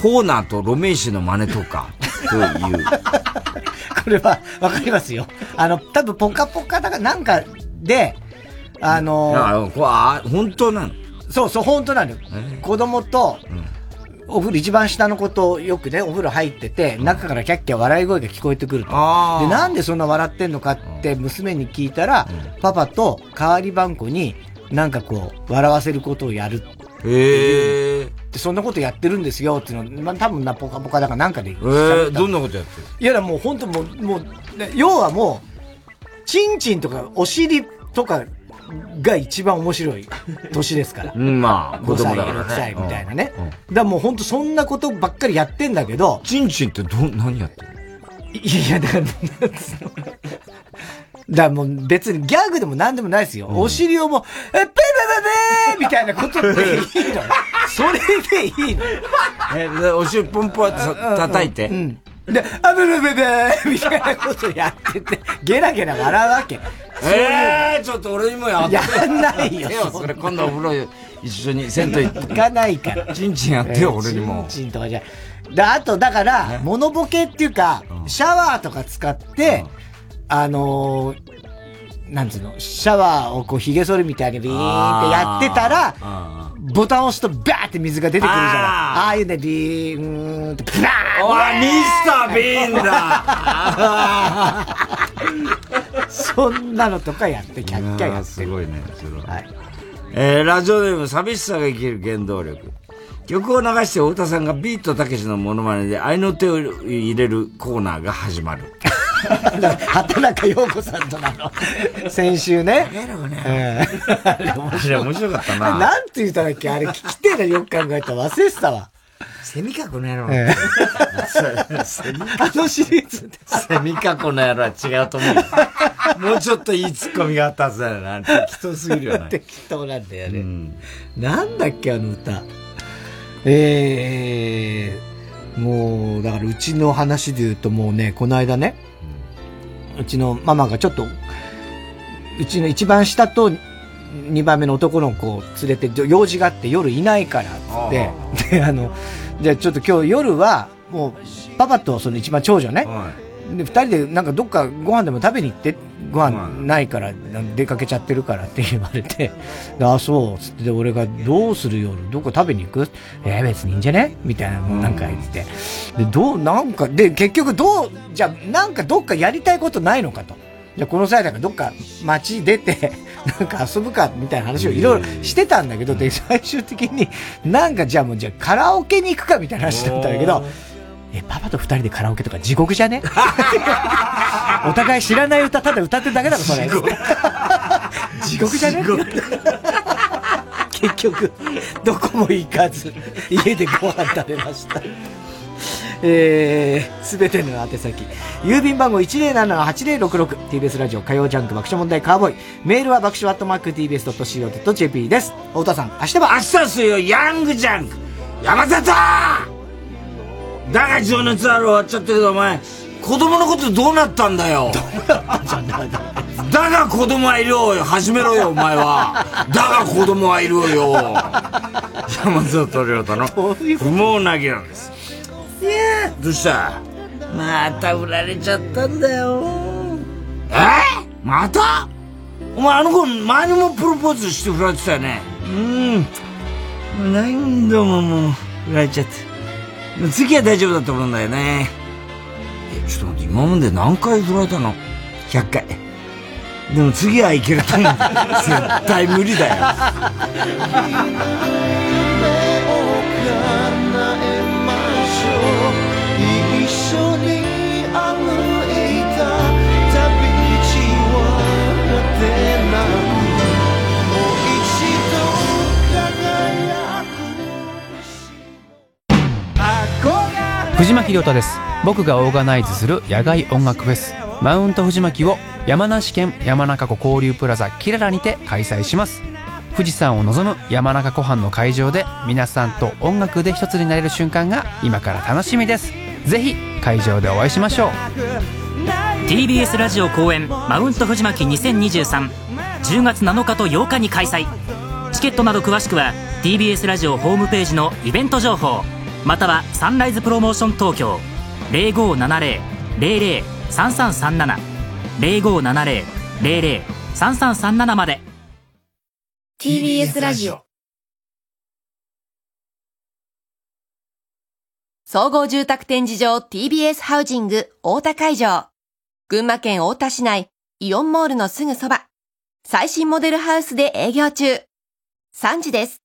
ホーナーとロメイシの真似とか、という。これは、わかりますよ。あの、多分、ポカポカだかなんかで、あのー、あ、こあ本当なのそうそう、本当なの。子供と、お風呂一番下の子とよくね、お風呂入ってて、中からキャッキャ笑い声が聞こえてくると。で、なんでそんな笑ってんのかって娘に聞いたら、パパと代わり番号になんかこう、笑わせることをやるへえ。で、そんなことやってるんですよっていうの、まあ、多分な、ポカポカだからなんかで。えー、どんなことやってる？いや、もう本当もう、もう、要はもう、チンチンとかお尻とかが一番面白い年ですから。うん、まあ、子供だから、ね。5歳、6歳みたいなね。うんうん、だからもう本当そんなことばっかりやってんだけど。チンチンってど、何やってるいや、だから、だからもう別にギャグでも何でもないですよ。うん、お尻をもう、え、ペペペペみたいなことでいいの。それでいいの？え、お尻ポンポンって叩いて。うん。で、あぶるべべーみたいなことやってて、ゲラゲラ笑うわけ。ええー、ちょっと俺にもやって。やんないよ。それ今度お風呂一緒に銭湯行かないから。チンチンやってよ、俺にも。チンチンとかじゃ。で、あと、だから、モノボケっていうか、シャワーとか使って、あのー、なんつうの、シャワーをこう髭剃るみたいにビーンってやってたら、ボタンを押すとバーって水が出てくるじゃない。ああいうね、ビーンって、プラーンわ、ミスター・ビーンだそんなのとかやって、キャッキャやってすごいね、すごい。はい。えー、ラジオネーム、寂しさが生きる原動力。曲を流して太田さんがビートたけしのモノマネで愛の手を入れるコーナーが始まる。畑中陽子さんとなの。先週ね。えー、面白い、面白かったな。なんて言ったんだっけ？あれ聞きてえな、よく考えたら忘れてたわ。セミカコの野郎。えー、あのシリーズセミカコの野郎は違うと思う。もうちょっといいツッコミがあったはずだよな。適当すぎるよな。適当なんだよね。うん、なんだっけ、あの歌。ええー、もう、だからうちの話で言うともうね、この間ね、うちのママがちょっと、うちの一番下と二番目の男の子を連れて、用事があって夜いないからって、で、あの、じゃあちょっと今日夜は、もう、パパとその一番長女ね、はい、で、二人でなんかどっかご飯でも食べに行って、ご飯ないから、出かけちゃってるから って言われて、ああ、そう、つって、俺がどうする夜、どこ食べに行く？えー、別にいいんじゃね？みたいな、なんか言って。で、どう、なんか、で、結局どう、じゃあ、なんかどっかやりたいことないのかと。じゃあこの際だからどっか街出て、なんか遊ぶかみたいな話をいろいろしてたんだけど、で、最終的に、なんかじゃあもうじゃあカラオケに行くかみたいな話だったんだけど、え、パパと二人でカラオケとか地獄じゃね？お互い知らない歌ただ歌ってるだけだろ、それ。地獄じゃね？結局、どこも行かず、家でご飯食べました。えー、すべての宛先。郵便番号 107-8066TBS ラジオ火曜ジャンク爆笑問題カーボーイ。メールは爆笑アットマーク TBS.CO.JP です。太田さん、明日は明日水曜ヤングジャンク山里だが情熱ある終わっちゃったけどお前、子供のことどうなったんだよ？だが子供はいるよ。始めろよ、お前は。だが子供はいるよ。山里亮太の不毛なぎなんです。いやどうした？また振られちゃったんだよ。え？また？お前あの子前にもプロポーズして振られてたよね。うん。何度ももう振られちゃって。次は大丈夫だと思うんだよね。え、ちょっと待って、今まで何回振られたの ?100 回。でも次はいけると思う。絶対無理だよ。藤巻亮太です。僕がオーガナイズする野外音楽フェス。マウント藤巻を山梨県山中湖交流プラザキララにて開催します。富士山を望む山中湖畔の会場で皆さんと音楽で一つになれる瞬間が今から楽しみです。ぜひ会場でお会いしましょう。TBS ラジオ公演マウント藤巻20230月7日と8日に開催。チケットなど詳しくは TBS ラジオホームページのイベント情報。またはサンライズプロモーション東京。0570-003337 0570-003337まで。TBS ラジオ。総合住宅展示場 TBS ハウジング大田会場。群馬県大田市内イオンモールのすぐそば。最新モデルハウスで営業中。3時です。